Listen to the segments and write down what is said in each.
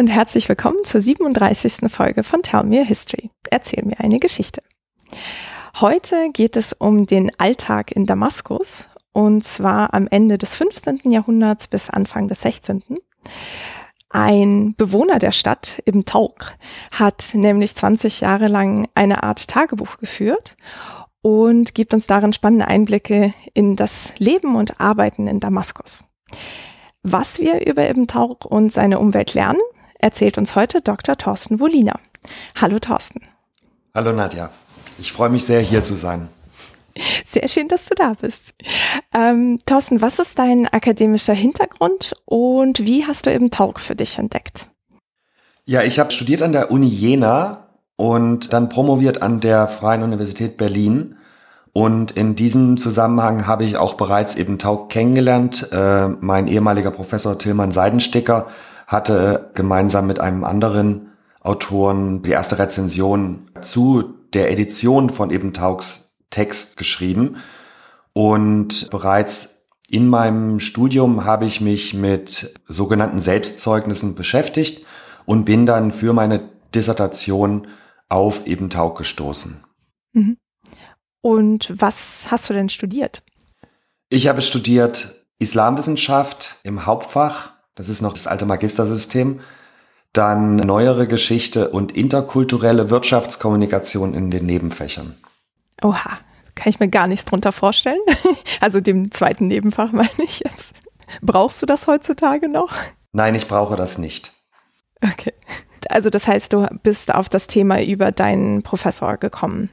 und herzlich willkommen zur 37. Folge von Tell Me a History. Erzähl mir eine Geschichte. Heute geht es um den Alltag in Damaskus und zwar am Ende des 15. Jahrhunderts bis Anfang des 16. Ein Bewohner der Stadt, Ibn Tauq, hat nämlich 20 Jahre lang eine Art Tagebuch geführt und gibt uns darin spannende Einblicke in das Leben und Arbeiten in Damaskus. Was wir über Ibn Tauq und seine Umwelt lernen, erzählt uns heute Dr. Thorsten Woliner. Hallo Thorsten. Hallo Nadja. Ich freue mich sehr, hier zu sein. Sehr schön, dass du da bist. Ähm, Thorsten, was ist dein akademischer Hintergrund und wie hast du Ibn Tauq für dich entdeckt? Ja, ich habe studiert an der Uni Jena und dann promoviert an der Freien Universität Berlin. Und in diesem Zusammenhang habe ich auch bereits eben Tauq kennengelernt. Äh, mein ehemaliger Professor Tillmann Seidensticker hatte gemeinsam mit einem anderen Autoren die erste Rezension zu der Edition von eben Taugs Text geschrieben. Und bereits in meinem Studium habe ich mich mit sogenannten Selbstzeugnissen beschäftigt und bin dann für meine Dissertation auf eben Taug gestoßen. Mhm. Und was hast du denn studiert? Ich habe studiert Islamwissenschaft im Hauptfach. Das ist noch das alte Magistersystem. Dann neuere Geschichte und interkulturelle Wirtschaftskommunikation in den Nebenfächern. Oha, kann ich mir gar nichts drunter vorstellen. Also dem zweiten Nebenfach meine ich jetzt. Brauchst du das heutzutage noch? Nein, ich brauche das nicht. Okay. Also das heißt, du bist auf das Thema über deinen Professor gekommen.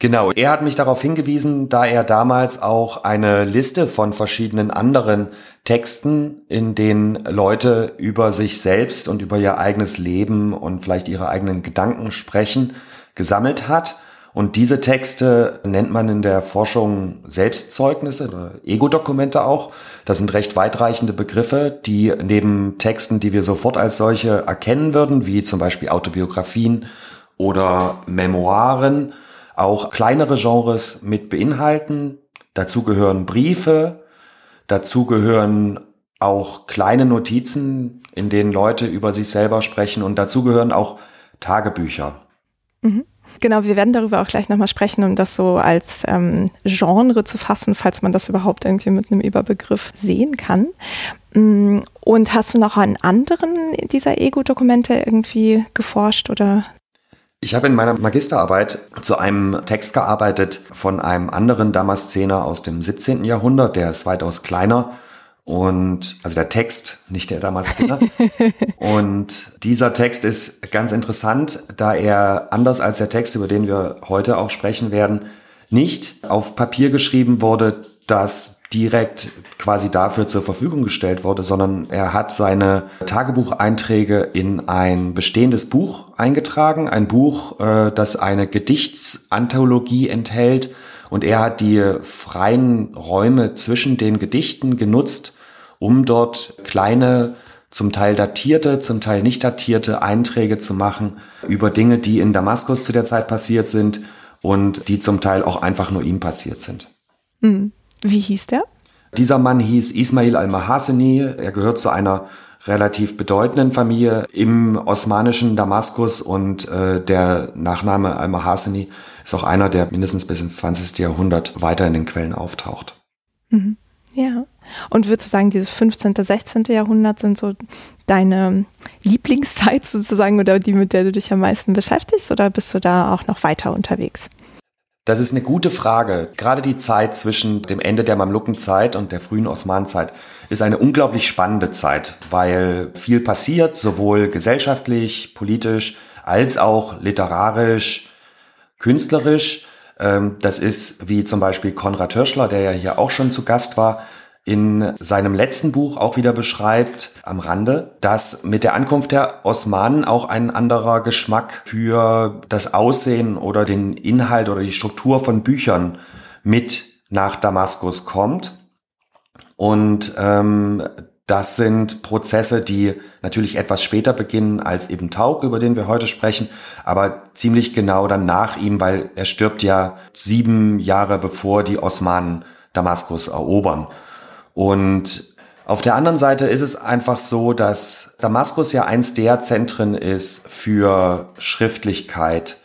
Genau, er hat mich darauf hingewiesen, da er damals auch eine Liste von verschiedenen anderen Texten, in denen Leute über sich selbst und über ihr eigenes Leben und vielleicht ihre eigenen Gedanken sprechen, gesammelt hat. Und diese Texte nennt man in der Forschung Selbstzeugnisse oder Ego-Dokumente auch. Das sind recht weitreichende Begriffe, die neben Texten, die wir sofort als solche erkennen würden, wie zum Beispiel Autobiografien oder Memoiren, auch kleinere Genres mit beinhalten. Dazu gehören Briefe, dazu gehören auch kleine Notizen, in denen Leute über sich selber sprechen und dazu gehören auch Tagebücher. Mhm. Genau, wir werden darüber auch gleich nochmal sprechen, um das so als ähm, Genre zu fassen, falls man das überhaupt irgendwie mit einem Überbegriff sehen kann. Mm, und hast du noch an anderen dieser Ego-Dokumente irgendwie geforscht oder? Ich habe in meiner Magisterarbeit zu einem Text gearbeitet von einem anderen Damaszener aus dem 17. Jahrhundert, der ist weitaus kleiner und also der Text, nicht der Damaszener. und dieser Text ist ganz interessant, da er anders als der Text, über den wir heute auch sprechen werden, nicht auf Papier geschrieben wurde, das direkt quasi dafür zur Verfügung gestellt wurde, sondern er hat seine Tagebucheinträge in ein bestehendes Buch eingetragen, ein Buch, äh, das eine Gedichtsanthologie enthält und er hat die freien Räume zwischen den Gedichten genutzt, um dort kleine, zum Teil datierte, zum Teil nicht datierte Einträge zu machen über Dinge, die in Damaskus zu der Zeit passiert sind und die zum Teil auch einfach nur ihm passiert sind. Hm. Wie hieß der? Dieser Mann hieß Ismail al-Mahaseni. Er gehört zu einer relativ bedeutenden Familie im osmanischen Damaskus und äh, der Nachname al-Mahaseni ist auch einer, der mindestens bis ins 20. Jahrhundert weiter in den Quellen auftaucht. Mhm. Ja. Und würdest du sagen, dieses 15., 16. Jahrhundert sind so deine Lieblingszeit sozusagen oder die, mit der du dich am meisten beschäftigst oder bist du da auch noch weiter unterwegs? Das ist eine gute Frage. Gerade die Zeit zwischen dem Ende der Mamlukenzeit und der frühen Osmanenzeit ist eine unglaublich spannende Zeit, weil viel passiert, sowohl gesellschaftlich, politisch, als auch literarisch, künstlerisch. Ähm, das ist wie zum Beispiel Konrad Hirschler, der ja hier auch schon zu Gast war, in seinem letzten Buch auch wieder beschreibt, am Rande, dass mit der Ankunft der Osmanen auch ein anderer Geschmack für das Aussehen oder den Inhalt oder die Struktur von Büchern mit nach Damaskus kommt. Und ähm, das sind Prozesse, die natürlich etwas später beginnen als eben Taug, über den wir heute sprechen, aber ziemlich genau dann nach ihm, weil er stirbt ja sieben Jahre bevor die Osmanen Damaskus erobern. Und Auf der anderen Seite ist es einfach so, dass Damaskus ja eins der Zentren ist für Schriftlichkeit.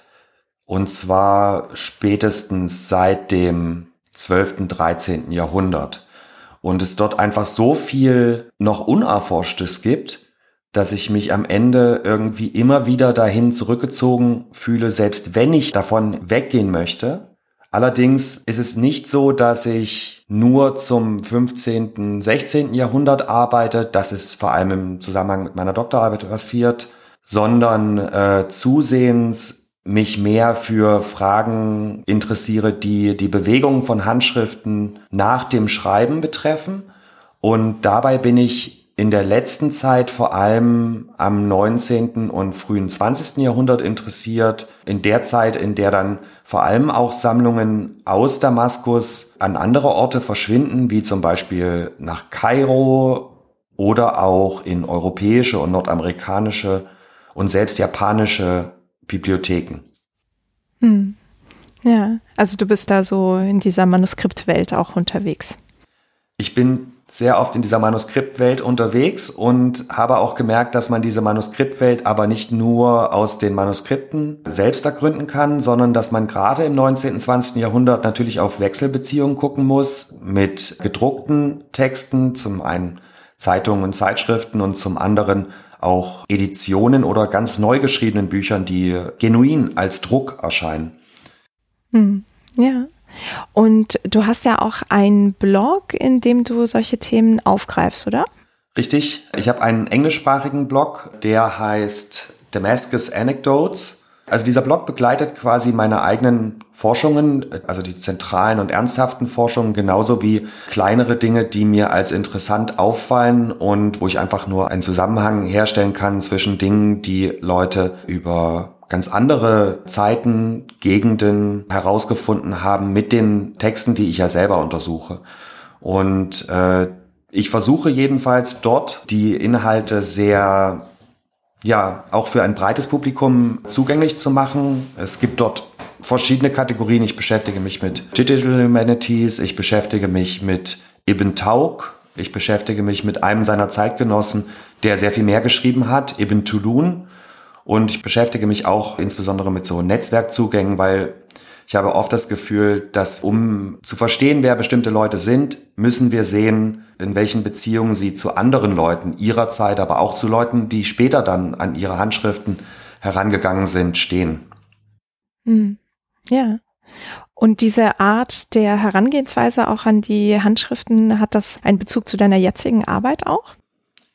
Und zwar spätestens seit dem 12., 13. Jahrhundert. Und es dort einfach so viel noch Unerforschtes gibt, dass ich mich am Ende irgendwie immer wieder dahin zurückgezogen fühle, selbst wenn ich davon weggehen möchte. Allerdings ist es nicht so, dass ich nur zum 15., 16. Jahrhundert arbeite. Das ist vor allem im Zusammenhang mit meiner Doktorarbeit passiert, sondern äh, zusehends mich mehr für Fragen interessiere, die die Bewegung von Handschriften nach dem Schreiben betreffen. Und dabei bin ich in der letzten Zeit vor allem am 19. und frühen 20. Jahrhundert interessiert. In der Zeit, in der dann vor allem auch Sammlungen aus Damaskus an andere Orte verschwinden, wie zum Beispiel nach Kairo oder auch in europäische und nordamerikanische und selbst japanische Bibliotheken. Hm. Ja, also du bist da so in dieser Manuskriptwelt auch unterwegs. Ich bin sehr oft in dieser Manuskriptwelt unterwegs und habe auch gemerkt, dass man diese Manuskriptwelt aber nicht nur aus den Manuskripten selbst ergründen kann, sondern dass man gerade im 19. und 20. Jahrhundert natürlich auf Wechselbeziehungen gucken muss mit gedruckten Texten, zum einen Zeitungen und Zeitschriften und zum anderen auch Editionen oder ganz neu geschriebenen Büchern, die genuin als Druck erscheinen. Hm, ja. Und du hast ja auch einen Blog, in dem du solche Themen aufgreifst, oder? Richtig. Ich habe einen englischsprachigen Blog, der heißt Damascus Anecdotes. Also dieser Blog begleitet quasi meine eigenen Forschungen, also die zentralen und ernsthaften Forschungen, genauso wie kleinere Dinge, die mir als interessant auffallen und wo ich einfach nur einen Zusammenhang herstellen kann zwischen Dingen, die Leute über ganz andere Zeiten, Gegenden herausgefunden haben mit den Texten, die ich ja selber untersuche. Und äh, ich versuche jedenfalls dort die Inhalte sehr, ja, auch für ein breites Publikum zugänglich zu machen. Es gibt dort verschiedene Kategorien. Ich beschäftige mich mit Digital Humanities, ich beschäftige mich mit Ibn Tauk, ich beschäftige mich mit einem seiner Zeitgenossen, der sehr viel mehr geschrieben hat, Ibn Tulun. Und ich beschäftige mich auch insbesondere mit so Netzwerkzugängen, weil ich habe oft das Gefühl, dass um zu verstehen, wer bestimmte Leute sind, müssen wir sehen, in welchen Beziehungen sie zu anderen Leuten ihrer Zeit, aber auch zu Leuten, die später dann an ihre Handschriften herangegangen sind, stehen. Hm. Ja. Und diese Art der Herangehensweise auch an die Handschriften, hat das einen Bezug zu deiner jetzigen Arbeit auch?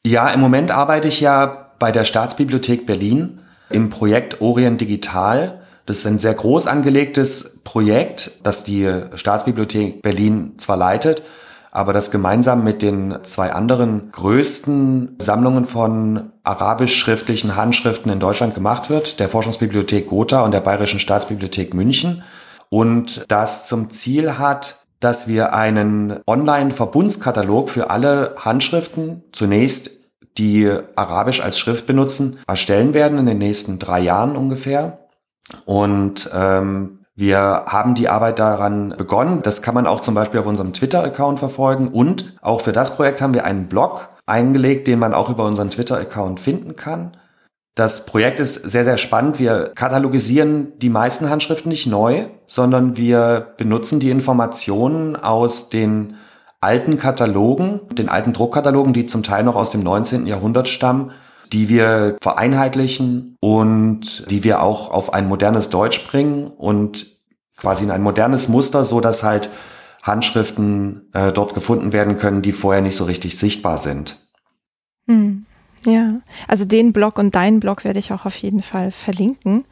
Ja, im Moment arbeite ich ja bei der Staatsbibliothek Berlin im Projekt Orient Digital. Das ist ein sehr groß angelegtes Projekt, das die Staatsbibliothek Berlin zwar leitet, aber das gemeinsam mit den zwei anderen größten Sammlungen von arabisch schriftlichen Handschriften in Deutschland gemacht wird, der Forschungsbibliothek Gotha und der Bayerischen Staatsbibliothek München. Und das zum Ziel hat, dass wir einen Online-Verbundskatalog für alle Handschriften zunächst die Arabisch als Schrift benutzen, erstellen werden in den nächsten drei Jahren ungefähr. Und ähm, wir haben die Arbeit daran begonnen. Das kann man auch zum Beispiel auf unserem Twitter-Account verfolgen. Und auch für das Projekt haben wir einen Blog eingelegt, den man auch über unseren Twitter-Account finden kann. Das Projekt ist sehr, sehr spannend. Wir katalogisieren die meisten Handschriften nicht neu, sondern wir benutzen die Informationen aus den alten Katalogen, den alten Druckkatalogen, die zum Teil noch aus dem 19. Jahrhundert stammen, die wir vereinheitlichen und die wir auch auf ein modernes Deutsch bringen und quasi in ein modernes Muster, so dass halt Handschriften äh, dort gefunden werden können, die vorher nicht so richtig sichtbar sind. Hm. Ja, also den Blog und deinen Blog werde ich auch auf jeden Fall verlinken.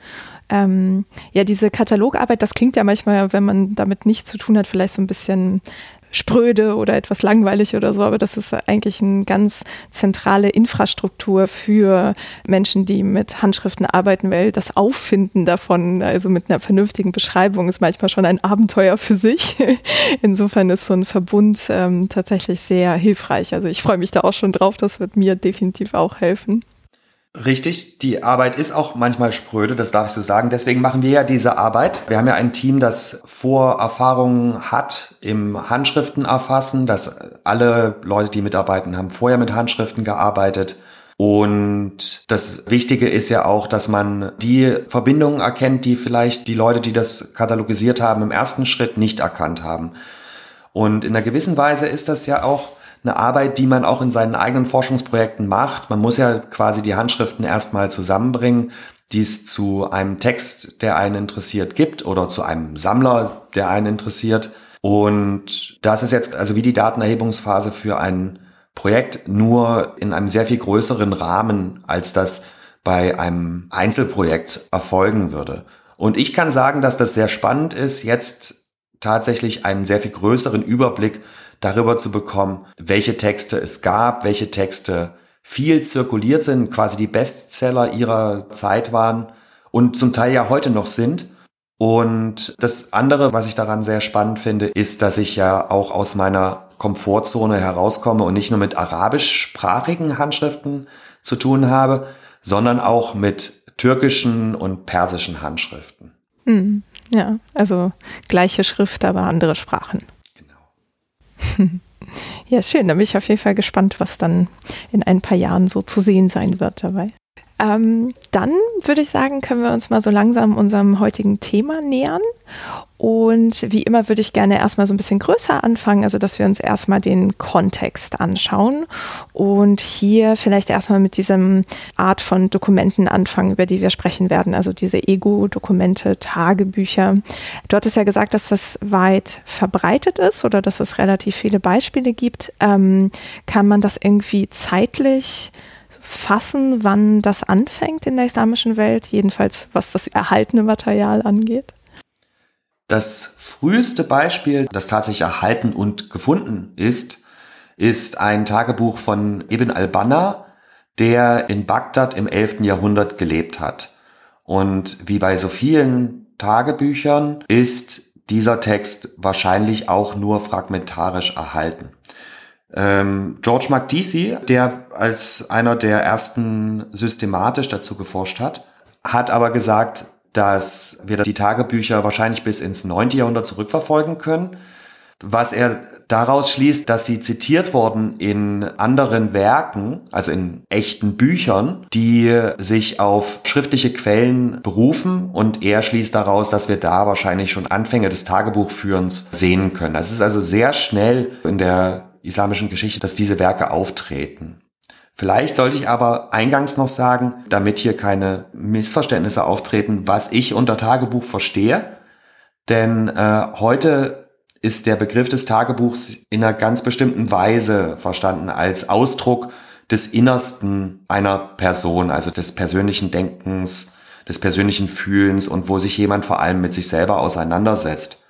Ähm, ja, diese Katalogarbeit, das klingt ja manchmal, wenn man damit nichts zu tun hat, vielleicht so ein bisschen spröde oder etwas langweilig oder so, aber das ist eigentlich eine ganz zentrale Infrastruktur für Menschen, die mit Handschriften arbeiten, weil das Auffinden davon, also mit einer vernünftigen Beschreibung, ist manchmal schon ein Abenteuer für sich. Insofern ist so ein Verbund ähm, tatsächlich sehr hilfreich. Also ich freue mich da auch schon drauf, das wird mir definitiv auch helfen. Richtig, die Arbeit ist auch manchmal spröde, das darfst du sagen. Deswegen machen wir ja diese Arbeit. Wir haben ja ein Team, das Vorerfahrungen hat im Handschriften erfassen, dass alle Leute, die mitarbeiten, haben vorher mit Handschriften gearbeitet. Und das Wichtige ist ja auch, dass man die Verbindungen erkennt, die vielleicht die Leute, die das katalogisiert haben, im ersten Schritt nicht erkannt haben. Und in einer gewissen Weise ist das ja auch eine Arbeit, die man auch in seinen eigenen Forschungsprojekten macht. Man muss ja quasi die Handschriften erstmal zusammenbringen, die es zu einem Text, der einen interessiert, gibt oder zu einem Sammler, der einen interessiert. Und das ist jetzt also wie die Datenerhebungsphase für ein Projekt nur in einem sehr viel größeren Rahmen, als das bei einem Einzelprojekt erfolgen würde. Und ich kann sagen, dass das sehr spannend ist, jetzt tatsächlich einen sehr viel größeren Überblick darüber zu bekommen, welche Texte es gab, welche Texte viel zirkuliert sind, quasi die Bestseller ihrer Zeit waren und zum Teil ja heute noch sind. Und das andere, was ich daran sehr spannend finde, ist, dass ich ja auch aus meiner Komfortzone herauskomme und nicht nur mit arabischsprachigen Handschriften zu tun habe, sondern auch mit türkischen und persischen Handschriften. Hm, ja, also gleiche Schrift, aber andere Sprachen. Ja, schön. Da bin ich auf jeden Fall gespannt, was dann in ein paar Jahren so zu sehen sein wird dabei. Ähm, dann würde ich sagen, können wir uns mal so langsam unserem heutigen Thema nähern. Und wie immer würde ich gerne erstmal so ein bisschen größer anfangen, also dass wir uns erstmal den Kontext anschauen und hier vielleicht erstmal mit diesem Art von Dokumenten anfangen, über die wir sprechen werden, also diese Ego-Dokumente, Tagebücher. Du hattest ja gesagt, dass das weit verbreitet ist oder dass es relativ viele Beispiele gibt. Ähm, kann man das irgendwie zeitlich fassen, wann das anfängt in der islamischen Welt, jedenfalls was das erhaltene Material angeht? Das früheste Beispiel, das tatsächlich erhalten und gefunden ist, ist ein Tagebuch von Ibn al-Banna, der in Bagdad im 11. Jahrhundert gelebt hat. Und wie bei so vielen Tagebüchern ist dieser Text wahrscheinlich auch nur fragmentarisch erhalten. Ähm, George McDeasy, der als einer der ersten systematisch dazu geforscht hat, hat aber gesagt, dass wir die Tagebücher wahrscheinlich bis ins 9. Jahrhundert zurückverfolgen können. Was er daraus schließt, dass sie zitiert wurden in anderen Werken, also in echten Büchern, die sich auf schriftliche Quellen berufen und er schließt daraus, dass wir da wahrscheinlich schon Anfänge des Tagebuchführens sehen können. Es ist also sehr schnell in der islamischen Geschichte, dass diese Werke auftreten. Vielleicht sollte ich aber eingangs noch sagen, damit hier keine Missverständnisse auftreten, was ich unter Tagebuch verstehe. Denn äh, heute ist der Begriff des Tagebuchs in einer ganz bestimmten Weise verstanden als Ausdruck des Innersten einer Person, also des persönlichen Denkens, des persönlichen Fühlens und wo sich jemand vor allem mit sich selber auseinandersetzt.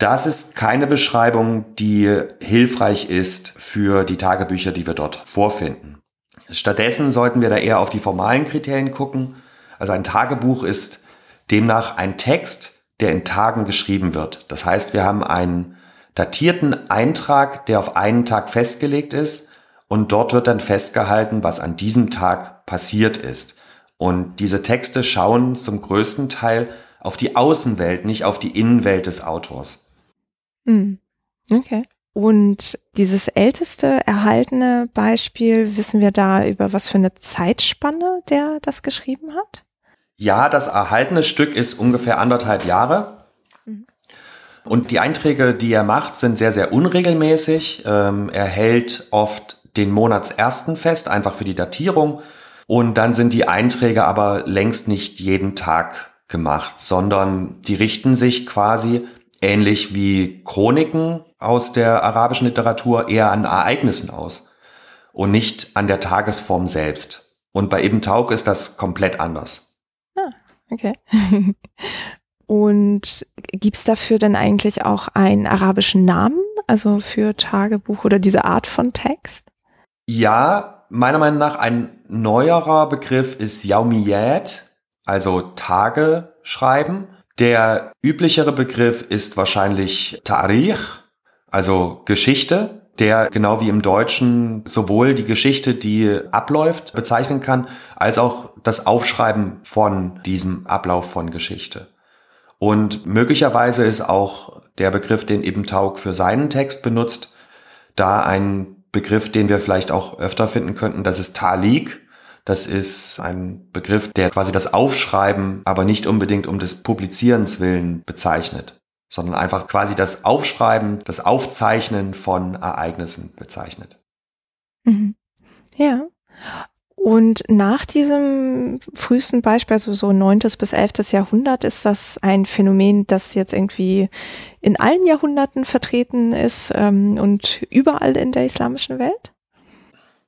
Das ist keine Beschreibung, die hilfreich ist für die Tagebücher, die wir dort vorfinden. Stattdessen sollten wir da eher auf die formalen Kriterien gucken. Also ein Tagebuch ist demnach ein Text, der in Tagen geschrieben wird. Das heißt, wir haben einen datierten Eintrag, der auf einen Tag festgelegt ist und dort wird dann festgehalten, was an diesem Tag passiert ist. Und diese Texte schauen zum größten Teil auf die Außenwelt, nicht auf die Innenwelt des Autors. Hm. Okay. Und dieses älteste erhaltene Beispiel, wissen wir da über was für eine Zeitspanne der das geschrieben hat? Ja, das erhaltene Stück ist ungefähr anderthalb Jahre. Mhm. Und die Einträge, die er macht, sind sehr, sehr unregelmäßig. Ähm, er hält oft den Monatsersten fest, einfach für die Datierung. Und dann sind die Einträge aber längst nicht jeden Tag gemacht, sondern die richten sich quasi ähnlich wie Chroniken aus der arabischen Literatur eher an Ereignissen aus und nicht an der Tagesform selbst. Und bei Ibn Tauk ist das komplett anders. Ah, okay. und gibt's dafür denn eigentlich auch einen arabischen Namen, also für Tagebuch oder diese Art von Text? Ja, meiner Meinung nach ein neuerer Begriff ist Yaumiyat, also Tage schreiben. Der üblichere Begriff ist wahrscheinlich Tarich, also Geschichte, der genau wie im Deutschen sowohl die Geschichte, die abläuft, bezeichnen kann, als auch das Aufschreiben von diesem Ablauf von Geschichte. Und möglicherweise ist auch der Begriff, den Ibn Taug für seinen Text benutzt, da ein Begriff, den wir vielleicht auch öfter finden könnten, das ist Talik. Das ist ein Begriff, der quasi das Aufschreiben, aber nicht unbedingt um des Publizierens willen bezeichnet, sondern einfach quasi das Aufschreiben, das Aufzeichnen von Ereignissen bezeichnet. Mhm. Ja. Und nach diesem frühesten Beispiel, also so neuntes bis elftes Jahrhundert, ist das ein Phänomen, das jetzt irgendwie in allen Jahrhunderten vertreten ist ähm, und überall in der islamischen Welt?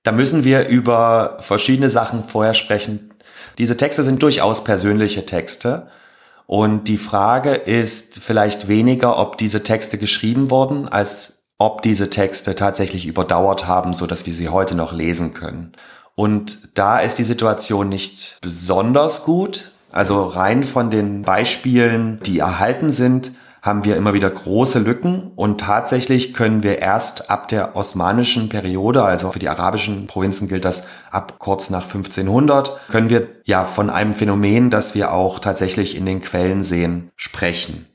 Da müssen wir über verschiedene Sachen vorher sprechen. Diese Texte sind durchaus persönliche Texte. Und die Frage ist vielleicht weniger, ob diese Texte geschrieben wurden, als ob diese Texte tatsächlich überdauert haben, so dass wir sie heute noch lesen können. Und da ist die Situation nicht besonders gut. Also rein von den Beispielen, die erhalten sind, haben wir immer wieder große Lücken und tatsächlich können wir erst ab der osmanischen Periode, also für die arabischen Provinzen gilt das ab kurz nach 1500, können wir ja von einem Phänomen, das wir auch tatsächlich in den Quellen sehen, sprechen.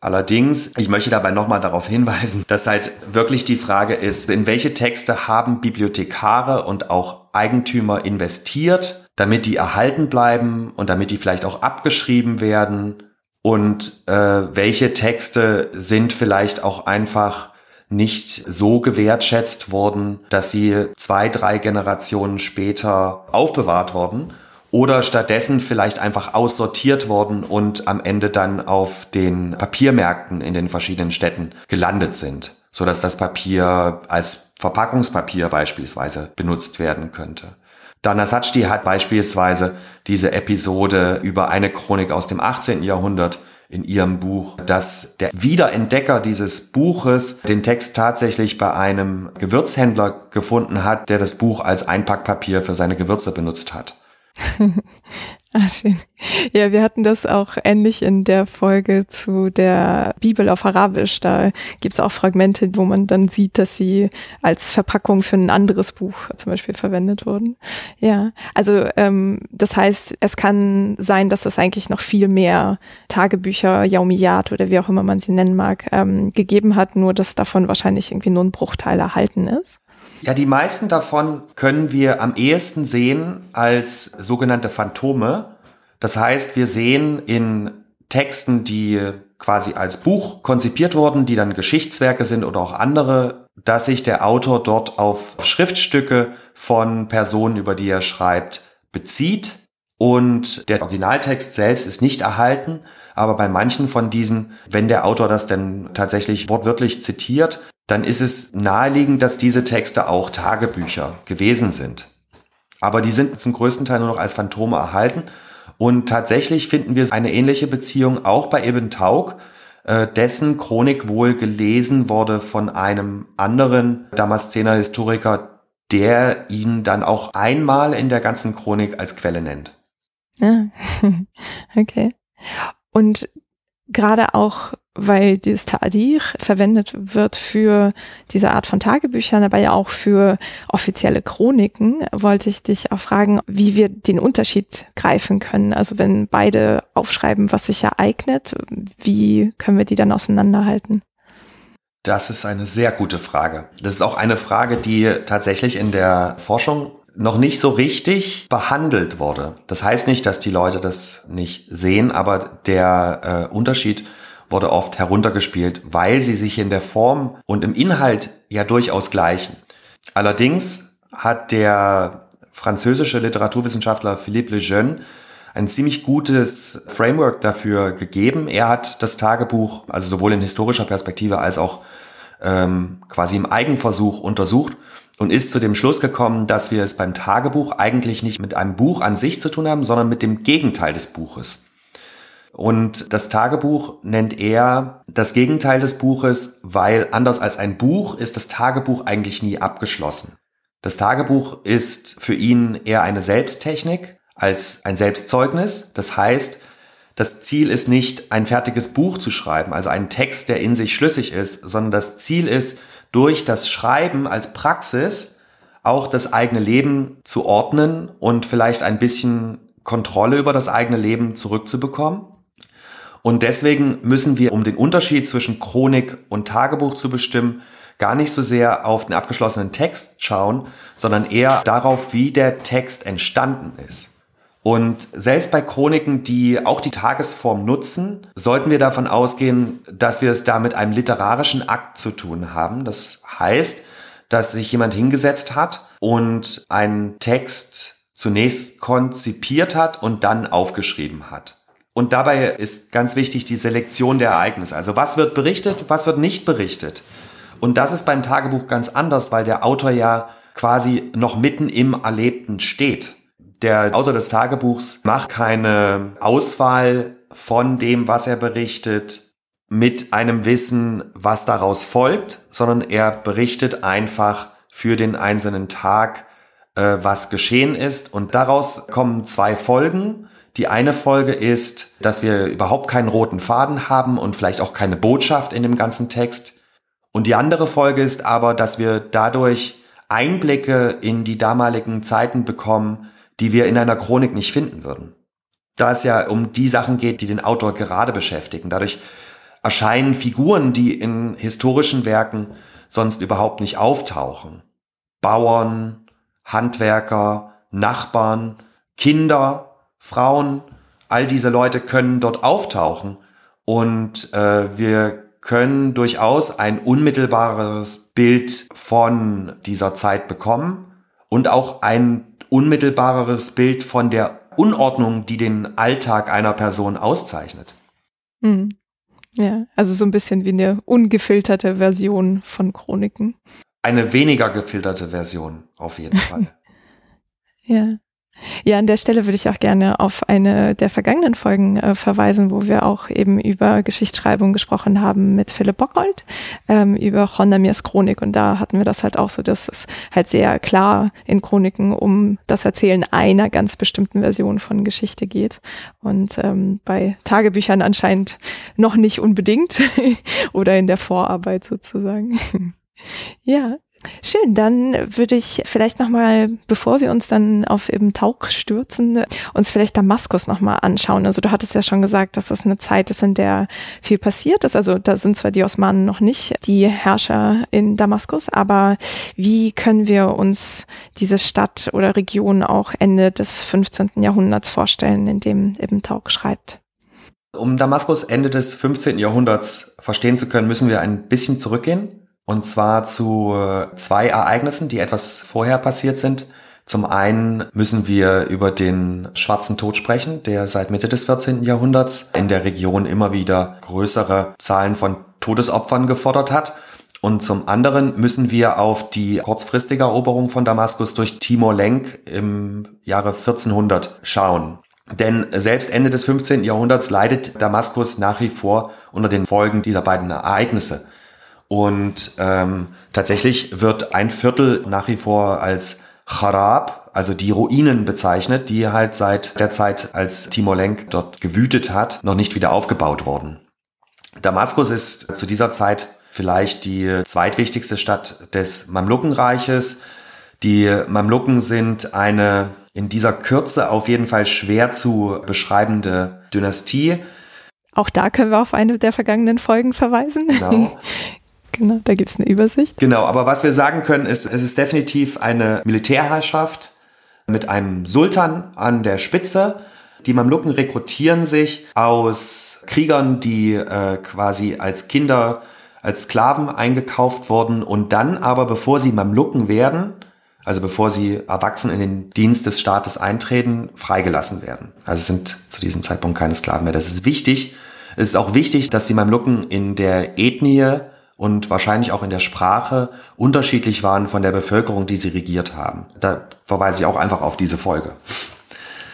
Allerdings, ich möchte dabei nochmal darauf hinweisen, dass halt wirklich die Frage ist, in welche Texte haben Bibliothekare und auch Eigentümer investiert, damit die erhalten bleiben und damit die vielleicht auch abgeschrieben werden und äh, welche Texte sind vielleicht auch einfach nicht so gewertschätzt worden, dass sie zwei, drei Generationen später aufbewahrt wurden oder stattdessen vielleicht einfach aussortiert worden und am Ende dann auf den Papiermärkten in den verschiedenen Städten gelandet sind, so dass das Papier als Verpackungspapier beispielsweise benutzt werden könnte. Dana Sajdi hat beispielsweise diese Episode über eine Chronik aus dem 18. Jahrhundert in ihrem Buch, dass der Wiederentdecker dieses Buches den Text tatsächlich bei einem Gewürzhändler gefunden hat, der das Buch als Einpackpapier für seine Gewürze benutzt hat. ah, schön. Ja, wir hatten das auch ähnlich in der Folge zu der Bibel auf Arabisch. Da gibt's auch Fragmente, wo man dann sieht, dass sie als Verpackung für ein anderes Buch zum Beispiel verwendet wurden. Ja, also ähm, das heißt, es kann sein, dass es eigentlich noch viel mehr Tagebücher, Yaumiyat oder wie auch immer man sie nennen mag, ähm, gegeben hat, nur dass davon wahrscheinlich irgendwie nur ein Bruchteil erhalten ist. Ja, die meisten davon können wir am ehesten sehen als sogenannte Phantome. Das heißt, wir sehen in Texten, die quasi als Buch konzipiert wurden, die dann Geschichtswerke sind oder auch andere, dass sich der Autor dort auf Schriftstücke von Personen, über die er schreibt, bezieht. Und der Originaltext selbst ist nicht erhalten, aber bei manchen von diesen, wenn der Autor das denn tatsächlich wortwörtlich zitiert, dann ist es naheliegend, dass diese Texte auch Tagebücher gewesen sind. Aber die sind zum größten Teil nur noch als Phantome erhalten. Und tatsächlich finden wir eine ähnliche Beziehung auch bei Ibn Taug, äh, dessen Chronik wohl gelesen wurde von einem anderen Damaszener Historiker, der ihn dann auch einmal in der ganzen Chronik als Quelle nennt. Ah, okay. Und gerade auch weil dieses Ta'adir verwendet wird für diese Art von Tagebüchern, aber ja auch für offizielle Chroniken, wollte ich dich auch fragen, wie wir den Unterschied greifen können. Also wenn beide aufschreiben, was sich ereignet, wie können wir die dann auseinanderhalten? Das ist eine sehr gute Frage. Das ist auch eine Frage, die tatsächlich in der Forschung noch nicht so richtig behandelt wurde. Das heißt nicht, dass die Leute das nicht sehen, aber der äh, Unterschied wurde oft heruntergespielt, weil sie sich in der Form und im Inhalt ja durchaus gleichen. Allerdings hat der französische Literaturwissenschaftler Philippe Lejeune ein ziemlich gutes Framework dafür gegeben. Er hat das Tagebuch, also sowohl in historischer Perspektive als auch ähm, quasi im Eigenversuch untersucht und ist zu dem Schluss gekommen, dass wir es beim Tagebuch eigentlich nicht mit einem Buch an sich zu tun haben, sondern mit dem Gegenteil des Buches. Und das Tagebuch nennt er das Gegenteil des Buches, weil anders als ein Buch ist das Tagebuch eigentlich nie abgeschlossen. Das Tagebuch ist für ihn eher eine Selbsttechnik als ein Selbstzeugnis. Das heißt, das Ziel ist nicht, ein fertiges Buch zu schreiben, also einen Text, der in sich schlüssig ist, sondern das Ziel ist, durch das Schreiben als Praxis auch das eigene Leben zu ordnen und vielleicht ein bisschen Kontrolle über das eigene Leben zurückzubekommen. Und deswegen müssen wir, um den Unterschied zwischen Chronik und Tagebuch zu bestimmen, gar nicht so sehr auf den abgeschlossenen Text schauen, sondern eher darauf, wie der Text entstanden ist. Und selbst bei Chroniken, die auch die Tagesform nutzen, sollten wir davon ausgehen, dass wir es da mit einem literarischen Akt zu tun haben. Das heißt, dass sich jemand hingesetzt hat und einen Text zunächst konzipiert hat und dann aufgeschrieben hat. Und dabei ist ganz wichtig die Selektion der Ereignisse. Also was wird berichtet, was wird nicht berichtet. Und das ist beim Tagebuch ganz anders, weil der Autor ja quasi noch mitten im Erlebten steht. Der Autor des Tagebuchs macht keine Auswahl von dem, was er berichtet, mit einem Wissen, was daraus folgt, sondern er berichtet einfach für den einzelnen Tag, äh, was geschehen ist. Und daraus kommen zwei Folgen. Die eine Folge ist, dass wir überhaupt keinen roten Faden haben und vielleicht auch keine Botschaft in dem ganzen Text. Und die andere Folge ist aber, dass wir dadurch Einblicke in die damaligen Zeiten bekommen, die wir in einer Chronik nicht finden würden. Da es ja um die Sachen geht, die den Autor gerade beschäftigen. Dadurch erscheinen Figuren, die in historischen Werken sonst überhaupt nicht auftauchen. Bauern, Handwerker, Nachbarn, Kinder, Frauen, all diese Leute können dort auftauchen und äh, wir können durchaus ein unmittelbares Bild von dieser Zeit bekommen und auch ein unmittelbareres Bild von der Unordnung, die den Alltag einer Person auszeichnet. Hm. Ja, also so ein bisschen wie eine ungefilterte Version von Chroniken. Eine weniger gefilterte Version, auf jeden Fall. ja. Ja, an der Stelle würde ich auch gerne auf eine der vergangenen Folgen äh, verweisen, wo wir auch eben über Geschichtsschreibung gesprochen haben mit Philipp Bockhold, ähm, über Chondamirs Chronik. Und da hatten wir das halt auch so, dass es halt sehr klar in Chroniken um das Erzählen einer ganz bestimmten Version von Geschichte geht. Und ähm, bei Tagebüchern anscheinend noch nicht unbedingt oder in der Vorarbeit sozusagen. ja, Schön, dann würde ich vielleicht nochmal, bevor wir uns dann auf eben Tauch stürzen, uns vielleicht Damaskus nochmal anschauen. Also du hattest ja schon gesagt, dass das eine Zeit ist, in der viel passiert ist. Also da sind zwar die Osmanen noch nicht die Herrscher in Damaskus, aber wie können wir uns diese Stadt oder Region auch Ende des 15. Jahrhunderts vorstellen, in dem eben Tauch schreibt? Um Damaskus Ende des 15. Jahrhunderts verstehen zu können, müssen wir ein bisschen zurückgehen. Und zwar zu äh, zwei Ereignissen, die etwas vorher passiert sind. Zum einen müssen wir über den schwarzen Tod sprechen, der seit Mitte des 14. Jahrhunderts in der Region immer wieder größere Zahlen von Todesopfern gefordert hat. Und zum anderen müssen wir auf die kurzfristige Eroberung von Damaskus durch Timor Lenk im Jahre 1400 schauen. Denn selbst Ende des 15. Jahrhunderts leidet Damaskus nach wie vor unter den Folgen dieser beiden Ereignisse. Und ähm, tatsächlich wird ein Viertel nach wie vor als Charab, also die Ruinen bezeichnet, die halt seit der Zeit, als Timor Lenk dort gewütet hat, noch nicht wieder aufgebaut worden. Damaskus ist zu dieser Zeit vielleicht die zweitwichtigste Stadt des Mamlukenreiches. Die Mamluken sind eine in dieser Kürze auf jeden Fall schwer zu beschreibende Dynastie. Auch da können wir auf eine der vergangenen Folgen verweisen. Genau. Genau, da gibt es eine Übersicht. Genau, aber was wir sagen können, ist, es ist definitiv eine Militärherrschaft mit einem Sultan an der Spitze. Die Mamluken rekrutieren sich aus Kriegern, die äh, quasi als Kinder, als Sklaven eingekauft wurden und dann aber, bevor sie Mamluken werden, also bevor sie erwachsen in den Dienst des Staates eintreten, freigelassen werden. Also sind zu diesem Zeitpunkt keine Sklaven mehr. Das ist wichtig. Es ist auch wichtig, dass die Mamluken in der Ethnie und wahrscheinlich auch in der Sprache unterschiedlich waren von der Bevölkerung, die sie regiert haben. Da verweise ich auch einfach auf diese Folge.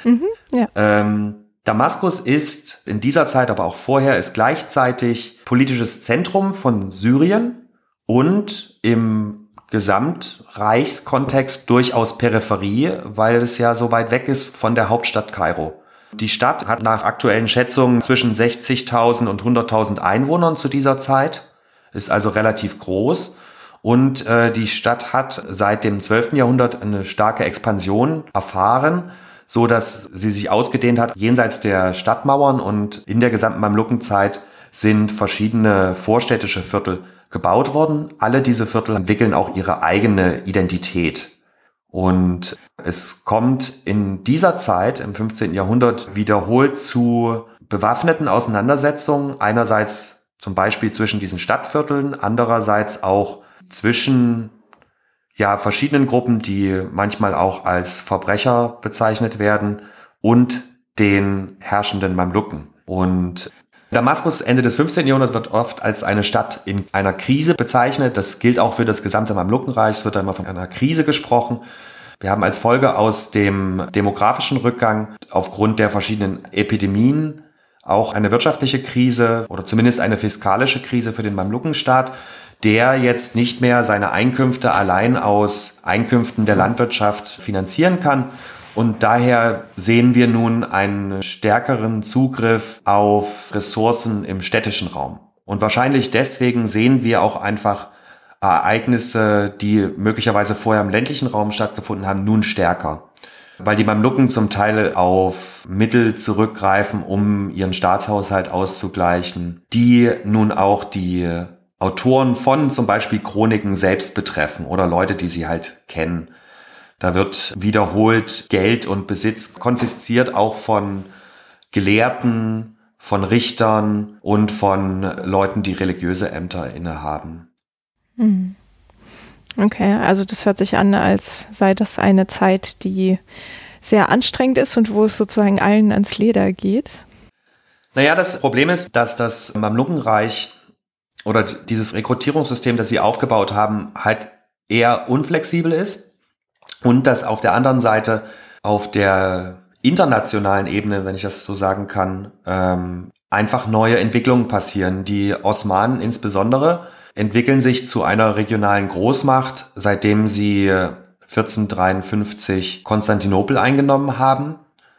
Mhm, ja. ähm, Damaskus ist in dieser Zeit, aber auch vorher, ist gleichzeitig politisches Zentrum von Syrien und im Gesamtreichskontext durchaus Peripherie, weil es ja so weit weg ist von der Hauptstadt Kairo. Die Stadt hat nach aktuellen Schätzungen zwischen 60.000 und 100.000 Einwohnern zu dieser Zeit ist also relativ groß Und äh, die Stadt hat seit dem 12. Jahrhundert eine starke Expansion erfahren, so dass sie sich ausgedehnt hat jenseits der Stadtmauern und in der gesamten Mamlukenzeit sind verschiedene vorstädtische Viertel gebaut worden. Alle diese Viertel entwickeln auch ihre eigene Identität. Und es kommt in dieser Zeit, im 15. Jahrhundert, wiederholt zu bewaffneten Auseinandersetzungen. Einerseits zum Beispiel zwischen diesen Stadtvierteln, andererseits auch zwischen ja, verschiedenen Gruppen, die manchmal auch als Verbrecher bezeichnet werden und den herrschenden Mamluken. Und Damaskus Ende des 15. Jahrhunderts wird oft als eine Stadt in einer Krise bezeichnet. Das gilt auch für das gesamte Mamlukenreich. Es wird da immer von einer Krise gesprochen. Wir haben als Folge aus dem demografischen Rückgang aufgrund der verschiedenen Epidemien auch eine wirtschaftliche Krise oder zumindest eine fiskalische Krise für den Mamlukenstaat, der jetzt nicht mehr seine Einkünfte allein aus Einkünften der Landwirtschaft finanzieren kann. Und daher sehen wir nun einen stärkeren Zugriff auf Ressourcen im städtischen Raum. Und wahrscheinlich deswegen sehen wir auch einfach Ereignisse, die möglicherweise vorher im ländlichen Raum stattgefunden haben, nun stärker. Weil die Mamluken zum Teil auf Mittel zurückgreifen, um ihren Staatshaushalt auszugleichen, die nun auch die Autoren von zum Beispiel Chroniken selbst betreffen oder Leute, die sie halt kennen. Da wird wiederholt Geld und Besitz konfisziert, auch von Gelehrten, von Richtern und von Leuten, die religiöse Ämter innehaben. Mhm. Okay, also das hört sich an, als sei das eine Zeit, die sehr anstrengend ist und wo es sozusagen allen ans Leder geht. Naja, das Problem ist, dass das Mamlukenreich oder dieses Rekrutierungssystem, das sie aufgebaut haben, halt eher unflexibel ist und dass auf der anderen Seite auf der internationalen Ebene, wenn ich das so sagen kann, ähm, einfach neue Entwicklungen passieren. Die Osmanen insbesondere entwickeln sich zu einer regionalen Großmacht, seitdem sie 1453 Konstantinopel eingenommen haben.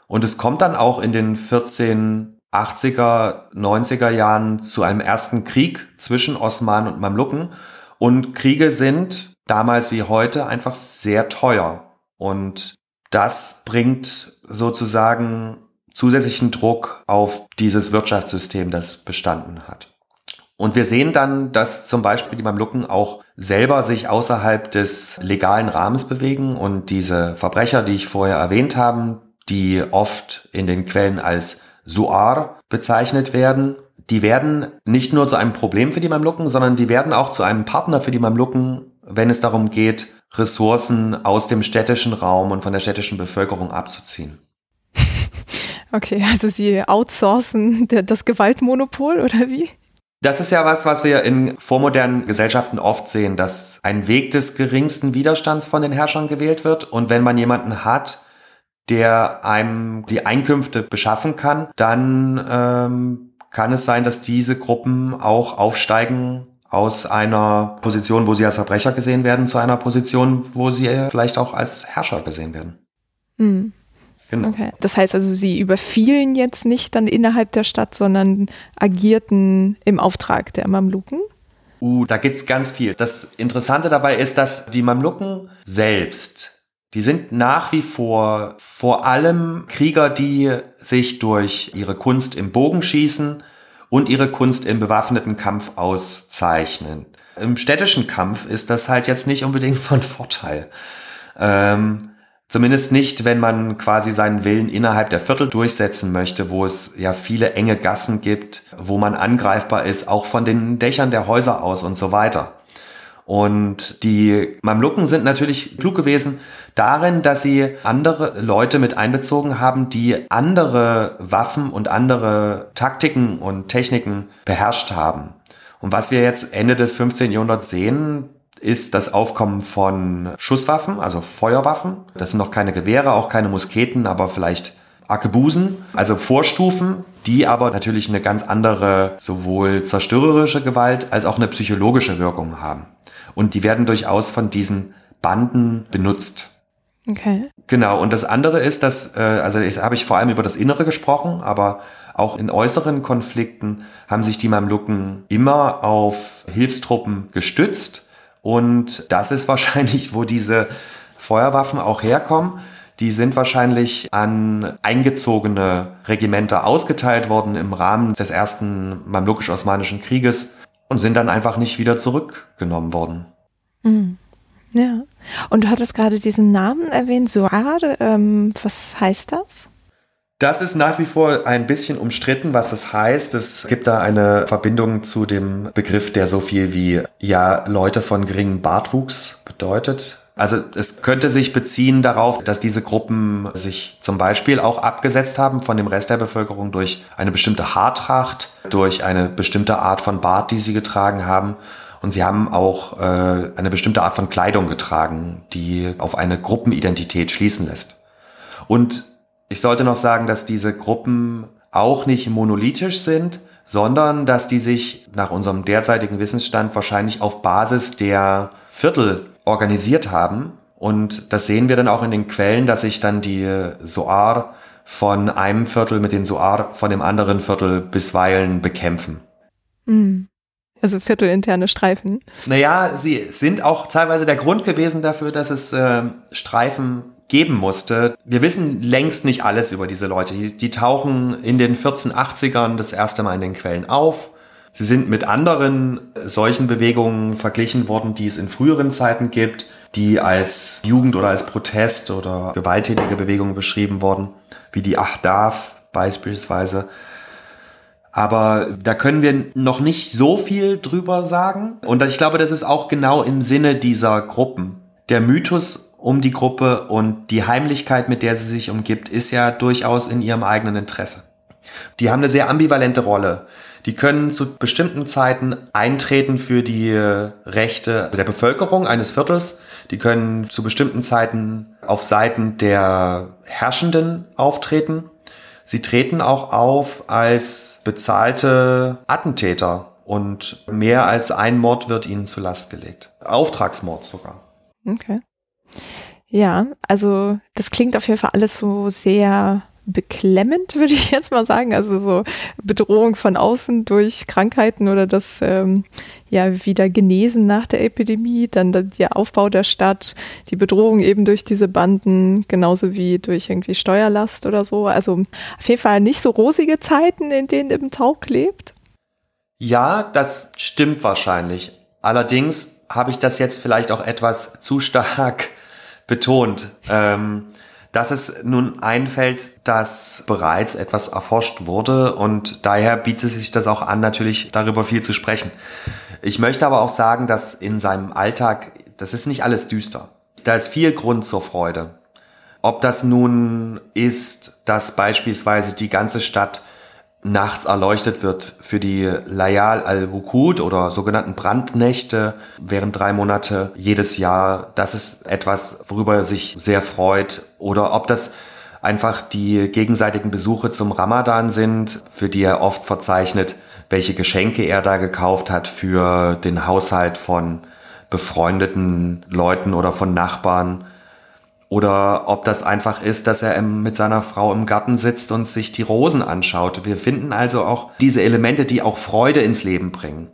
Und es kommt dann auch in den 1480er, 90er Jahren zu einem ersten Krieg zwischen Osmanen und Mamluken. Und Kriege sind damals wie heute einfach sehr teuer. Und das bringt sozusagen zusätzlichen Druck auf dieses Wirtschaftssystem, das bestanden hat. Und wir sehen dann, dass zum Beispiel die Mamluken auch selber sich außerhalb des legalen Rahmens bewegen und diese Verbrecher, die ich vorher erwähnt habe, die oft in den Quellen als Suar bezeichnet werden, die werden nicht nur zu einem Problem für die Mamluken, sondern die werden auch zu einem Partner für die Mamluken, wenn es darum geht, Ressourcen aus dem städtischen Raum und von der städtischen Bevölkerung abzuziehen. Okay, also sie outsourcen das Gewaltmonopol oder wie? Das ist ja was, was wir in vormodernen Gesellschaften oft sehen, dass ein Weg des geringsten Widerstands von den Herrschern gewählt wird. Und wenn man jemanden hat, der einem die Einkünfte beschaffen kann, dann ähm, kann es sein, dass diese Gruppen auch aufsteigen aus einer Position, wo sie als Verbrecher gesehen werden, zu einer Position, wo sie vielleicht auch als Herrscher gesehen werden. Hm. Genau. Okay. Das heißt also, sie überfielen jetzt nicht dann innerhalb der Stadt, sondern agierten im Auftrag der Mamluken? Uh, da gibt's ganz viel. Das Interessante dabei ist, dass die Mamluken selbst, die sind nach wie vor vor allem Krieger, die sich durch ihre Kunst im Bogenschießen und ihre Kunst im bewaffneten Kampf auszeichnen. Im städtischen Kampf ist das halt jetzt nicht unbedingt von Vorteil. Ähm, Zumindest nicht, wenn man quasi seinen Willen innerhalb der Viertel durchsetzen möchte, wo es ja viele enge Gassen gibt, wo man angreifbar ist, auch von den Dächern der Häuser aus und so weiter. Und die Mamluken sind natürlich klug gewesen darin, dass sie andere Leute mit einbezogen haben, die andere Waffen und andere Taktiken und Techniken beherrscht haben. Und was wir jetzt Ende des 15. Jahrhunderts sehen, ist das Aufkommen von Schusswaffen, also Feuerwaffen. Das sind noch keine Gewehre, auch keine Musketen, aber vielleicht Arkebusen, also Vorstufen, die aber natürlich eine ganz andere sowohl zerstörerische Gewalt als auch eine psychologische Wirkung haben. Und die werden durchaus von diesen Banden benutzt. Okay. Genau, und das andere ist, dass, äh, also jetzt habe ich vor allem über das Innere gesprochen, aber auch in äußeren Konflikten haben sich die Mamluken immer auf Hilfstruppen gestützt Und das ist wahrscheinlich, wo diese Feuerwaffen auch herkommen. Die sind wahrscheinlich an eingezogene Regimenter ausgeteilt worden im Rahmen des ersten mamlukisch-osmanischen Krieges und sind dann einfach nicht wieder zurückgenommen worden. Mhm. Ja. Und du hattest gerade diesen Namen erwähnt, Suar. Ähm, was heißt das? Das ist nach wie vor ein bisschen umstritten, was das heißt. Es gibt da eine Verbindung zu dem Begriff, der so viel wie ja Leute von geringem Bartwuchs bedeutet. Also es könnte sich beziehen darauf, dass diese Gruppen sich zum Beispiel auch abgesetzt haben von dem Rest der Bevölkerung durch eine bestimmte Haartracht, durch eine bestimmte Art von Bart, die sie getragen haben. Und sie haben auch äh, eine bestimmte Art von Kleidung getragen, die auf eine Gruppenidentität schließen lässt. Und ich sollte noch sagen, dass diese Gruppen auch nicht monolithisch sind, sondern dass die sich nach unserem derzeitigen Wissensstand wahrscheinlich auf Basis der Viertel organisiert haben. Und das sehen wir dann auch in den Quellen, dass sich dann die Soar von einem Viertel mit den Soar von dem anderen Viertel bisweilen bekämpfen. Mhm. Also viertelinterne Streifen. Naja, sie sind auch teilweise der Grund gewesen dafür, dass es äh, Streifen geben musste. Wir wissen längst nicht alles über diese Leute. Die, die tauchen in den 1480ern das erste Mal in den Quellen auf. Sie sind mit anderen solchen Bewegungen verglichen worden, die es in früheren Zeiten gibt, die als Jugend oder als Protest oder gewalttätige Bewegungen beschrieben wurden, wie die Ahdaf beispielsweise. Aber da können wir noch nicht so viel drüber sagen. Und ich glaube, das ist auch genau im Sinne dieser Gruppen. Der Mythos um die Gruppe und die Heimlichkeit, mit der sie sich umgibt, ist ja durchaus in ihrem eigenen Interesse. Die haben eine sehr ambivalente Rolle. Die können zu bestimmten Zeiten eintreten für die Rechte der Bevölkerung eines Viertels. Die können zu bestimmten Zeiten auf Seiten der Herrschenden auftreten. Sie treten auch auf als bezahlte Attentäter und mehr als ein Mord wird ihnen zu Last gelegt. Auftragsmord sogar. Okay. Ja, also das klingt auf jeden Fall alles so sehr beklemmend, würde ich jetzt mal sagen. Also so Bedrohung von außen durch Krankheiten oder das ähm, ja wieder Genesen nach der Epidemie, dann der Aufbau der Stadt, die Bedrohung eben durch diese Banden, genauso wie durch irgendwie Steuerlast oder so. Also auf jeden Fall nicht so rosige Zeiten, in denen im Taug lebt. Ja, das stimmt wahrscheinlich. Allerdings habe ich das jetzt vielleicht auch etwas zu stark betont. Ähm, dass es nun einfällt, dass bereits etwas erforscht wurde und daher bietet sich das auch an, natürlich darüber viel zu sprechen. Ich möchte aber auch sagen, dass in seinem Alltag, das ist nicht alles düster. Da ist viel Grund zur Freude. Ob das nun ist, dass beispielsweise die ganze Stadt nachts erleuchtet wird für die Layal al-Wukud oder sogenannten Brandnächte während drei Monate jedes Jahr. Das ist etwas, worüber er sich sehr freut. Oder ob das einfach die gegenseitigen Besuche zum Ramadan sind, für die er oft verzeichnet, welche Geschenke er da gekauft hat für den Haushalt von befreundeten Leuten oder von Nachbarn oder ob das einfach ist, dass er mit seiner Frau im Garten sitzt und sich die Rosen anschaut. Wir finden also auch diese Elemente, die auch Freude ins Leben bringen.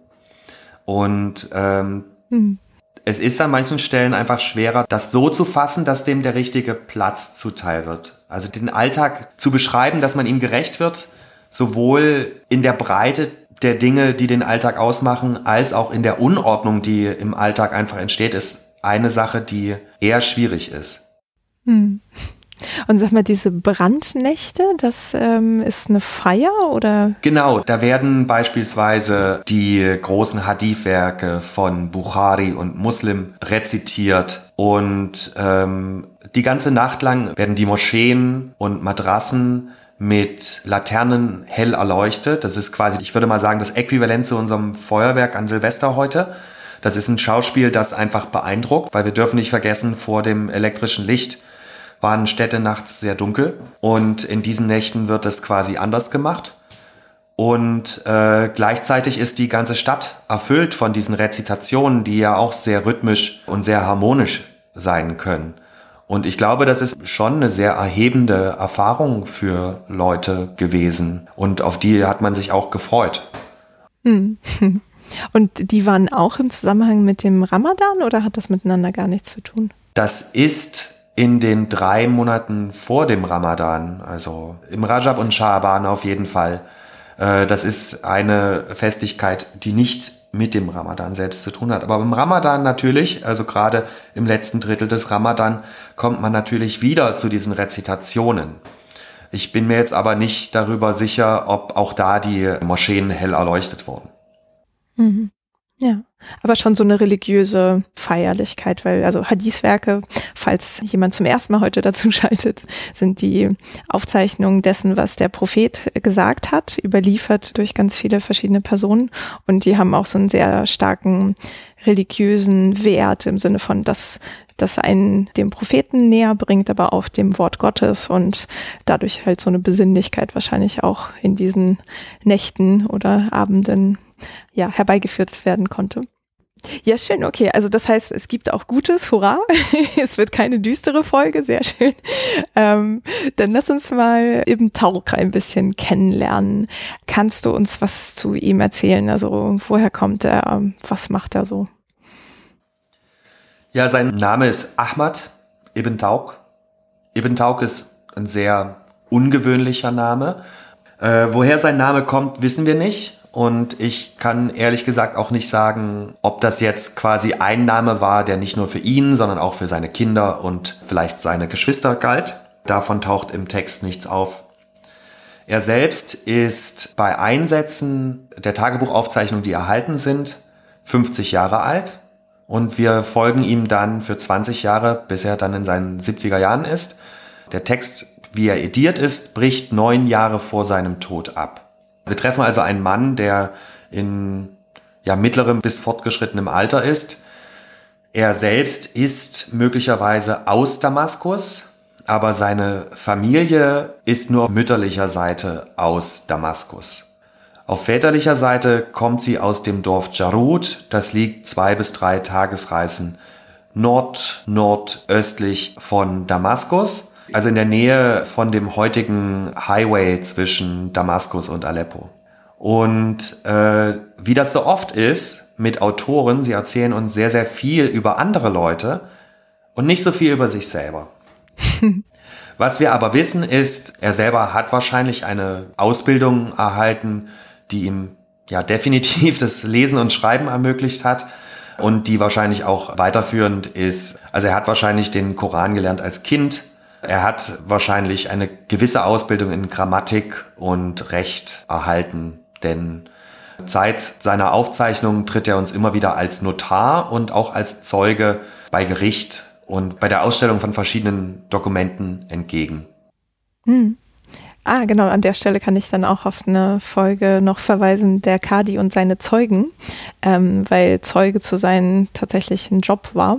Und ähm, hm. es ist an manchen Stellen einfach schwerer, das so zu fassen, dass dem der richtige Platz zuteil wird. Also den Alltag zu beschreiben, dass man ihm gerecht wird, sowohl in der Breite der Dinge, die den Alltag ausmachen, als auch in der Unordnung, die im Alltag einfach entsteht, ist eine Sache, die eher schwierig ist. Hm. Und sag mal, diese Brandnächte, das ähm, ist eine Feier oder? Genau, da werden beispielsweise die großen Hadith-Werke von Bukhari und Muslim rezitiert und ähm, die ganze Nacht lang werden die Moscheen und Madrassen mit Laternen hell erleuchtet. Das ist quasi, ich würde mal sagen, das Äquivalent zu unserem Feuerwerk an Silvester heute. Das ist ein Schauspiel, das einfach beeindruckt, weil wir dürfen nicht vergessen, vor dem elektrischen Licht waren Städte nachts sehr dunkel und in diesen Nächten wird es quasi anders gemacht. Und äh, gleichzeitig ist die ganze Stadt erfüllt von diesen Rezitationen, die ja auch sehr rhythmisch und sehr harmonisch sein können. Und ich glaube, das ist schon eine sehr erhebende Erfahrung für Leute gewesen. Und auf die hat man sich auch gefreut. Hm. Und die waren auch im Zusammenhang mit dem Ramadan oder hat das miteinander gar nichts zu tun? Das ist in den drei Monaten vor dem Ramadan, also im Rajab und Sha'ban auf jeden Fall. Äh, das ist eine Festlichkeit, die nicht mit dem Ramadan selbst zu tun hat. Aber im Ramadan natürlich, also gerade im letzten Drittel des Ramadan, kommt man natürlich wieder zu diesen Rezitationen. Ich bin mir jetzt aber nicht darüber sicher, ob auch da die Moscheen hell erleuchtet wurden. Mhm. Ja, aber schon so eine religiöse Feierlichkeit, weil also Hadith-Werke, falls jemand zum ersten Mal heute dazu schaltet, sind die Aufzeichnungen dessen, was der Prophet gesagt hat, überliefert durch ganz viele verschiedene Personen. Und die haben auch so einen sehr starken religiösen Wert im Sinne von, dass das einen dem Propheten näher bringt, aber auch dem Wort Gottes und dadurch halt so eine Besinnlichkeit wahrscheinlich auch in diesen Nächten oder Abenden ja, herbeigeführt werden konnte. Ja, schön, okay. Also das heißt, es gibt auch Gutes, hurra. es wird keine düstere Folge, sehr schön. Ähm, dann lass uns mal Ibn Tauch ein bisschen kennenlernen. Kannst du uns was zu ihm erzählen? Also woher kommt er? Was macht er so? Ja, sein Name ist Ahmad Ibn Tauch. Ibn Tauch ist ein sehr ungewöhnlicher Name. Äh, woher sein Name kommt, wissen wir nicht. Und ich kann ehrlich gesagt auch nicht sagen, ob das jetzt quasi ein Name war, der nicht nur für ihn, sondern auch für seine Kinder und vielleicht seine Geschwister galt. Davon taucht im Text nichts auf. Er selbst ist bei Einsätzen der Tagebuchaufzeichnung, die erhalten sind, 50 Jahre alt. Und wir folgen ihm dann für 20 Jahre, bis er dann in seinen 70er Jahren ist. Der Text, wie er ediert ist, bricht neun Jahre vor seinem Tod ab. Wir treffen also einen Mann, der in ja, mittlerem bis fortgeschrittenem Alter ist. Er selbst ist möglicherweise aus Damaskus, aber seine Familie ist nur mütterlicher Seite aus Damaskus. Auf väterlicher Seite kommt sie aus dem Dorf Jarud, das liegt zwei bis drei Tagesreisen nord-nordöstlich von Damaskus also in der Nähe von dem heutigen Highway zwischen Damaskus und Aleppo. Und äh, wie das so oft ist mit Autoren, sie erzählen uns sehr, sehr viel über andere Leute und nicht so viel über sich selber. Was wir aber wissen ist, er selber hat wahrscheinlich eine Ausbildung erhalten, die ihm ja definitiv das Lesen und Schreiben ermöglicht hat und die wahrscheinlich auch weiterführend ist. Also er hat wahrscheinlich den Koran gelernt als Kind er hat wahrscheinlich eine gewisse Ausbildung in Grammatik und Recht erhalten, denn Zeit seiner Aufzeichnung tritt er uns immer wieder als Notar und auch als Zeuge bei Gericht und bei der Ausstellung von verschiedenen Dokumenten entgegen. Hm. Ah, genau, an der Stelle kann ich dann auch auf eine Folge noch verweisen, der Kadi und seine Zeugen, ähm, weil Zeuge zu sein tatsächlich ein Job war.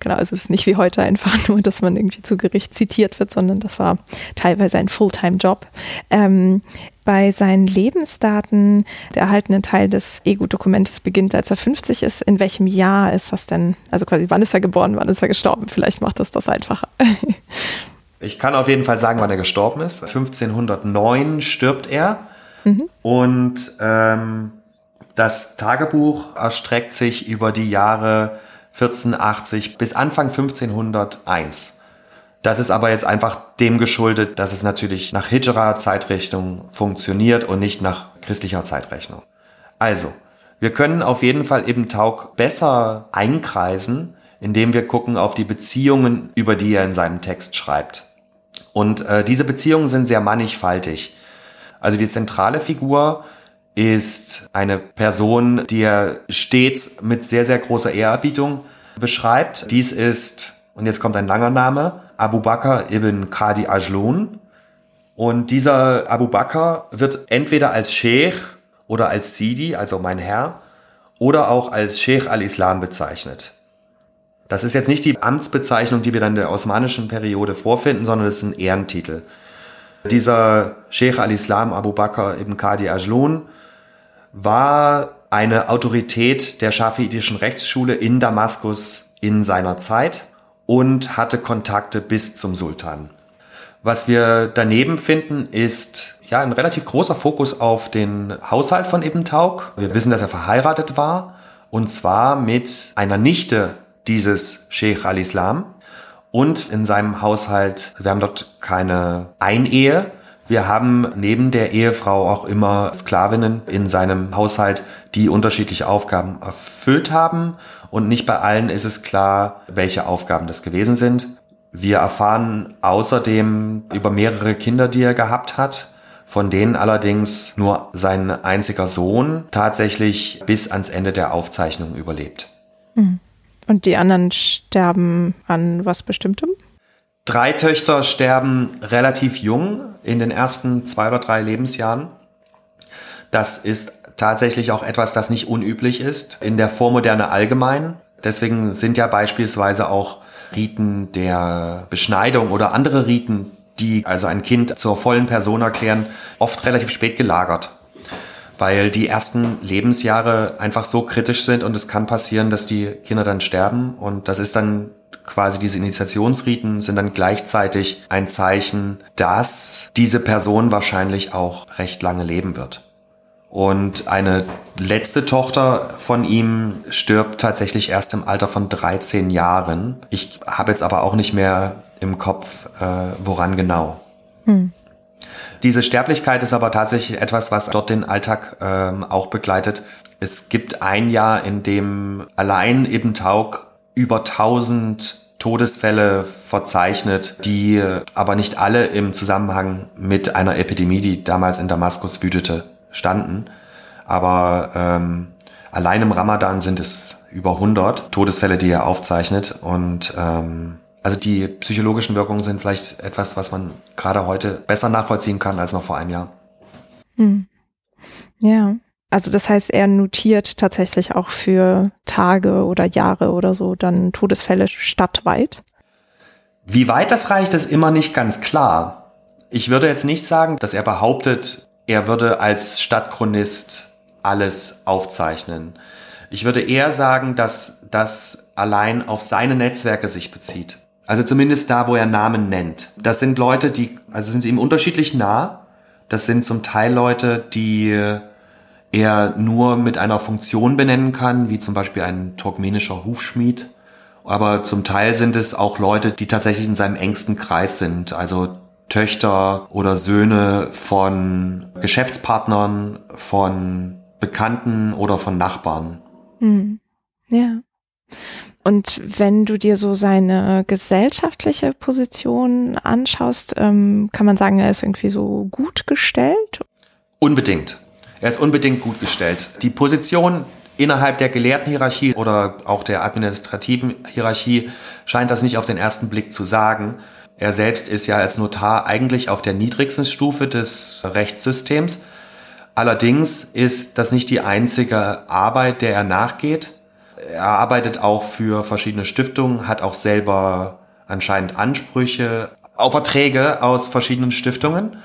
Genau, also es ist nicht wie heute einfach nur, dass man irgendwie zu Gericht zitiert wird, sondern das war teilweise ein Fulltime-Job. Ähm, bei seinen Lebensdaten, der erhaltene Teil des Ego-Dokumentes beginnt, als er 50 ist. In welchem Jahr ist das denn? Also quasi, wann ist er geboren, wann ist er gestorben? Vielleicht macht das das einfacher. Ich kann auf jeden Fall sagen, wann er gestorben ist. 1509 stirbt er. Mhm. Und ähm, das Tagebuch erstreckt sich über die Jahre 1480 bis Anfang 1501. Das ist aber jetzt einfach dem geschuldet, dass es natürlich nach Hijra-Zeitrechnung funktioniert und nicht nach christlicher Zeitrechnung. Also, wir können auf jeden Fall Ibn Taug besser einkreisen, indem wir gucken auf die Beziehungen, über die er in seinem Text schreibt. Und äh, diese Beziehungen sind sehr mannigfaltig. Also die zentrale Figur ist eine Person, die er stets mit sehr, sehr großer Ehrerbietung beschreibt. Dies ist, und jetzt kommt ein langer Name, Abu Bakr ibn Qadi Ajlun. Und dieser Abu Bakr wird entweder als Sheikh oder als Sidi, also mein Herr, oder auch als Sheikh al-Islam bezeichnet. Das ist jetzt nicht die Amtsbezeichnung, die wir dann in der osmanischen Periode vorfinden, sondern das ist ein Ehrentitel. Dieser Sheikh al-Islam Abu Bakr ibn Qadi Ajlun war eine Autorität der schafiitischen Rechtsschule in Damaskus in seiner Zeit und hatte Kontakte bis zum Sultan. Was wir daneben finden, ist ja ein relativ großer Fokus auf den Haushalt von Ibn Tauk. Wir wissen, dass er verheiratet war und zwar mit einer Nichte dieses Sheikh al-Islam und in seinem Haushalt, wir haben dort keine Einehe, wir haben neben der Ehefrau auch immer Sklavinnen in seinem Haushalt, die unterschiedliche Aufgaben erfüllt haben. Und nicht bei allen ist es klar, welche Aufgaben das gewesen sind. Wir erfahren außerdem über mehrere Kinder, die er gehabt hat, von denen allerdings nur sein einziger Sohn tatsächlich bis ans Ende der Aufzeichnung überlebt. Hm. Und die anderen sterben an was Bestimmtem? Drei Töchter sterben relativ jung in den ersten zwei oder drei Lebensjahren. Das ist tatsächlich auch etwas, das nicht unüblich ist in der Vormoderne allgemein. Deswegen sind ja beispielsweise auch Riten der Beschneidung oder andere Riten, die also ein Kind zur vollen Person erklären, oft relativ spät gelagert. Weil die ersten Lebensjahre einfach so kritisch sind und es kann passieren, dass die Kinder dann sterben und das ist dann quasi diese Initiationsriten sind dann gleichzeitig ein Zeichen, dass diese Person wahrscheinlich auch recht lange leben wird. Und eine letzte Tochter von ihm stirbt tatsächlich erst im Alter von 13 Jahren. Ich habe jetzt aber auch nicht mehr im Kopf, äh, woran genau. Hm. Diese Sterblichkeit ist aber tatsächlich etwas, was dort den Alltag ähm, auch begleitet. Es gibt ein Jahr, in dem allein Ibn Tauk über 1000 Todesfälle verzeichnet, die aber nicht alle im Zusammenhang mit einer Epidemie, die damals in Damaskus wütete, standen. Aber ähm, allein im Ramadan sind es über 100 Todesfälle, die er aufzeichnet. Und ähm, also die psychologischen Wirkungen sind vielleicht etwas, was man gerade heute besser nachvollziehen kann als noch vor einem Jahr. Hm. Ja. Also das heißt, er notiert tatsächlich auch für Tage oder Jahre oder so dann Todesfälle stadtweit. Wie weit das reicht, ist immer nicht ganz klar. Ich würde jetzt nicht sagen, dass er behauptet, er würde als Stadtchronist alles aufzeichnen. Ich würde eher sagen, dass das allein auf seine Netzwerke sich bezieht. Also zumindest da, wo er Namen nennt. Das sind Leute, die, also sind ihm unterschiedlich nah. Das sind zum Teil Leute, die er nur mit einer Funktion benennen kann, wie zum Beispiel ein turkmenischer Hufschmied. Aber zum Teil sind es auch Leute, die tatsächlich in seinem engsten Kreis sind, also Töchter oder Söhne von Geschäftspartnern, von Bekannten oder von Nachbarn. Hm. Ja. Und wenn du dir so seine gesellschaftliche Position anschaust, ähm, kann man sagen, er ist irgendwie so gut gestellt? Unbedingt. Er ist unbedingt gut gestellt. Die Position innerhalb der Gelehrtenhierarchie oder auch der administrativen Hierarchie scheint das nicht auf den ersten Blick zu sagen. Er selbst ist ja als Notar eigentlich auf der niedrigsten Stufe des Rechtssystems. Allerdings ist das nicht die einzige Arbeit, der er nachgeht. Er arbeitet auch für verschiedene Stiftungen, hat auch selber anscheinend Ansprüche auf Verträge aus verschiedenen Stiftungen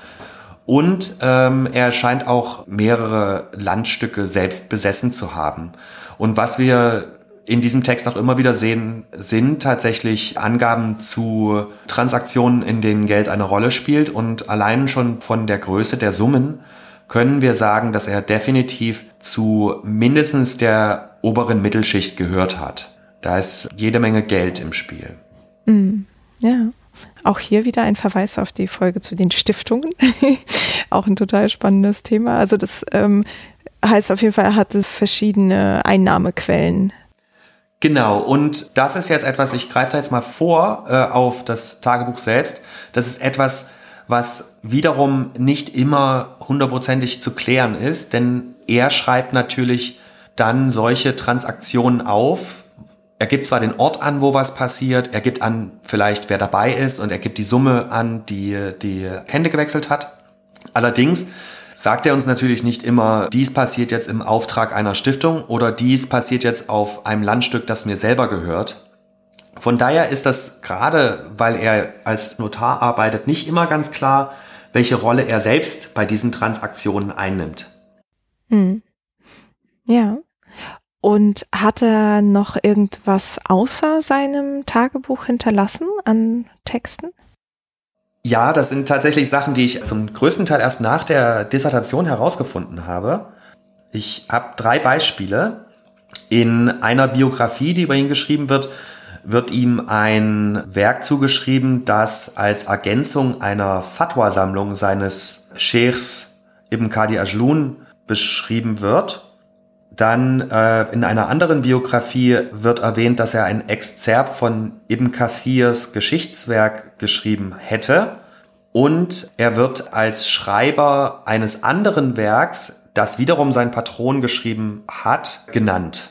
und ähm, er scheint auch mehrere Landstücke selbst besessen zu haben. Und was wir in diesem Text auch immer wieder sehen, sind tatsächlich Angaben zu Transaktionen, in denen Geld eine Rolle spielt. Und allein schon von der Größe der Summen können wir sagen, dass er definitiv zu mindestens der oberen Mittelschicht gehört hat. Da ist jede Menge Geld im Spiel. Mm, ja. Auch hier wieder ein Verweis auf die Folge zu den Stiftungen. auch ein total spannendes Thema. Also das ähm, heißt auf jeden Fall, er hatte verschiedene Einnahmequellen. Genau, und das ist jetzt etwas, ich greife da jetzt mal vor äh, auf das Tagebuch selbst. Das ist etwas, was wiederum nicht immer hundertprozentig zu klären ist, denn er schreibt natürlich dann solche Transaktionen auf, er gibt zwar den Ort an, wo was passiert, er gibt an, vielleicht wer dabei ist und er gibt die Summe an, die die Hände gewechselt hat. Allerdings sagt er uns natürlich nicht immer, dies passiert jetzt im Auftrag einer Stiftung oder dies passiert jetzt auf einem Landstück, das mir selber gehört. Von daher ist das gerade, weil er als Notar arbeitet, nicht immer ganz klar, welche Rolle er selbst bei diesen Transaktionen einnimmt. Hm. Ja. Und hat er noch irgendwas außer seinem Tagebuch hinterlassen an Texten? Ja, das sind tatsächlich Sachen, die ich zum größten Teil erst nach der Dissertation herausgefunden habe. Ich habe drei Beispiele. In einer Biografie, die über ihn geschrieben wird, wird ihm ein Werk zugeschrieben, das als Ergänzung einer Fatwa-Sammlung seines Sheikhs Ibn Qadi Ajlun beschrieben wird. Dann äh, in einer anderen Biografie wird erwähnt, dass er ein Exzerpt von Ibn Kathirs Geschichtswerk geschrieben hätte. Und er wird als Schreiber eines anderen Werks, das wiederum sein Patron geschrieben hat, genannt.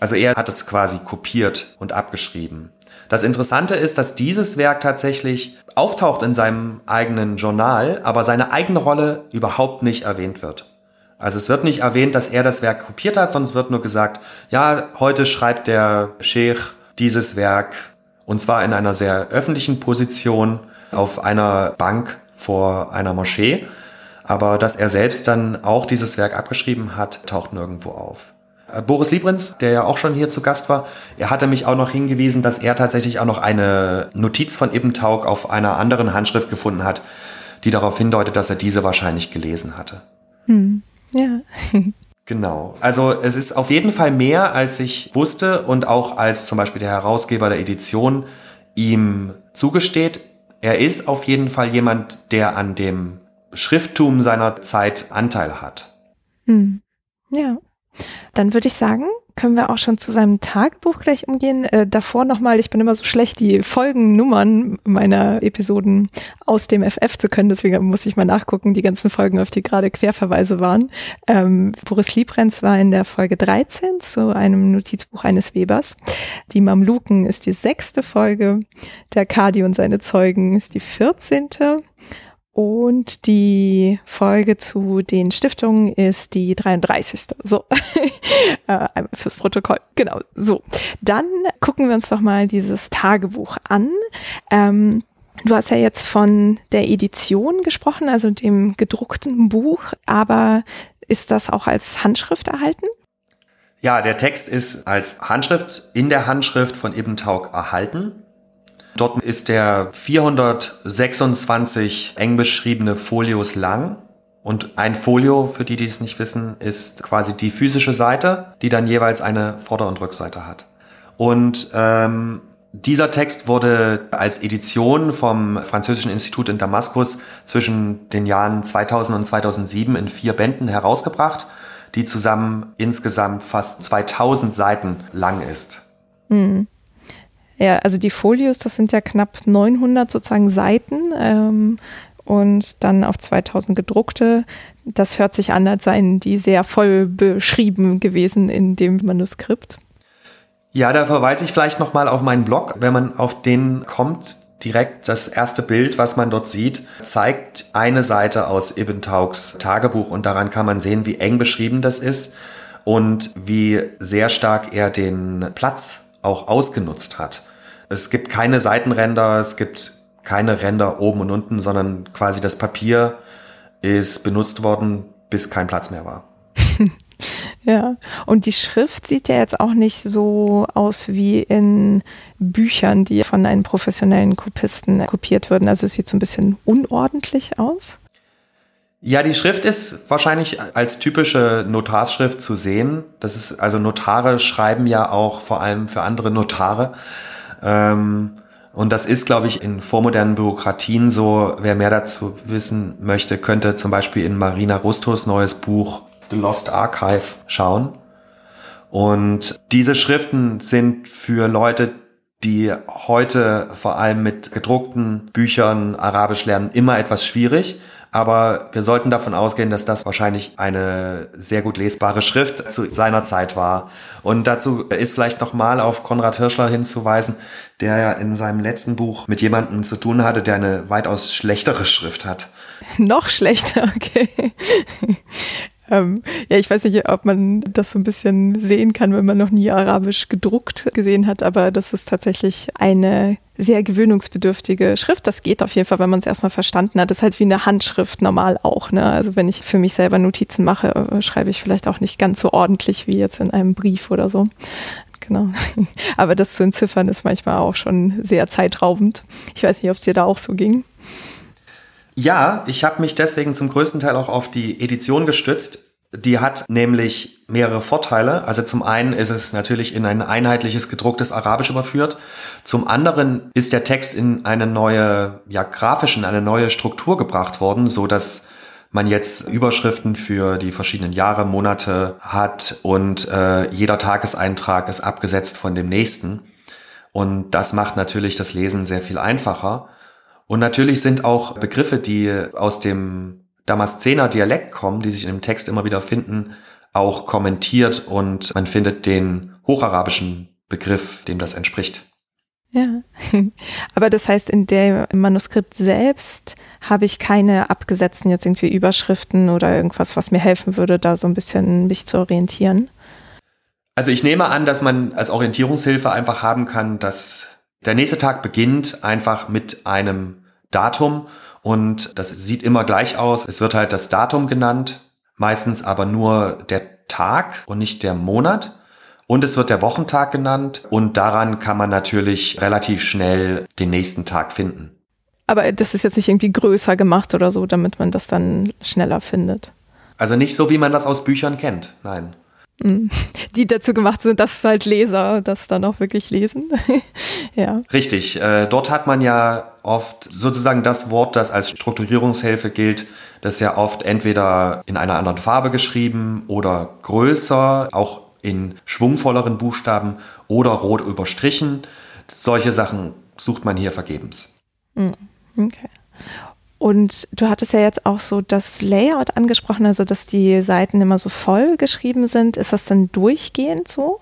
Also er hat es quasi kopiert und abgeschrieben. Das Interessante ist, dass dieses Werk tatsächlich auftaucht in seinem eigenen Journal, aber seine eigene Rolle überhaupt nicht erwähnt wird. Also es wird nicht erwähnt, dass er das Werk kopiert hat, sondern es wird nur gesagt, ja, heute schreibt der Sheikh dieses Werk und zwar in einer sehr öffentlichen Position auf einer Bank vor einer Moschee. Aber dass er selbst dann auch dieses Werk abgeschrieben hat, taucht nirgendwo auf. Äh, Boris Liebrenz, der ja auch schon hier zu Gast war, er hatte mich auch noch hingewiesen, dass er tatsächlich auch noch eine Notiz von Ibn Taug auf einer anderen Handschrift gefunden hat, die darauf hindeutet, dass er diese wahrscheinlich gelesen hatte. Hm. Ja. Genau. Also es ist auf jeden Fall mehr, als ich wusste und auch als zum Beispiel der Herausgeber der Edition ihm zugesteht. Er ist auf jeden Fall jemand, der an dem Schrifttum seiner Zeit Anteil hat. Hm. Ja. Dann würde ich sagen, können wir auch schon zu seinem Tagebuch gleich umgehen. Äh, davor nochmal, ich bin immer so schlecht, die Folgennummern meiner Episoden aus dem FF zu können, deswegen muss ich mal nachgucken, die ganzen Folgen, auf die gerade Querverweise waren. Ähm, Boris Liebrenz war in der Folge 13 zu einem Notizbuch eines Webers. Die Mamluken ist die sechste Folge. Der Kadi und seine Zeugen ist die 14. Und die Folge zu den Stiftungen ist die 33. So, äh, einmal fürs Protokoll. Genau, so. Dann gucken wir uns doch mal dieses Tagebuch an. Ähm, du hast ja jetzt von der Edition gesprochen, also dem gedruckten Buch, aber ist das auch als Handschrift erhalten? Ja, der Text ist als Handschrift in der Handschrift von Ibn Taug erhalten. Dort ist der 426 eng beschriebene Folios lang. Und ein Folio, für die, die es nicht wissen, ist quasi die physische Seite, die dann jeweils eine Vorder- und Rückseite hat. Und ähm, dieser Text wurde als Edition vom Französischen Institut in Damaskus zwischen den Jahren 2000 und 2007 in vier Bänden herausgebracht, die zusammen insgesamt fast 2000 Seiten lang ist. Mhm. Ja, also die Folios, das sind ja knapp 900 sozusagen Seiten ähm, und dann auf 2000 gedruckte. Das hört sich an, als seien die sehr voll beschrieben gewesen in dem Manuskript. Ja, da verweise ich vielleicht nochmal auf meinen Blog. Wenn man auf den kommt, direkt das erste Bild, was man dort sieht, zeigt eine Seite aus Ibn Taugs Tagebuch und daran kann man sehen, wie eng beschrieben das ist und wie sehr stark er den Platz auch ausgenutzt hat. Es gibt keine Seitenränder, es gibt keine Ränder oben und unten, sondern quasi das Papier ist benutzt worden, bis kein Platz mehr war. ja, und die Schrift sieht ja jetzt auch nicht so aus wie in Büchern, die von einem professionellen Kopisten kopiert würden. Also es sieht so ein bisschen unordentlich aus. Ja, die Schrift ist wahrscheinlich als typische Notarschrift zu sehen. Das ist, also Notare schreiben ja auch vor allem für andere Notare. Ähm, und das ist, glaube ich, in vormodernen Bürokratien so. Wer mehr dazu wissen möchte, könnte zum Beispiel in Marina Rustos neues Buch The Lost Archive schauen. Und diese Schriften sind für Leute, die heute vor allem mit gedruckten Büchern Arabisch lernen, immer etwas schwierig. Aber wir sollten davon ausgehen, dass das wahrscheinlich eine sehr gut lesbare Schrift zu seiner Zeit war. Und dazu ist vielleicht nochmal auf Konrad Hirschler hinzuweisen, der ja in seinem letzten Buch mit jemandem zu tun hatte, der eine weitaus schlechtere Schrift hat. Noch schlechter, okay. Ähm, ja, ich weiß nicht, ob man das so ein bisschen sehen kann, wenn man noch nie Arabisch gedruckt gesehen hat, aber das ist tatsächlich eine sehr gewöhnungsbedürftige Schrift. Das geht auf jeden Fall, wenn man es erstmal verstanden hat. Das ist halt wie eine Handschrift normal auch. Ne? Also wenn ich für mich selber Notizen mache, schreibe ich vielleicht auch nicht ganz so ordentlich wie jetzt in einem Brief oder so. Genau. Aber das zu entziffern ist manchmal auch schon sehr zeitraubend. Ich weiß nicht, ob es dir da auch so ging. Ja, ich habe mich deswegen zum größten Teil auch auf die Edition gestützt. Die hat nämlich mehrere Vorteile. Also zum einen ist es natürlich in ein einheitliches gedrucktes Arabisch überführt. Zum anderen ist der Text in eine neue, ja, grafischen, eine neue Struktur gebracht worden, so dass man jetzt Überschriften für die verschiedenen Jahre, Monate hat und äh, jeder Tageseintrag ist abgesetzt von dem nächsten. Und das macht natürlich das Lesen sehr viel einfacher. Und natürlich sind auch Begriffe, die aus dem Damaszener Dialekt kommen, die sich in dem Text immer wieder finden, auch kommentiert und man findet den hocharabischen Begriff, dem das entspricht. Ja, aber das heißt, in dem Manuskript selbst habe ich keine abgesetzten jetzt irgendwie Überschriften oder irgendwas, was mir helfen würde, da so ein bisschen mich zu orientieren. Also ich nehme an, dass man als Orientierungshilfe einfach haben kann, dass der nächste Tag beginnt einfach mit einem Datum und das sieht immer gleich aus. Es wird halt das Datum genannt, meistens aber nur der Tag und nicht der Monat. Und es wird der Wochentag genannt und daran kann man natürlich relativ schnell den nächsten Tag finden. Aber das ist jetzt nicht irgendwie größer gemacht oder so, damit man das dann schneller findet. Also nicht so, wie man das aus Büchern kennt, nein. Hm. Die dazu gemacht sind, dass halt Leser das dann auch wirklich lesen. ja. Richtig. Äh, dort hat man ja oft sozusagen das Wort, das als Strukturierungshilfe gilt, das ist ja oft entweder in einer anderen Farbe geschrieben oder größer, auch in schwungvolleren Buchstaben oder rot überstrichen. Solche Sachen sucht man hier vergebens. Hm. Okay. Und du hattest ja jetzt auch so das Layout angesprochen, also dass die Seiten immer so voll geschrieben sind. Ist das dann durchgehend so?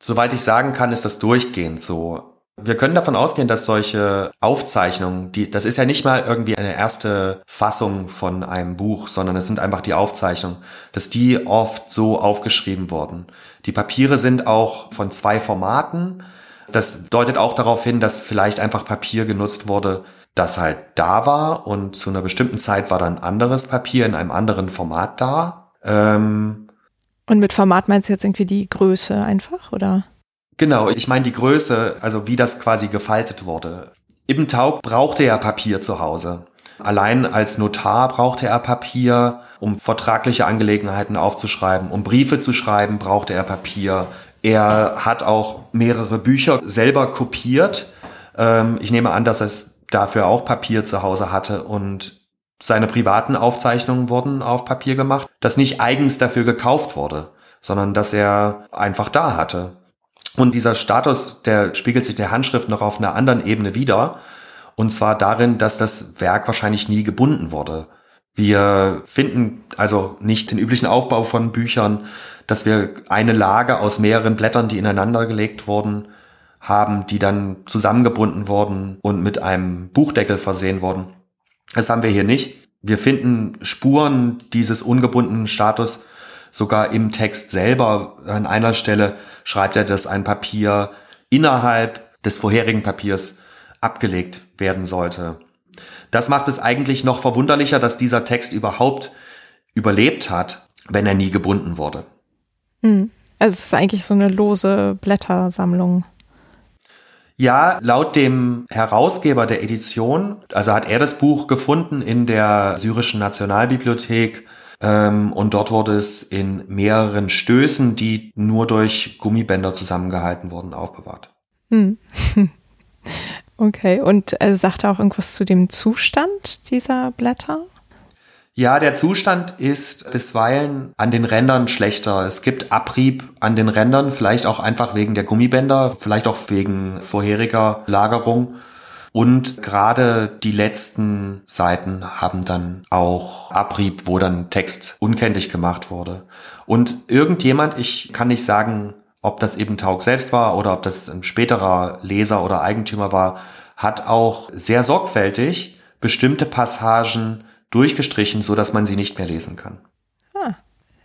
Soweit ich sagen kann, ist das durchgehend so. Wir können davon ausgehen, dass solche Aufzeichnungen, die, das ist ja nicht mal irgendwie eine erste Fassung von einem Buch, sondern es sind einfach die Aufzeichnungen, dass die oft so aufgeschrieben wurden. Die Papiere sind auch von zwei Formaten. Das deutet auch darauf hin, dass vielleicht einfach Papier genutzt wurde, das halt da war und zu einer bestimmten Zeit war dann anderes Papier in einem anderen Format da. Ähm, und mit Format meinst du jetzt irgendwie die Größe einfach, oder? Genau, ich meine die Größe, also wie das quasi gefaltet wurde. Ibn Taub brauchte ja Papier zu Hause. Allein als Notar brauchte er Papier, um vertragliche Angelegenheiten aufzuschreiben, um Briefe zu schreiben, brauchte er Papier. Er hat auch mehrere Bücher selber kopiert. Ähm, ich nehme an, dass es dafür auch Papier zu Hause hatte und seine privaten Aufzeichnungen wurden auf Papier gemacht, das nicht eigens dafür gekauft wurde, sondern dass er einfach da hatte. Und dieser Status, der spiegelt sich der Handschrift noch auf einer anderen Ebene wieder, und zwar darin, dass das Werk wahrscheinlich nie gebunden wurde. Wir finden also nicht den üblichen Aufbau von Büchern, dass wir eine Lage aus mehreren Blättern, die ineinander gelegt wurden, haben, die dann zusammengebunden wurden und mit einem Buchdeckel versehen wurden. Das haben wir hier nicht. Wir finden Spuren dieses ungebundenen Status sogar im Text selber. An einer Stelle schreibt er, dass ein Papier innerhalb des vorherigen Papiers abgelegt werden sollte. Das macht es eigentlich noch verwunderlicher, dass dieser Text überhaupt überlebt hat, wenn er nie gebunden wurde. Hm. Also es ist eigentlich so eine lose Blättersammlung. Ja, laut dem Herausgeber der Edition, also hat er das Buch gefunden in der syrischen Nationalbibliothek ähm, und dort wurde es in mehreren Stößen, die nur durch Gummibänder zusammengehalten wurden, aufbewahrt. Hm. Okay, und äh, sagt er auch irgendwas zu dem Zustand dieser Blätter? Ja, der Zustand ist bisweilen an den Rändern schlechter. Es gibt Abrieb an den Rändern, vielleicht auch einfach wegen der Gummibänder, vielleicht auch wegen vorheriger Lagerung. Und gerade die letzten Seiten haben dann auch Abrieb, wo dann Text unkenntlich gemacht wurde. Und irgendjemand, ich kann nicht sagen, ob das eben Taug selbst war oder ob das ein späterer Leser oder Eigentümer war, hat auch sehr sorgfältig bestimmte Passagen durchgestrichen, so dass man sie nicht mehr lesen kann. Ah,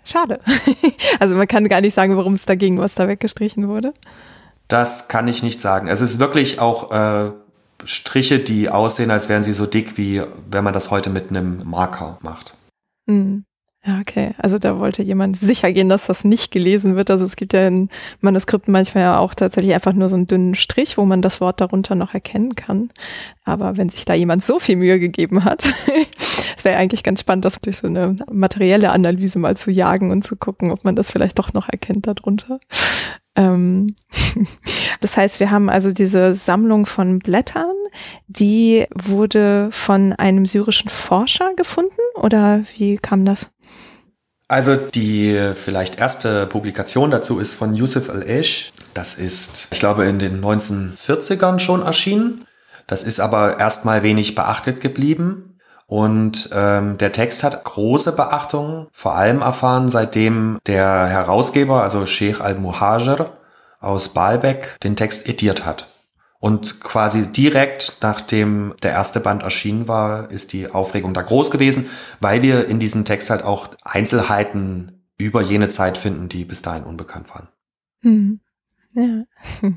schade. also man kann gar nicht sagen, warum es dagegen was da weggestrichen wurde. Das kann ich nicht sagen. Es ist wirklich auch äh, Striche, die aussehen, als wären sie so dick, wie wenn man das heute mit einem Marker macht. Hm. Ja, okay. Also da wollte jemand sicher gehen, dass das nicht gelesen wird. Also es gibt ja in Manuskripten manchmal ja auch tatsächlich einfach nur so einen dünnen Strich, wo man das Wort darunter noch erkennen kann. Aber wenn sich da jemand so viel Mühe gegeben hat, es wäre eigentlich ganz spannend, das durch so eine materielle Analyse mal zu jagen und zu gucken, ob man das vielleicht doch noch erkennt darunter. Ähm das heißt, wir haben also diese Sammlung von Blättern, die wurde von einem syrischen Forscher gefunden oder wie kam das? Also die vielleicht erste Publikation dazu ist von Yusuf al-Esh. Das ist, ich glaube, in den 1940ern schon erschienen. Das ist aber erstmal wenig beachtet geblieben. Und ähm, der Text hat große Beachtung, vor allem erfahren, seitdem der Herausgeber, also Sheikh al-Muhajir aus Baalbek, den Text ediert hat. Und quasi direkt nachdem der erste Band erschienen war, ist die Aufregung da groß gewesen, weil wir in diesem Text halt auch Einzelheiten über jene Zeit finden, die bis dahin unbekannt waren. Hm. Ja.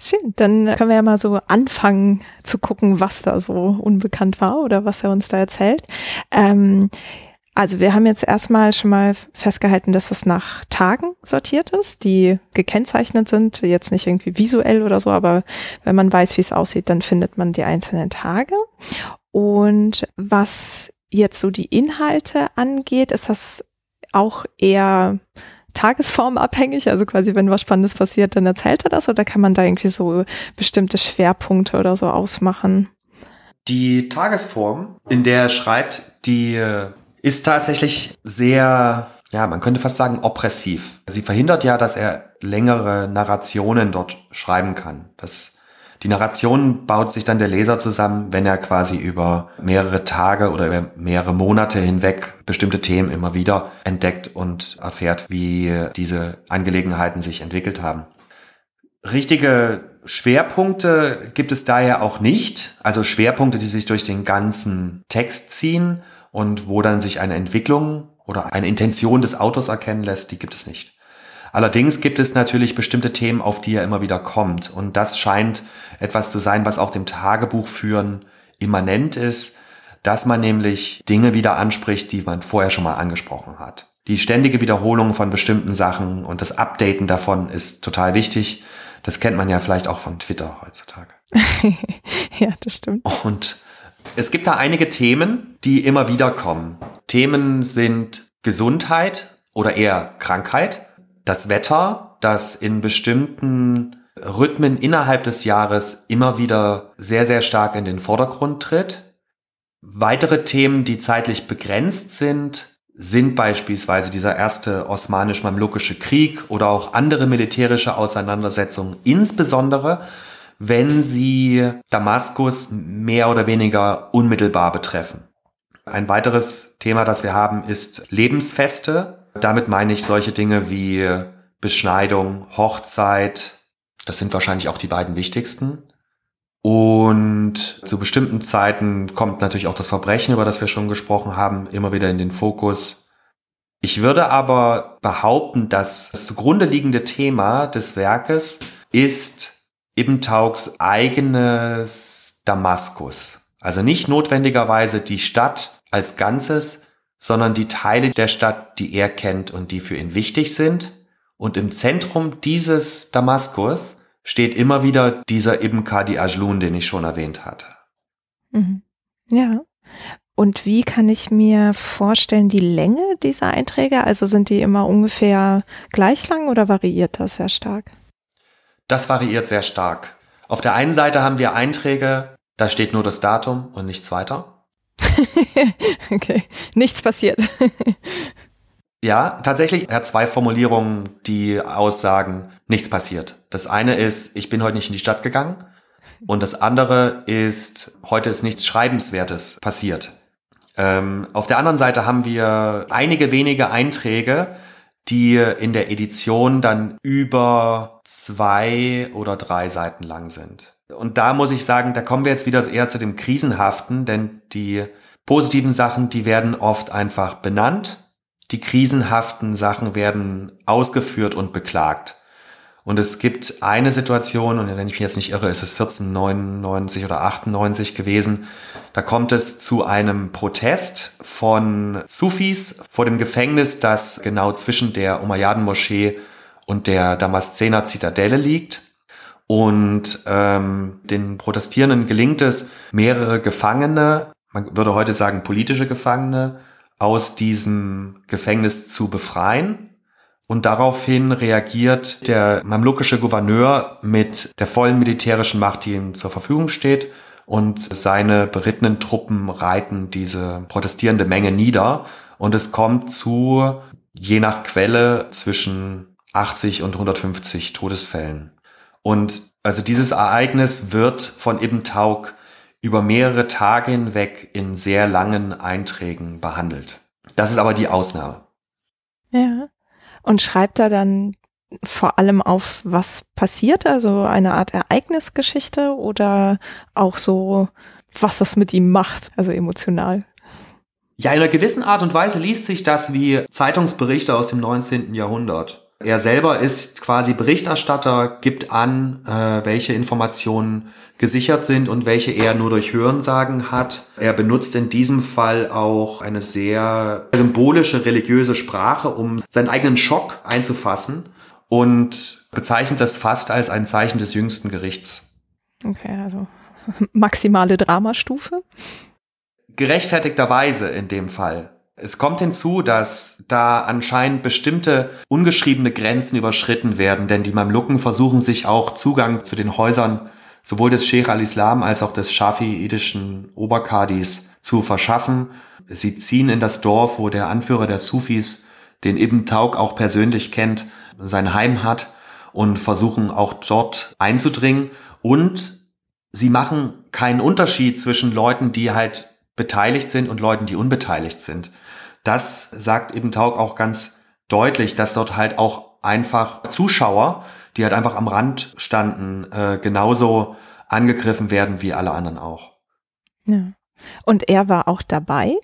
Schön, dann können wir ja mal so anfangen zu gucken, was da so unbekannt war oder was er uns da erzählt. Ähm, also wir haben jetzt erstmal schon mal festgehalten, dass es nach Tagen sortiert ist, die gekennzeichnet sind, jetzt nicht irgendwie visuell oder so, aber wenn man weiß, wie es aussieht, dann findet man die einzelnen Tage. Und was jetzt so die Inhalte angeht, ist das auch eher tagesformabhängig, also quasi wenn was Spannendes passiert, dann erzählt er das oder kann man da irgendwie so bestimmte Schwerpunkte oder so ausmachen? Die Tagesform, in der er schreibt, die ist tatsächlich sehr, ja, man könnte fast sagen, oppressiv. Sie verhindert ja, dass er längere Narrationen dort schreiben kann. Das, die Narration baut sich dann der Leser zusammen, wenn er quasi über mehrere Tage oder über mehrere Monate hinweg bestimmte Themen immer wieder entdeckt und erfährt, wie diese Angelegenheiten sich entwickelt haben. Richtige Schwerpunkte gibt es daher auch nicht. Also Schwerpunkte, die sich durch den ganzen Text ziehen und wo dann sich eine Entwicklung oder eine Intention des Autors erkennen lässt, die gibt es nicht. Allerdings gibt es natürlich bestimmte Themen, auf die er immer wieder kommt. Und das scheint etwas zu sein, was auch dem Tagebuchführen immanent ist, dass man nämlich Dinge wieder anspricht, die man vorher schon mal angesprochen hat. Die ständige Wiederholung von bestimmten Sachen und das Updaten davon ist total wichtig. Das kennt man ja vielleicht auch von Twitter heutzutage. ja, das stimmt. Und es gibt da einige Themen, die immer wieder kommen. Themen sind Gesundheit oder eher Krankheit, das Wetter, das in bestimmten Rhythmen innerhalb des Jahres immer wieder sehr, sehr stark in den Vordergrund tritt. Weitere Themen, die zeitlich begrenzt sind, sind beispielsweise dieser erste osmanisch-mamlukische Krieg oder auch andere militärische Auseinandersetzungen, insbesondere wenn sie Damaskus mehr oder weniger unmittelbar betreffen. Ein weiteres Thema, das wir haben, ist Lebensfeste. Damit meine ich solche Dinge wie Beschneidung, Hochzeit. Das sind wahrscheinlich auch die beiden wichtigsten. Und zu bestimmten Zeiten kommt natürlich auch das Verbrechen, über das wir schon gesprochen haben, immer wieder in den Fokus. Ich würde aber behaupten, dass das zugrunde liegende Thema des Werkes ist Ibn Taugs eigenes Damaskus. Also nicht notwendigerweise die Stadt als Ganzes, sondern die Teile der Stadt, die er kennt und die für ihn wichtig sind. Und im Zentrum dieses Damaskus steht immer wieder dieser Ibn Qadi Ajlun, den ich schon erwähnt hatte. Mhm. Ja. Und wie kann ich mir vorstellen, die Länge dieser Einträge? Also sind die immer ungefähr gleich lang oder variiert das sehr stark? Das variiert sehr stark. Auf der einen Seite haben wir Einträge, da steht nur das Datum und nichts weiter. okay, nichts passiert. ja, tatsächlich, er hat zwei Formulierungen, die aussagen, nichts passiert. Das eine ist, ich bin heute nicht in die Stadt gegangen. Und das andere ist, heute ist nichts Schreibenswertes passiert. Ähm, auf der anderen Seite haben wir einige wenige Einträge, die in der Edition dann über zwei oder drei Seiten lang sind. Und da muss ich sagen, da kommen wir jetzt wieder eher zu dem Krisenhaften, denn die positiven Sachen, die werden oft einfach benannt. Die krisenhaften Sachen werden ausgeführt und beklagt. Und es gibt eine Situation, und wenn ich mich jetzt nicht irre, ist es 1499 oder 98 gewesen, da kommt es zu einem Protest von Sufis vor dem Gefängnis, das genau zwischen der Umayyaden-Moschee und der Damaszener Zitadelle liegt. Und ähm, den Protestierenden gelingt es, mehrere Gefangene, man würde heute sagen politische Gefangene, aus diesem Gefängnis zu befreien. Und daraufhin reagiert der mamlukische Gouverneur mit der vollen militärischen Macht, die ihm zur Verfügung steht. Und seine berittenen Truppen reiten diese protestierende Menge nieder. Und es kommt zu, je nach Quelle, zwischen 80 und 150 Todesfällen. Und also dieses Ereignis wird von Ibn Tauk über mehrere Tage hinweg in sehr langen Einträgen behandelt. Das ist aber die Ausnahme. Ja und schreibt da dann vor allem auf, was passiert, also eine Art Ereignisgeschichte oder auch so, was das mit ihm macht, also emotional. Ja, in einer gewissen Art und Weise liest sich das wie Zeitungsberichte aus dem 19. Jahrhundert. Er selber ist quasi Berichterstatter, gibt an, äh, welche Informationen gesichert sind und welche er nur durch Hörensagen hat. Er benutzt in diesem Fall auch eine sehr symbolische religiöse Sprache, um seinen eigenen Schock einzufassen und bezeichnet das fast als ein Zeichen des jüngsten Gerichts. Okay, also maximale Dramastufe. Gerechtfertigterweise in dem Fall. Es kommt hinzu, dass da anscheinend bestimmte ungeschriebene Grenzen überschritten werden, denn die Mamluken versuchen sich auch Zugang zu den Häusern sowohl des Sheikh al-Islam als auch des schafiitischen Oberkadis zu verschaffen. Sie ziehen in das Dorf, wo der Anführer der Sufis, den Ibn Tauk auch persönlich kennt, sein Heim hat und versuchen auch dort einzudringen und sie machen keinen Unterschied zwischen Leuten, die halt beteiligt sind und Leuten, die unbeteiligt sind das sagt eben Taug auch ganz deutlich, dass dort halt auch einfach Zuschauer, die halt einfach am Rand standen, äh, genauso angegriffen werden wie alle anderen auch. Ja. Und er war auch dabei?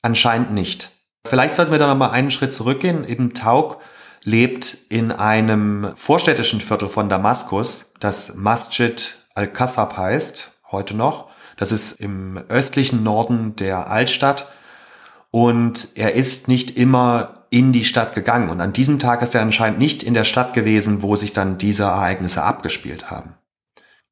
Anscheinend nicht. Vielleicht sollten wir da noch mal einen Schritt zurückgehen. Eben Taug lebt in einem vorstädtischen Viertel von Damaskus, das Masjid al-Qassab heißt, heute noch. Das ist im östlichen Norden der Altstadt und er ist nicht immer in die Stadt gegangen. Und an diesem Tag ist er anscheinend nicht in der Stadt gewesen, wo sich dann diese Ereignisse abgespielt haben.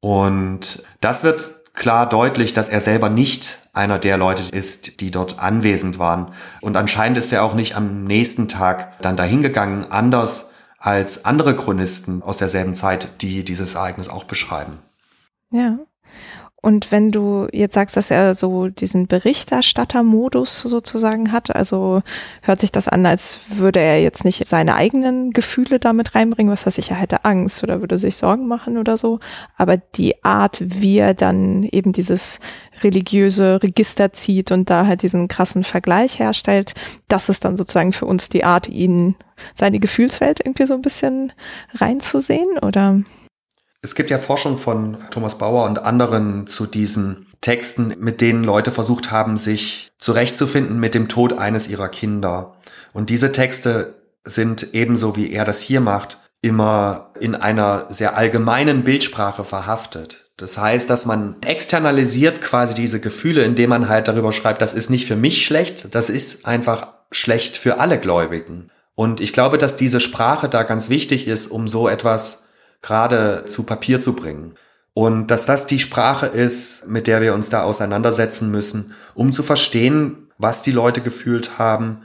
Und das wird klar deutlich, dass er selber nicht einer der Leute ist, die dort anwesend waren. Und anscheinend ist er auch nicht am nächsten Tag dann dahin gegangen, anders als andere Chronisten aus derselben Zeit, die dieses Ereignis auch beschreiben. Ja. Und wenn du jetzt sagst, dass er so diesen Berichterstattermodus sozusagen hat, also hört sich das an, als würde er jetzt nicht seine eigenen Gefühle damit reinbringen, was weiß ich, er hätte Angst oder würde sich Sorgen machen oder so. Aber die Art, wie er dann eben dieses religiöse Register zieht und da halt diesen krassen Vergleich herstellt, das ist dann sozusagen für uns die Art, ihn seine Gefühlswelt irgendwie so ein bisschen reinzusehen, oder? Es gibt ja Forschung von Thomas Bauer und anderen zu diesen Texten, mit denen Leute versucht haben, sich zurechtzufinden mit dem Tod eines ihrer Kinder. Und diese Texte sind ebenso wie er das hier macht, immer in einer sehr allgemeinen Bildsprache verhaftet. Das heißt, dass man externalisiert quasi diese Gefühle, indem man halt darüber schreibt, das ist nicht für mich schlecht, das ist einfach schlecht für alle Gläubigen. Und ich glaube, dass diese Sprache da ganz wichtig ist, um so etwas gerade zu Papier zu bringen. Und dass das die Sprache ist, mit der wir uns da auseinandersetzen müssen, um zu verstehen, was die Leute gefühlt haben,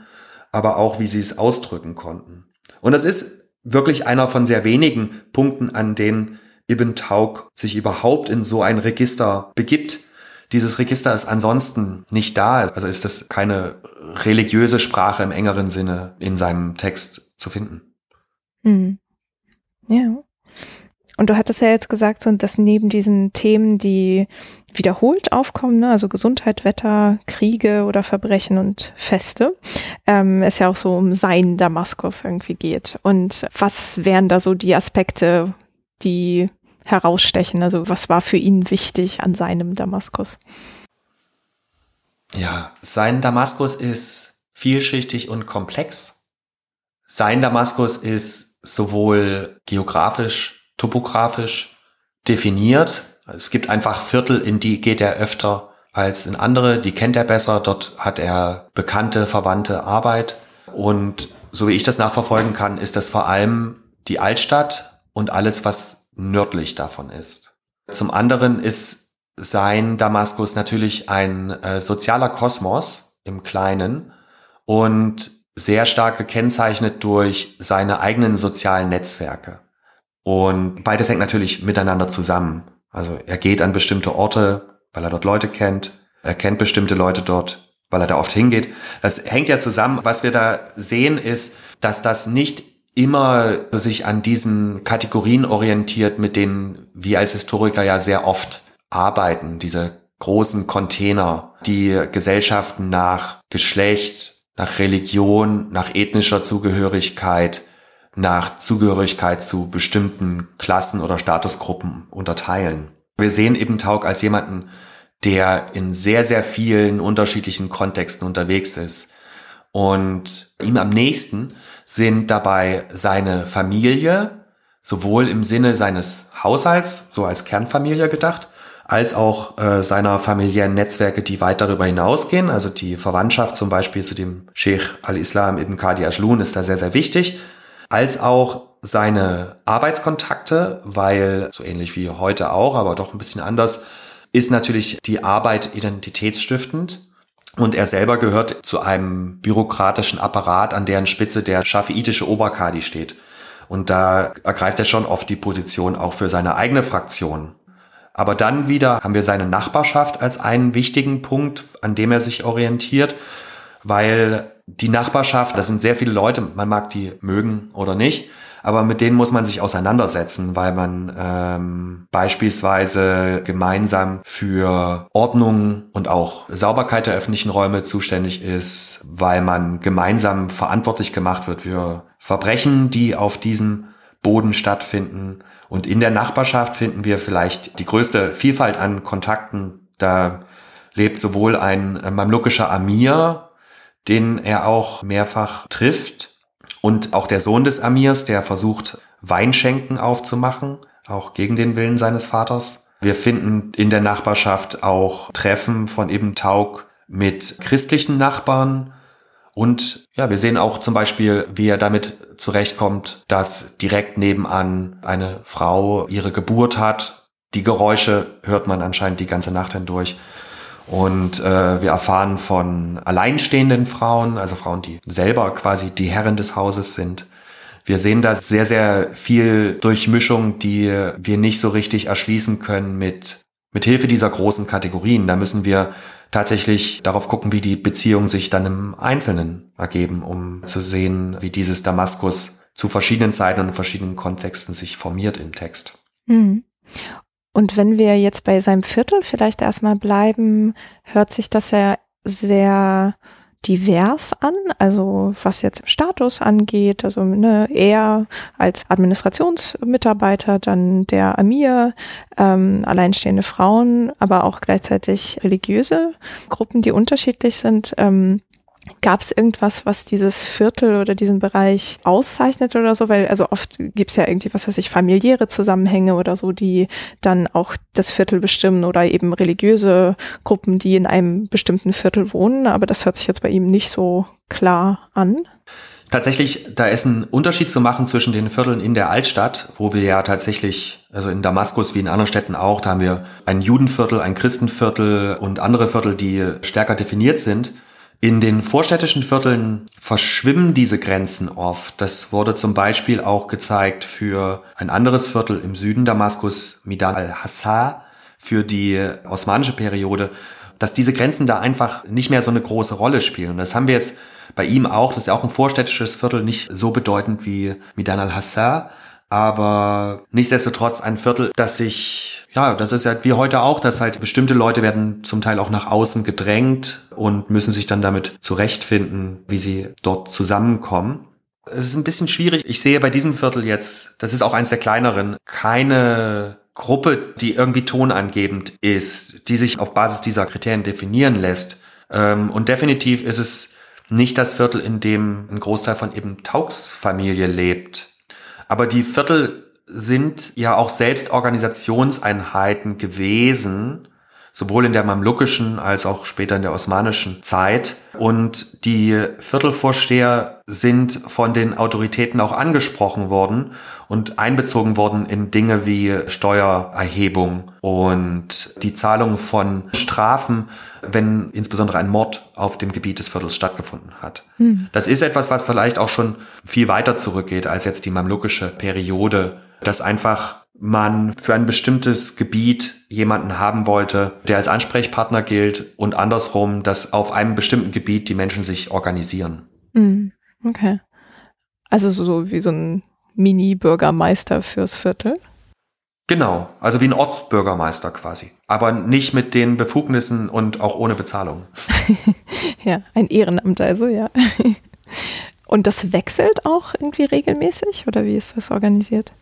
aber auch, wie sie es ausdrücken konnten. Und das ist wirklich einer von sehr wenigen Punkten, an denen Ibn Tauk sich überhaupt in so ein Register begibt. Dieses Register ist ansonsten nicht da, also ist das keine religiöse Sprache im engeren Sinne in seinem Text zu finden. Mhm. Ja. Und du hattest ja jetzt gesagt, so, dass neben diesen Themen, die wiederholt aufkommen, ne, also Gesundheit, Wetter, Kriege oder Verbrechen und Feste, ähm, es ja auch so um sein Damaskus irgendwie geht. Und was wären da so die Aspekte, die herausstechen? Also was war für ihn wichtig an seinem Damaskus? Ja, sein Damaskus ist vielschichtig und komplex. Sein Damaskus ist sowohl geografisch, topografisch definiert. Es gibt einfach Viertel, in die geht er öfter als in andere, die kennt er besser, dort hat er bekannte, verwandte Arbeit. Und so wie ich das nachverfolgen kann, ist das vor allem die Altstadt und alles, was nördlich davon ist. Zum anderen ist sein Damaskus natürlich ein äh, sozialer Kosmos im Kleinen und sehr stark gekennzeichnet durch seine eigenen sozialen Netzwerke. Und beides hängt natürlich miteinander zusammen. Also er geht an bestimmte Orte, weil er dort Leute kennt. Er kennt bestimmte Leute dort, weil er da oft hingeht. Das hängt ja zusammen. Was wir da sehen ist, dass das nicht immer sich an diesen Kategorien orientiert, mit denen wir als Historiker ja sehr oft arbeiten. Diese großen Container, die Gesellschaften nach Geschlecht, nach Religion, nach ethnischer Zugehörigkeit, nach Zugehörigkeit zu bestimmten Klassen oder Statusgruppen unterteilen. Wir sehen eben Taug als jemanden, der in sehr, sehr vielen unterschiedlichen Kontexten unterwegs ist. Und ihm am nächsten sind dabei seine Familie, sowohl im Sinne seines Haushalts, so als Kernfamilie gedacht, als auch äh, seiner familiären Netzwerke, die weit darüber hinausgehen. Also die Verwandtschaft zum Beispiel zu dem Sheikh al-Islam ibn Qadi Ajlun ist da sehr, sehr wichtig. Als auch seine Arbeitskontakte, weil so ähnlich wie heute auch, aber doch ein bisschen anders, ist natürlich die Arbeit identitätsstiftend. Und er selber gehört zu einem bürokratischen Apparat, an deren Spitze der schafiitische Oberkadi steht. Und da ergreift er schon oft die Position auch für seine eigene Fraktion. Aber dann wieder haben wir seine Nachbarschaft als einen wichtigen Punkt, an dem er sich orientiert, weil die Nachbarschaft, das sind sehr viele Leute, man mag die mögen oder nicht, aber mit denen muss man sich auseinandersetzen, weil man ähm, beispielsweise gemeinsam für Ordnung und auch Sauberkeit der öffentlichen Räume zuständig ist, weil man gemeinsam verantwortlich gemacht wird für Verbrechen, die auf diesem Boden stattfinden und in der Nachbarschaft finden wir vielleicht die größte Vielfalt an Kontakten. Da lebt sowohl ein mamlukischer Amir, den er auch mehrfach trifft, und auch der Sohn des Amirs, der versucht, Weinschenken aufzumachen, auch gegen den Willen seines Vaters. Wir finden in der Nachbarschaft auch Treffen von Ibn Taug mit christlichen Nachbarn, und ja, wir sehen auch zum Beispiel, wie er damit zurechtkommt, dass direkt nebenan eine Frau ihre Geburt hat. Die Geräusche hört man anscheinend die ganze Nacht hindurch. Und äh, wir erfahren von alleinstehenden Frauen, also Frauen, die selber quasi die Herren des Hauses sind. Wir sehen da sehr, sehr viel Durchmischung, die wir nicht so richtig erschließen können mit, mit Hilfe dieser großen Kategorien. Da müssen wir tatsächlich darauf gucken, wie die Beziehungen sich dann im Einzelnen ergeben, um zu sehen, wie dieses Damaskus zu verschiedenen Zeiten und verschiedenen Kontexten sich formiert im Text. Mhm. Und wenn wir jetzt bei seinem Viertel vielleicht erstmal bleiben, hört sich das ja sehr divers an, also was jetzt Status angeht, also ne, er als Administrationsmitarbeiter, dann der Amir, ähm, alleinstehende Frauen, aber auch gleichzeitig religiöse Gruppen, die unterschiedlich sind. Ähm, Gab es irgendwas, was dieses Viertel oder diesen Bereich auszeichnet oder so? Weil also oft gibt es ja irgendwie, was weiß ich, familiäre Zusammenhänge oder so, die dann auch das Viertel bestimmen oder eben religiöse Gruppen, die in einem bestimmten Viertel wohnen. Aber das hört sich jetzt bei ihm nicht so klar an. Tatsächlich, da ist ein Unterschied zu machen zwischen den Vierteln in der Altstadt, wo wir ja tatsächlich, also in Damaskus wie in anderen Städten auch, da haben wir ein Judenviertel, ein Christenviertel und andere Viertel, die stärker definiert sind. In den vorstädtischen Vierteln verschwimmen diese Grenzen oft. Das wurde zum Beispiel auch gezeigt für ein anderes Viertel im Süden Damaskus, Midan al-Hassar, für die osmanische Periode, dass diese Grenzen da einfach nicht mehr so eine große Rolle spielen. Und das haben wir jetzt bei ihm auch, das ist ja auch ein vorstädtisches Viertel, nicht so bedeutend wie Midan al-Hassar, aber nichtsdestotrotz ein Viertel, das sich, ja, das ist ja wie heute auch, dass halt bestimmte Leute werden zum Teil auch nach außen gedrängt und müssen sich dann damit zurechtfinden, wie sie dort zusammenkommen. Es ist ein bisschen schwierig. Ich sehe bei diesem Viertel jetzt, das ist auch eins der kleineren, keine Gruppe, die irgendwie tonangebend ist, die sich auf Basis dieser Kriterien definieren lässt. Ähm, und definitiv ist es nicht das Viertel, in dem ein Großteil von eben Taugs Familie lebt. Aber die Viertel sind ja auch selbst Organisationseinheiten gewesen, sowohl in der mamlukischen als auch später in der osmanischen Zeit. Und die Viertelvorsteher sind von den Autoritäten auch angesprochen worden und einbezogen worden in Dinge wie Steuererhebung und die Zahlung von Strafen, wenn insbesondere ein Mord auf dem Gebiet des Viertels stattgefunden hat. Hm. Das ist etwas, was vielleicht auch schon viel weiter zurückgeht als jetzt die mamlukische Periode, dass einfach man für ein bestimmtes Gebiet jemanden haben wollte, der als Ansprechpartner gilt und andersrum, dass auf einem bestimmten Gebiet die Menschen sich organisieren. Mhm. Okay. Also so wie so ein Mini-Bürgermeister fürs Viertel? Genau, also wie ein Ortsbürgermeister quasi, aber nicht mit den Befugnissen und auch ohne Bezahlung. ja, ein Ehrenamt also, ja. Und das wechselt auch irgendwie regelmäßig oder wie ist das organisiert?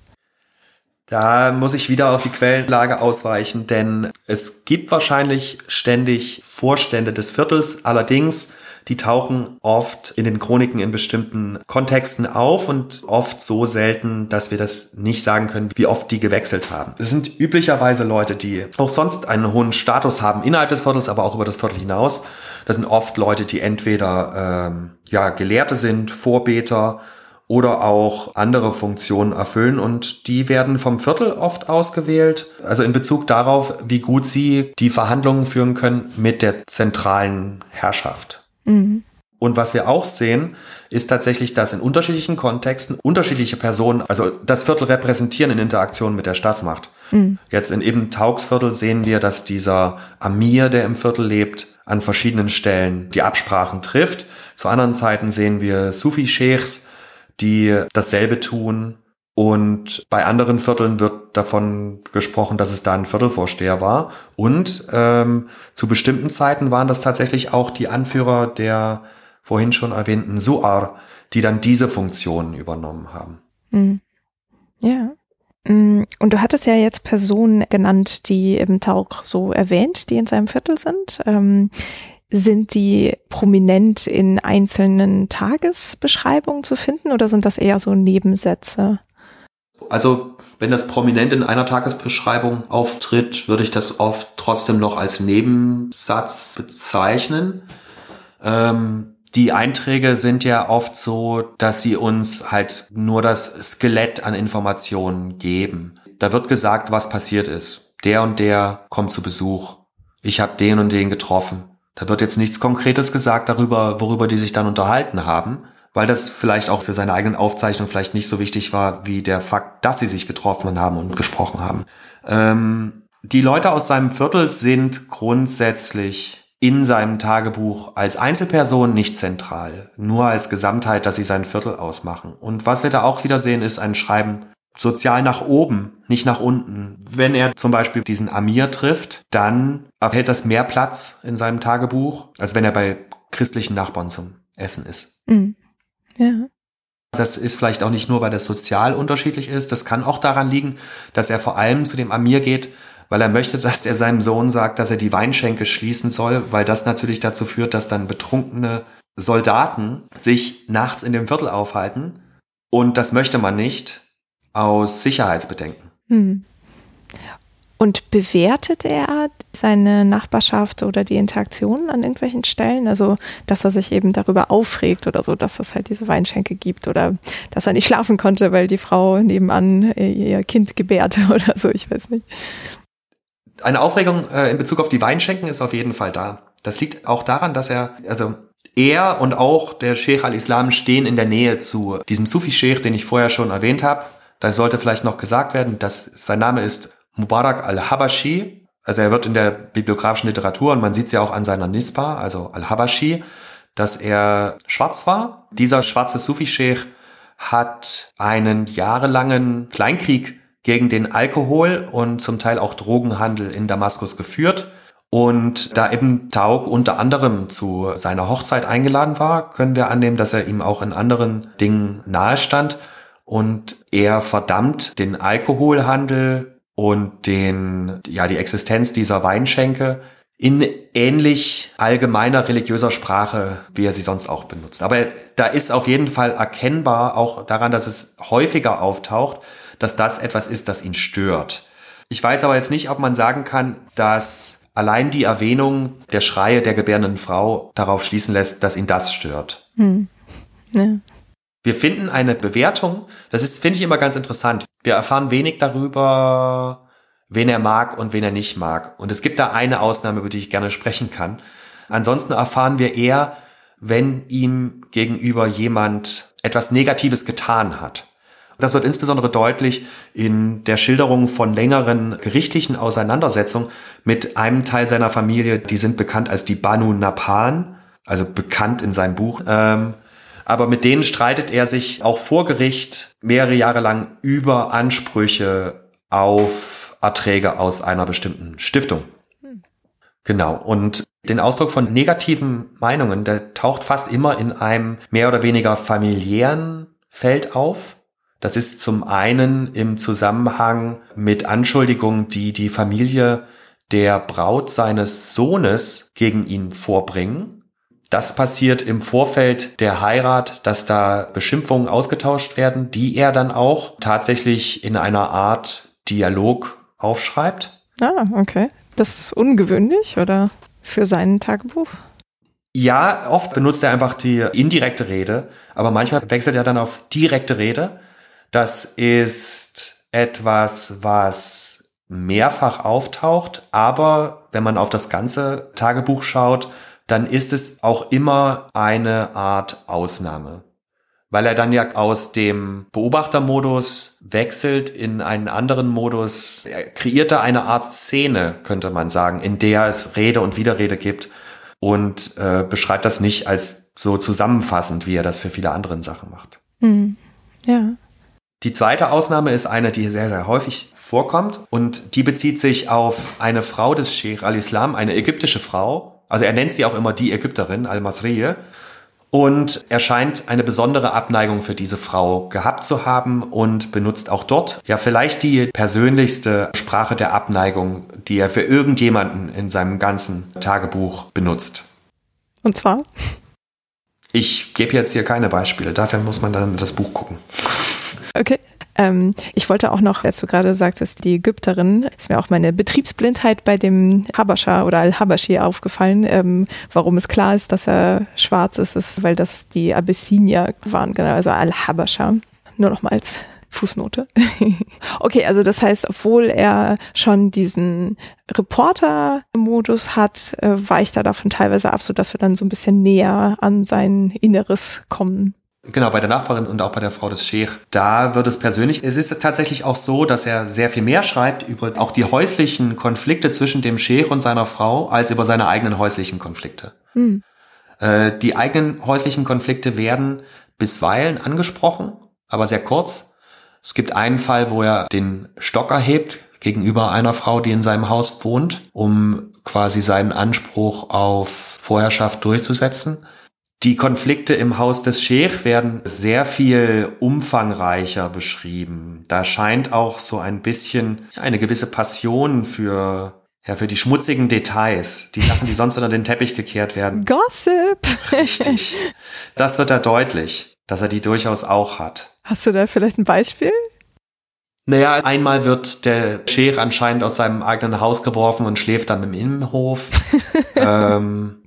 Da muss ich wieder auf die Quellenlage ausweichen, denn es gibt wahrscheinlich ständig Vorstände des Viertels. Allerdings, die tauchen oft in den Chroniken in bestimmten Kontexten auf und oft so selten, dass wir das nicht sagen können, wie oft die gewechselt haben. Es sind üblicherweise Leute, die auch sonst einen hohen Status haben innerhalb des Viertels, aber auch über das Viertel hinaus. Das sind oft Leute, die entweder ähm, ja Gelehrte sind, Vorbeter, oder auch andere Funktionen erfüllen und die werden vom Viertel oft ausgewählt, also in Bezug darauf, wie gut sie die Verhandlungen führen können mit der zentralen Herrschaft. Mhm. Und was wir auch sehen, ist tatsächlich, dass in unterschiedlichen Kontexten unterschiedliche Personen, also das Viertel repräsentieren in Interaktion mit der Staatsmacht. Mhm. Jetzt in eben Taugsviertel sehen wir, dass dieser Amir, der im Viertel lebt, an verschiedenen Stellen die Absprachen trifft. Zu anderen Zeiten sehen wir Sufi-Sheikhs, die dasselbe tun. Und bei anderen Vierteln wird davon gesprochen, dass es da ein Viertelvorsteher war. Und ähm, zu bestimmten Zeiten waren das tatsächlich auch die Anführer der vorhin schon erwähnten Suar, die dann diese Funktionen übernommen haben. Mhm. Ja. Mm, und du hattest ja jetzt Personen genannt, die eben Tauch so erwähnt, die in seinem Viertel sind. Ähm, sind die prominent in einzelnen Tagesbeschreibungen zu finden oder sind das eher so Nebensätze? Also, wenn das prominent in einer Tagesbeschreibung auftritt, würde ich das oft trotzdem noch als Nebensatz bezeichnen. Ähm, die Einträge sind ja oft so, dass sie uns halt nur das Skelett an Informationen geben. Da wird gesagt, was passiert ist. Der und der kommt zu Besuch. Ich habe den und den getroffen. Da wird jetzt nichts Konkretes gesagt darüber, worüber die sich dann unterhalten haben, weil das vielleicht auch für seine eigenen Aufzeichnungen vielleicht nicht so wichtig war, wie der Fakt, dass sie sich getroffen haben und gesprochen haben. Ähm, die Leute aus seinem Viertel sind grundsätzlich in seinem Tagebuch als Einzelperson nicht zentral, nur als Gesamtheit, dass sie sein Viertel ausmachen. Und was wir da auch wieder sehen, ist ein Schreiben sozial nach oben, nicht nach unten. Wenn er zum Beispiel diesen Amir trifft, dann erhält das mehr Platz in seinem Tagebuch, als wenn er bei christlichen Nachbarn zum Essen ist. Mhm. Ja. Das ist vielleicht auch nicht nur, weil das sozial unterschiedlich ist. Das kann auch daran liegen, dass er vor allem zu dem Amir geht, weil er möchte, dass er seinem Sohn sagt, dass er die Weinschenke schließen soll, weil das natürlich dazu führt, dass dann betrunkene Soldaten sich nachts in dem Viertel aufhalten. Und das möchte man nicht aus Sicherheitsbedenken. Hm. Und bewertet er seine Nachbarschaft oder die Interaktionen an irgendwelchen Stellen? Also, dass er sich eben darüber aufregt oder so, dass es halt diese Weinschenke gibt oder dass er nicht schlafen konnte, weil die Frau nebenan ihr Kind gebärte oder so, ich weiß nicht. Eine Aufregung äh, in Bezug auf die Weinschenken ist auf jeden Fall da. Das liegt auch daran, dass er, also er und auch der Sheikh al-Islam stehen in der Nähe zu diesem Sufi-Sheikh, den ich vorher schon erwähnt habe. Da sollte vielleicht noch gesagt werden, dass sein Name ist Mubarak al-Habashi. Also er wird in der bibliografischen Literatur, und man sieht es ja auch an seiner Nisba, also al-Habashi, dass er schwarz war. Dieser schwarze Sufi-Sheikh hat einen jahrelangen Kleinkrieg gegen den Alkohol und zum Teil auch Drogenhandel in Damaskus geführt. Und da eben Taug unter anderem zu seiner Hochzeit eingeladen war, können wir annehmen, dass er ihm auch in anderen Dingen nahestand und er verdammt den Alkoholhandel und den, ja, die Existenz dieser Weinschenke in ähnlich allgemeiner religiöser Sprache, wie er sie sonst auch benutzt. Aber da ist auf jeden Fall erkennbar auch daran, dass es häufiger auftaucht, dass das etwas ist, das ihn stört. Ich weiß aber jetzt nicht, ob man sagen kann, dass allein die Erwähnung der Schreie der gebärenden Frau darauf schließen lässt, dass ihn das stört. Hm. Ja. Wir finden eine Bewertung, das ist, finde ich immer ganz interessant. Wir erfahren wenig darüber, wen er mag und wen er nicht mag. Und es gibt da eine Ausnahme, über die ich gerne sprechen kann. Ansonsten erfahren wir eher, wenn ihm gegenüber jemand etwas Negatives getan hat. Das wird insbesondere deutlich in der Schilderung von längeren gerichtlichen Auseinandersetzungen mit einem Teil seiner Familie. Die sind bekannt als die Banu Napan, also bekannt in seinem Buch. Ähm, aber mit denen streitet er sich auch vor Gericht mehrere Jahre lang über Ansprüche auf Erträge aus einer bestimmten Stiftung. Genau. Und den Ausdruck von negativen Meinungen, der taucht fast immer in einem mehr oder weniger familiären Feld auf. Das ist zum einen im Zusammenhang mit Anschuldigungen, die die Familie der Braut seines Sohnes gegen ihn vorbringen. Das passiert im Vorfeld der Heirat, dass da Beschimpfungen ausgetauscht werden, die er dann auch tatsächlich in einer Art Dialog aufschreibt. Ah, okay. Das ist ungewöhnlich oder für sein Tagebuch? Ja, oft benutzt er einfach die indirekte Rede, aber manchmal wechselt er dann auf direkte Rede. Das ist etwas, was mehrfach auftaucht, aber wenn man auf das ganze Tagebuch schaut, dann ist es auch immer eine Art Ausnahme weil er dann ja aus dem Beobachtermodus wechselt in einen anderen Modus. Er kreierte eine Art Szene, könnte man sagen, in der es Rede und Widerrede gibt und äh, beschreibt das nicht als so zusammenfassend, wie er das für viele andere Sachen macht. Mhm. Ja. Die zweite Ausnahme ist eine, die sehr, sehr häufig vorkommt und die bezieht sich auf eine Frau des Sheikh al-Islam, eine ägyptische Frau. Also er nennt sie auch immer die Ägypterin, al-Masriye. Und er scheint eine besondere Abneigung für diese Frau gehabt zu haben und benutzt auch dort ja vielleicht die persönlichste Sprache der Abneigung, die er für irgendjemanden in seinem ganzen Tagebuch benutzt. Und zwar? Ich gebe jetzt hier keine Beispiele, dafür muss man dann das Buch gucken. Okay. Ähm, ich wollte auch noch, als du gerade sagtest, die Ägypterin, ist mir auch meine Betriebsblindheit bei dem Habascha oder Al-Habashi aufgefallen. Ähm, warum es klar ist, dass er schwarz ist, ist, weil das die Abyssinier waren, genau, also Al-Habascha. Nur noch mal als Fußnote. okay, also das heißt, obwohl er schon diesen Reporter-Modus hat, äh, weicht er davon teilweise ab, so dass wir dann so ein bisschen näher an sein Inneres kommen. Genau, bei der Nachbarin und auch bei der Frau des Sheikh. Da wird es persönlich. Es ist tatsächlich auch so, dass er sehr viel mehr schreibt über auch die häuslichen Konflikte zwischen dem Sheikh und seiner Frau, als über seine eigenen häuslichen Konflikte. Hm. Äh, die eigenen häuslichen Konflikte werden bisweilen angesprochen, aber sehr kurz. Es gibt einen Fall, wo er den Stock erhebt gegenüber einer Frau, die in seinem Haus wohnt, um quasi seinen Anspruch auf Vorherrschaft durchzusetzen. Die Konflikte im Haus des Sheikh werden sehr viel umfangreicher beschrieben. Da scheint auch so ein bisschen eine gewisse Passion für ja, für die schmutzigen Details, die Sachen, die sonst unter den Teppich gekehrt werden. Gossip. Richtig. Das wird da deutlich, dass er die durchaus auch hat. Hast du da vielleicht ein Beispiel? Naja, einmal wird der Sheikh anscheinend aus seinem eigenen Haus geworfen und schläft dann im Innenhof. ähm,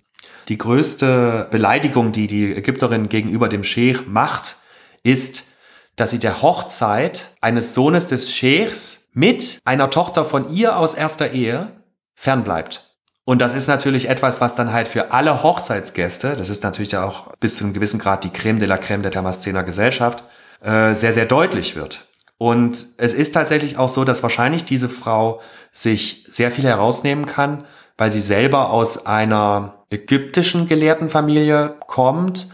die größte Beleidigung, die die Ägypterin gegenüber dem Sheikh macht, ist, dass sie der Hochzeit eines Sohnes des Sheikhs mit einer Tochter von ihr aus erster Ehe fernbleibt. Und das ist natürlich etwas, was dann halt für alle Hochzeitsgäste, das ist natürlich auch bis zu einem gewissen Grad die Creme de la Creme der Damaszener Gesellschaft, äh, sehr, sehr deutlich wird. Und es ist tatsächlich auch so, dass wahrscheinlich diese Frau sich sehr viel herausnehmen kann, weil sie selber aus einer ägyptischen Gelehrtenfamilie kommt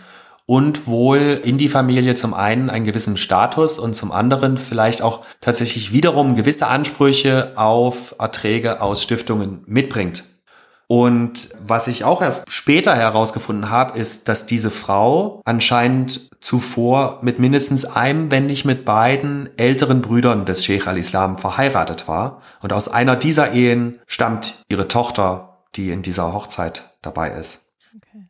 und wohl in die Familie zum einen einen gewissen Status und zum anderen vielleicht auch tatsächlich wiederum gewisse Ansprüche auf Erträge aus Stiftungen mitbringt. Und was ich auch erst später herausgefunden habe, ist, dass diese Frau anscheinend zuvor mit mindestens einem, wenn nicht mit beiden älteren Brüdern des Sheikh al-Islam verheiratet war. Und aus einer dieser Ehen stammt ihre Tochter die in dieser Hochzeit dabei ist. Okay.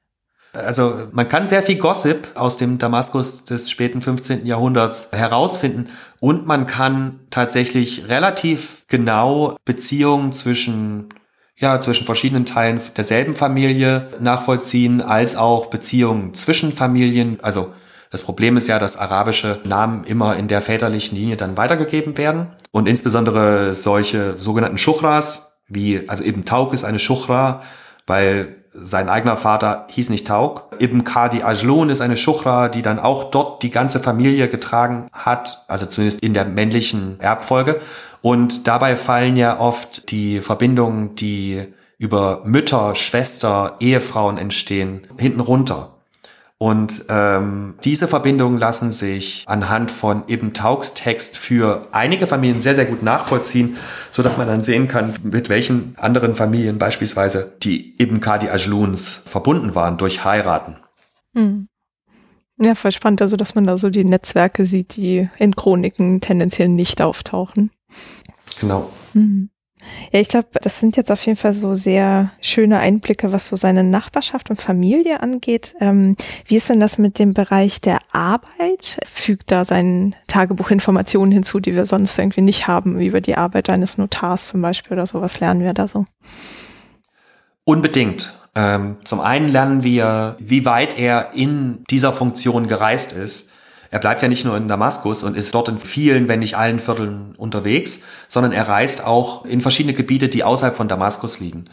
Also man kann sehr viel Gossip aus dem Damaskus des späten 15. Jahrhunderts herausfinden und man kann tatsächlich relativ genau Beziehungen zwischen ja, zwischen verschiedenen Teilen derselben Familie nachvollziehen, als auch Beziehungen zwischen Familien. Also das Problem ist ja, dass arabische Namen immer in der väterlichen Linie dann weitergegeben werden. Und insbesondere solche sogenannten Schuchras, wie, also eben Tauk ist eine Schuchra, weil sein eigener Vater hieß nicht Tauk. Ibn Qadi Ajlun ist eine Schuchra, die dann auch dort die ganze Familie getragen hat, also zumindest in der männlichen Erbfolge. Und dabei fallen ja oft die Verbindungen, die über Mütter, Schwester, Ehefrauen entstehen, hinten runter. Und ähm, diese Verbindungen lassen sich anhand von Ibn Tauks Text für einige Familien sehr, sehr gut nachvollziehen, so dass man dann sehen kann, mit welchen anderen Familien beispielsweise die Ibn Qadi Ajluns verbunden waren durch Heiraten. Hm. Ja, voll spannend, also dass man da so die Netzwerke sieht, die in Chroniken tendenziell nicht auftauchen. Genau. Mhm. Ja, ich glaube, das sind jetzt auf jeden Fall so sehr schöne Einblicke, was so seine Nachbarschaft und Familie angeht. Ähm, wie ist denn das mit dem Bereich der Arbeit? Fügt da sein Tagebuch Informationen hinzu, die wir sonst irgendwie nicht haben, wie über die Arbeit eines Notars zum Beispiel oder sowas lernen wir da so? Unbedingt. Ähm, zum einen lernen wir, wie weit er in dieser Funktion gereist ist er bleibt ja nicht nur in Damaskus und ist dort in vielen, wenn nicht allen Vierteln unterwegs, sondern er reist auch in verschiedene Gebiete, die außerhalb von Damaskus liegen.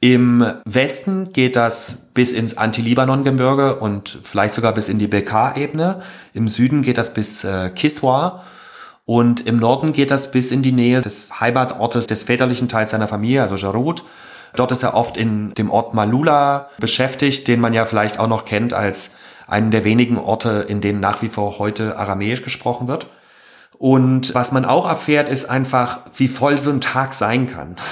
Im Westen geht das bis ins Anti-Libanon-Gebirge und vielleicht sogar bis in die Bekaa-Ebene. Im Süden geht das bis äh, Kiswa. Und im Norden geht das bis in die Nähe des Heimatortes des väterlichen Teils seiner Familie, also Jarut. Dort ist er oft in dem Ort Malula beschäftigt, den man ja vielleicht auch noch kennt als einen der wenigen Orte, in denen nach wie vor heute Aramäisch gesprochen wird. Und was man auch erfährt, ist einfach, wie voll so ein Tag sein kann.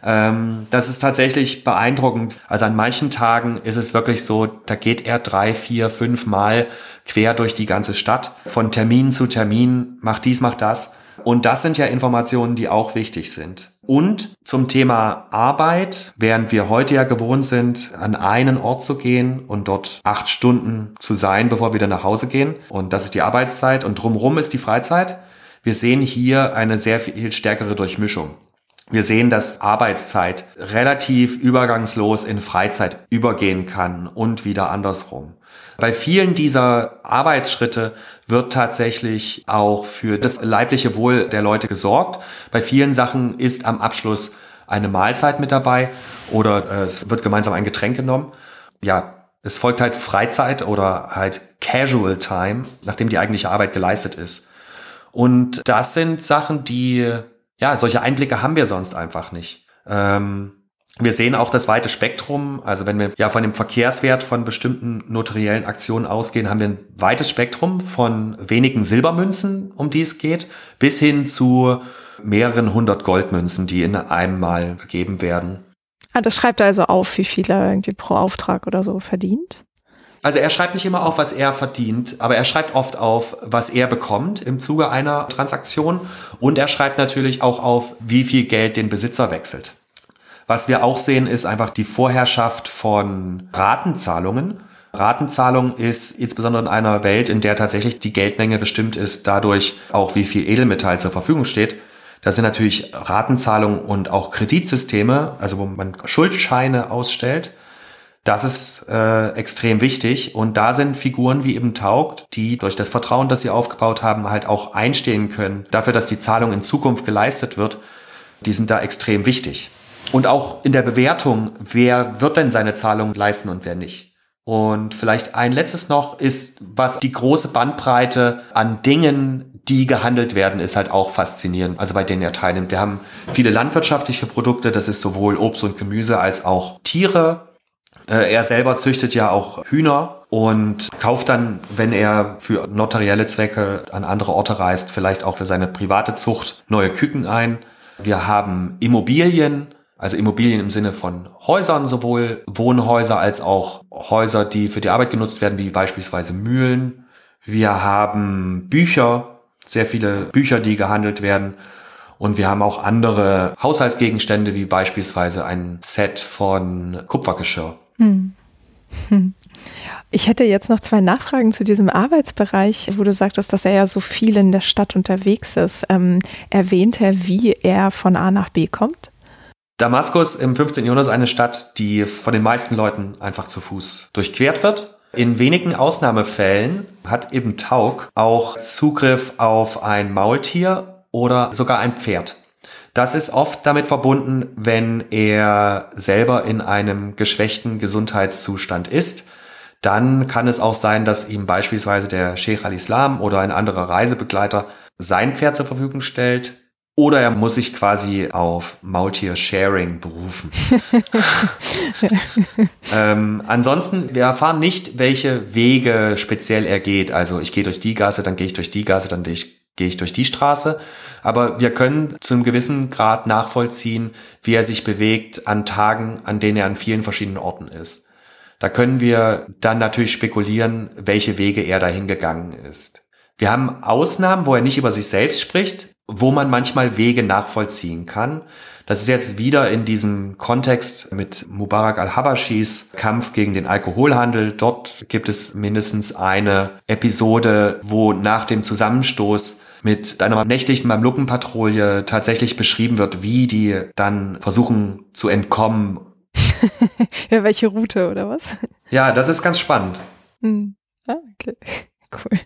Ähm, das ist tatsächlich beeindruckend. Also an manchen Tagen ist es wirklich so, da geht er drei, vier, fünf Mal quer durch die ganze Stadt, von Termin zu Termin, macht dies, macht das. Und das sind ja Informationen, die auch wichtig sind. Und zum Thema Arbeit, während wir heute ja gewohnt sind, an einen Ort zu gehen und dort acht Stunden zu sein, bevor wir wieder nach Hause gehen. Und das ist die Arbeitszeit und drumherum ist die Freizeit. Wir sehen hier eine sehr viel stärkere Durchmischung. Wir sehen, dass Arbeitszeit relativ übergangslos in Freizeit übergehen kann und wieder andersrum. Bei vielen dieser Arbeitsschritte wird tatsächlich auch für das leibliche Wohl der Leute gesorgt. Bei vielen Sachen ist am Abschluss eine Mahlzeit mit dabei oder äh, es wird gemeinsam ein Getränk genommen. Ja, es folgt halt Freizeit oder halt Casual Time, nachdem die eigentliche Arbeit geleistet ist. Und das sind Sachen, die, ja, solche Einblicke haben wir sonst einfach nicht. Ähm, wir sehen auch das weite Spektrum. Also wenn wir ja von dem Verkehrswert von bestimmten notariellen Aktionen ausgehen, haben wir ein weites Spektrum von wenigen Silbermünzen, um die es geht, bis hin zu mehreren hundert Goldmünzen, die in einem Mal gegeben werden. Ah, das schreibt er also auf, wie viel er irgendwie pro Auftrag oder so verdient? Also er schreibt nicht immer auf, was er verdient, aber er schreibt oft auf, was er bekommt im Zuge einer Transaktion und er schreibt natürlich auch auf, wie viel Geld den Besitzer wechselt. Was wir auch sehen, ist einfach die Vorherrschaft von Ratenzahlungen. Ratenzahlung ist insbesondere in einer Welt, in der tatsächlich die Geldmenge bestimmt ist, dadurch auch wie viel Edelmetall zur Verfügung steht. Das sind natürlich Ratenzahlungen und auch Kreditsysteme, also wo man Schuldscheine ausstellt. Das ist äh, extrem wichtig und da sind Figuren wie eben Taugt, die durch das Vertrauen, das sie aufgebaut haben, halt auch einstehen können dafür, dass die Zahlung in Zukunft geleistet wird. Die sind da extrem wichtig. Und auch in der Bewertung, wer wird denn seine Zahlung leisten und wer nicht. Und vielleicht ein letztes noch ist, was die große Bandbreite an Dingen, die gehandelt werden, ist halt auch faszinierend. Also bei denen er teilnimmt. Wir haben viele landwirtschaftliche Produkte, das ist sowohl Obst und Gemüse als auch Tiere. Äh, er selber züchtet ja auch Hühner und kauft dann, wenn er für notarielle Zwecke an andere Orte reist, vielleicht auch für seine private Zucht neue Küken ein. Wir haben Immobilien, also Immobilien im Sinne von Häusern, sowohl Wohnhäuser als auch Häuser, die für die Arbeit genutzt werden, wie beispielsweise Mühlen. Wir haben Bücher, sehr viele Bücher, die gehandelt werden. Und wir haben auch andere Haushaltsgegenstände, wie beispielsweise ein Set von Kupfergeschirr. Hm. Hm. Ich hätte jetzt noch zwei Nachfragen zu diesem Arbeitsbereich, wo du sagtest, dass er ja so viel in der Stadt unterwegs ist. Ähm, erwähnt er, wie er von A nach B kommt? Damaskus im 15. Jahrhundert ist eine Stadt, die von den meisten Leuten einfach zu Fuß durchquert wird. In wenigen Ausnahmefällen hat Ibn Tauk auch Zugriff auf ein Maultier oder sogar ein Pferd. Das ist oft damit verbunden, wenn er selber in einem geschwächten Gesundheitszustand ist. Dann kann es auch sein, dass ihm beispielsweise der Sheikh al-Islam oder ein anderer Reisebegleiter sein Pferd zur Verfügung stellt. Oder er muss sich quasi auf Maultier-Sharing berufen. ähm, ansonsten, wir erfahren nicht, welche Wege speziell er geht. Also ich gehe durch die Gasse, dann gehe ich durch die Gasse, dann gehe ich, gehe ich durch die Straße. Aber wir können zu einem gewissen Grad nachvollziehen, wie er sich bewegt an Tagen, an denen er an vielen verschiedenen Orten ist. Da können wir dann natürlich spekulieren, welche Wege er dahin gegangen ist. Wir haben Ausnahmen, wo er nicht über sich selbst spricht, wo man manchmal Wege nachvollziehen kann. Das ist jetzt wieder in diesem Kontext mit Mubarak al-Habashis Kampf gegen den Alkoholhandel. Dort gibt es mindestens eine Episode, wo nach dem Zusammenstoß mit einer nächtlichen Mamlukenpatrouille tatsächlich beschrieben wird, wie die dann versuchen zu entkommen. ja, welche Route oder was? Ja, das ist ganz spannend. Hm. Ah, okay. Cool.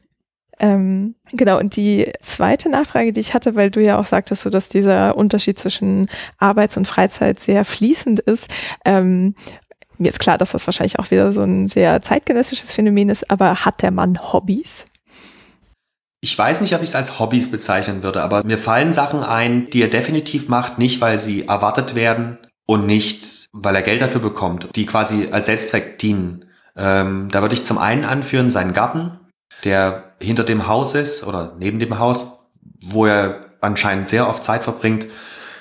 Ähm, genau, und die zweite Nachfrage, die ich hatte, weil du ja auch sagtest, so dass dieser Unterschied zwischen Arbeits- und Freizeit sehr fließend ist. Ähm, mir ist klar, dass das wahrscheinlich auch wieder so ein sehr zeitgenössisches Phänomen ist, aber hat der Mann Hobbys? Ich weiß nicht, ob ich es als Hobbys bezeichnen würde, aber mir fallen Sachen ein, die er definitiv macht, nicht weil sie erwartet werden und nicht, weil er Geld dafür bekommt, die quasi als Selbstzweck dienen. Ähm, da würde ich zum einen anführen seinen Garten, der hinter dem Haus ist oder neben dem Haus, wo er anscheinend sehr oft Zeit verbringt,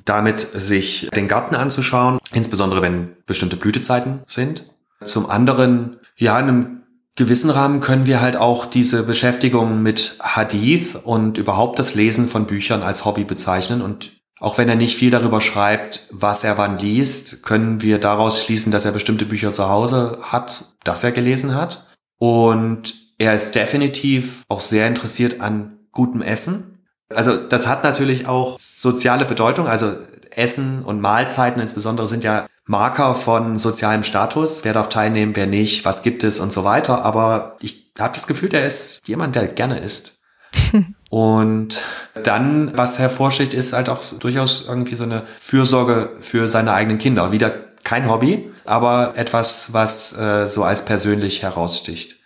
damit sich den Garten anzuschauen, insbesondere wenn bestimmte Blütezeiten sind. Zum anderen, ja, in einem gewissen Rahmen können wir halt auch diese Beschäftigung mit Hadith und überhaupt das Lesen von Büchern als Hobby bezeichnen. Und auch wenn er nicht viel darüber schreibt, was er wann liest, können wir daraus schließen, dass er bestimmte Bücher zu Hause hat, das er gelesen hat. Und er ist definitiv auch sehr interessiert an gutem Essen. Also das hat natürlich auch soziale Bedeutung. Also Essen und Mahlzeiten insbesondere sind ja Marker von sozialem Status, wer darf teilnehmen, wer nicht, was gibt es und so weiter. Aber ich habe das Gefühl, der ist jemand, der gerne isst. und dann, was hervorsticht, ist halt auch durchaus irgendwie so eine Fürsorge für seine eigenen Kinder. Wieder kein Hobby, aber etwas, was äh, so als persönlich heraussticht.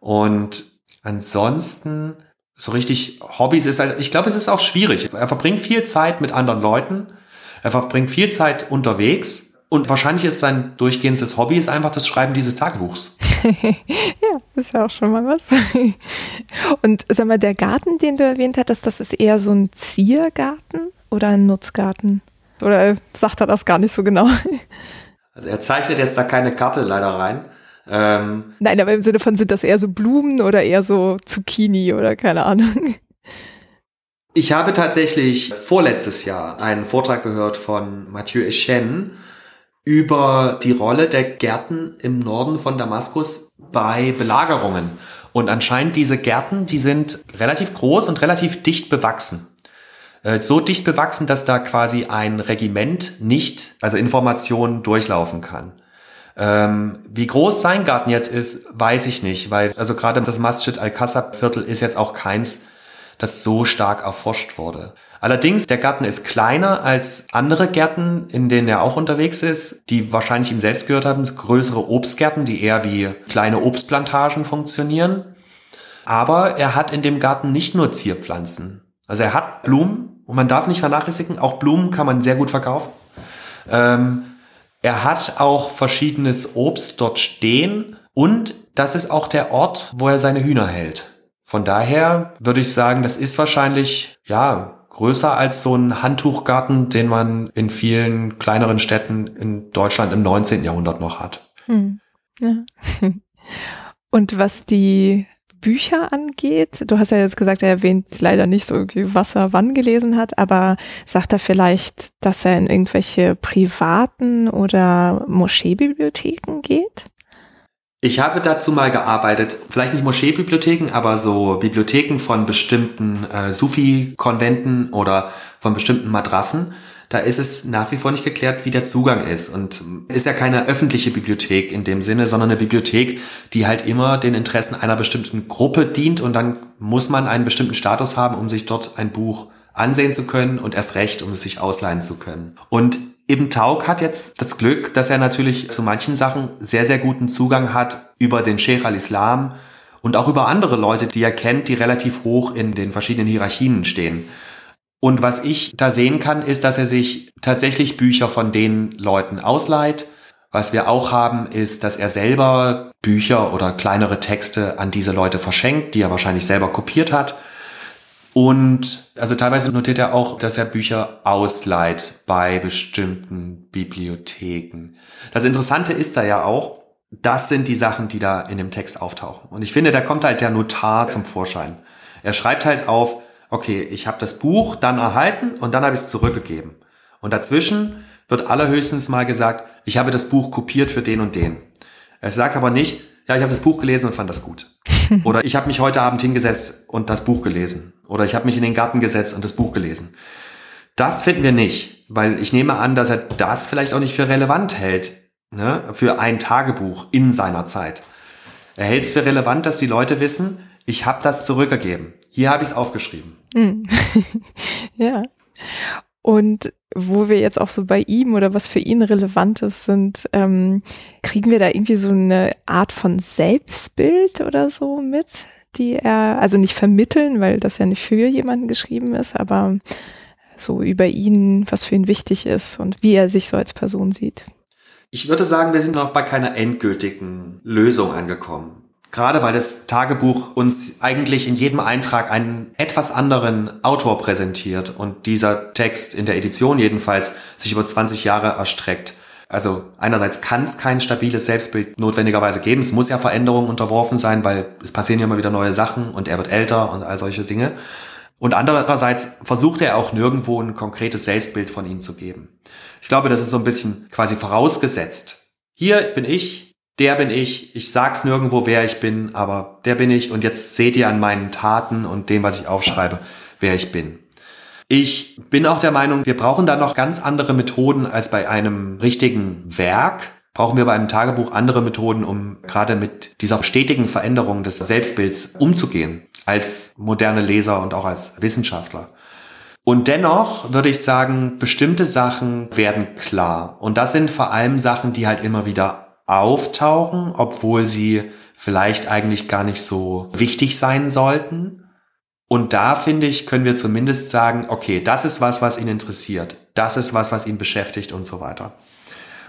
Und ansonsten, so richtig Hobbys ist halt, ich glaube, es ist auch schwierig. Er verbringt viel Zeit mit anderen Leuten. Er verbringt viel Zeit unterwegs und wahrscheinlich ist sein durchgehendes Hobby ist einfach das Schreiben dieses Tagebuchs. ja, ist ja auch schon mal was. Und sag mal, der Garten, den du erwähnt hattest, das ist eher so ein Ziergarten oder ein Nutzgarten? Oder sagt er das gar nicht so genau? Also er zeichnet jetzt da keine Karte leider rein. Ähm, Nein, aber im Sinne von, sind das eher so Blumen oder eher so Zucchini oder keine Ahnung? Ich habe tatsächlich vorletztes Jahr einen Vortrag gehört von Mathieu Etienne über die Rolle der Gärten im Norden von Damaskus bei Belagerungen. Und anscheinend diese Gärten, die sind relativ groß und relativ dicht bewachsen. Äh, so dicht bewachsen, dass da quasi ein Regiment nicht, also Informationen durchlaufen kann. Ähm, wie groß sein Garten jetzt ist, weiß ich nicht, weil also gerade das Masjid al-Qassab Viertel ist jetzt auch keins, das so stark erforscht wurde. Allerdings, der Garten ist kleiner als andere Gärten, in denen er auch unterwegs ist, die wahrscheinlich ihm selbst gehört haben, größere Obstgärten, die eher wie kleine Obstplantagen funktionieren. Aber er hat in dem Garten nicht nur Zierpflanzen. Also er hat Blumen und man darf nicht vernachlässigen, auch Blumen kann man sehr gut verkaufen. Ähm, er hat auch verschiedenes Obst dort stehen und das ist auch der Ort, wo er seine Hühner hält. Von daher würde ich sagen, das ist wahrscheinlich, ja, größer als so ein Handtuchgarten, den man in vielen kleineren Städten in Deutschland im 19. Jahrhundert noch hat. Hm. Ja. Und was die Bücher angeht? Du hast ja jetzt gesagt, er erwähnt leider nicht so was er wann gelesen hat, aber sagt er vielleicht, dass er in irgendwelche privaten oder Moscheebibliotheken geht? Ich habe dazu mal gearbeitet, vielleicht nicht Moscheebibliotheken, aber so Bibliotheken von bestimmten äh, Sufi-Konventen oder von bestimmten Madrassen. Da ist es nach wie vor nicht geklärt, wie der Zugang ist. Und ist ja keine öffentliche Bibliothek in dem Sinne, sondern eine Bibliothek, die halt immer den Interessen einer bestimmten Gruppe dient. Und dann muss man einen bestimmten Status haben, um sich dort ein Buch ansehen zu können und erst recht, um es sich ausleihen zu können. Und Ibn Tauk hat jetzt das Glück, dass er natürlich zu manchen Sachen sehr, sehr guten Zugang hat über den Sheikh al-Islam und auch über andere Leute, die er kennt, die relativ hoch in den verschiedenen Hierarchien stehen. Und was ich da sehen kann, ist, dass er sich tatsächlich Bücher von den Leuten ausleiht. Was wir auch haben, ist, dass er selber Bücher oder kleinere Texte an diese Leute verschenkt, die er wahrscheinlich selber kopiert hat und also teilweise notiert er auch, dass er Bücher ausleiht bei bestimmten Bibliotheken. Das Interessante ist da ja auch, das sind die Sachen, die da in dem Text auftauchen. Und ich finde, da kommt halt der Notar zum Vorschein. Er schreibt halt auf, okay, ich habe das Buch dann erhalten und dann habe ich es zurückgegeben. Und dazwischen wird allerhöchstens mal gesagt, ich habe das Buch kopiert für den und den. Er sagt aber nicht, ja, ich habe das Buch gelesen und fand das gut. Oder ich habe mich heute Abend hingesetzt und das Buch gelesen. Oder ich habe mich in den Garten gesetzt und das Buch gelesen. Das finden wir nicht, weil ich nehme an, dass er das vielleicht auch nicht für relevant hält, ne, für ein Tagebuch in seiner Zeit. Er hält es für relevant, dass die Leute wissen, ich habe das zurückgegeben. Hier habe ich es aufgeschrieben. Hm. ja. Und wo wir jetzt auch so bei ihm oder was für ihn relevant ist, sind, ähm, kriegen wir da irgendwie so eine Art von Selbstbild oder so mit? die er, also nicht vermitteln, weil das ja nicht für jemanden geschrieben ist, aber so über ihn, was für ihn wichtig ist und wie er sich so als Person sieht. Ich würde sagen, wir sind noch bei keiner endgültigen Lösung angekommen. Gerade weil das Tagebuch uns eigentlich in jedem Eintrag einen etwas anderen Autor präsentiert und dieser Text in der Edition jedenfalls sich über 20 Jahre erstreckt. Also einerseits kann es kein stabiles Selbstbild notwendigerweise geben. Es muss ja Veränderungen unterworfen sein, weil es passieren ja immer wieder neue Sachen und er wird älter und all solche Dinge. Und andererseits versucht er auch nirgendwo ein konkretes Selbstbild von ihm zu geben. Ich glaube, das ist so ein bisschen quasi vorausgesetzt. Hier bin ich, der bin ich, ich sag's nirgendwo, wer ich bin, aber der bin ich und jetzt seht ihr an meinen Taten und dem, was ich aufschreibe, wer ich bin. Ich bin auch der Meinung, wir brauchen da noch ganz andere Methoden als bei einem richtigen Werk. Brauchen wir bei einem Tagebuch andere Methoden, um gerade mit dieser stetigen Veränderung des Selbstbilds umzugehen, als moderne Leser und auch als Wissenschaftler. Und dennoch würde ich sagen, bestimmte Sachen werden klar. Und das sind vor allem Sachen, die halt immer wieder auftauchen, obwohl sie vielleicht eigentlich gar nicht so wichtig sein sollten. Und da finde ich, können wir zumindest sagen, okay, das ist was, was ihn interessiert. Das ist was, was ihn beschäftigt und so weiter.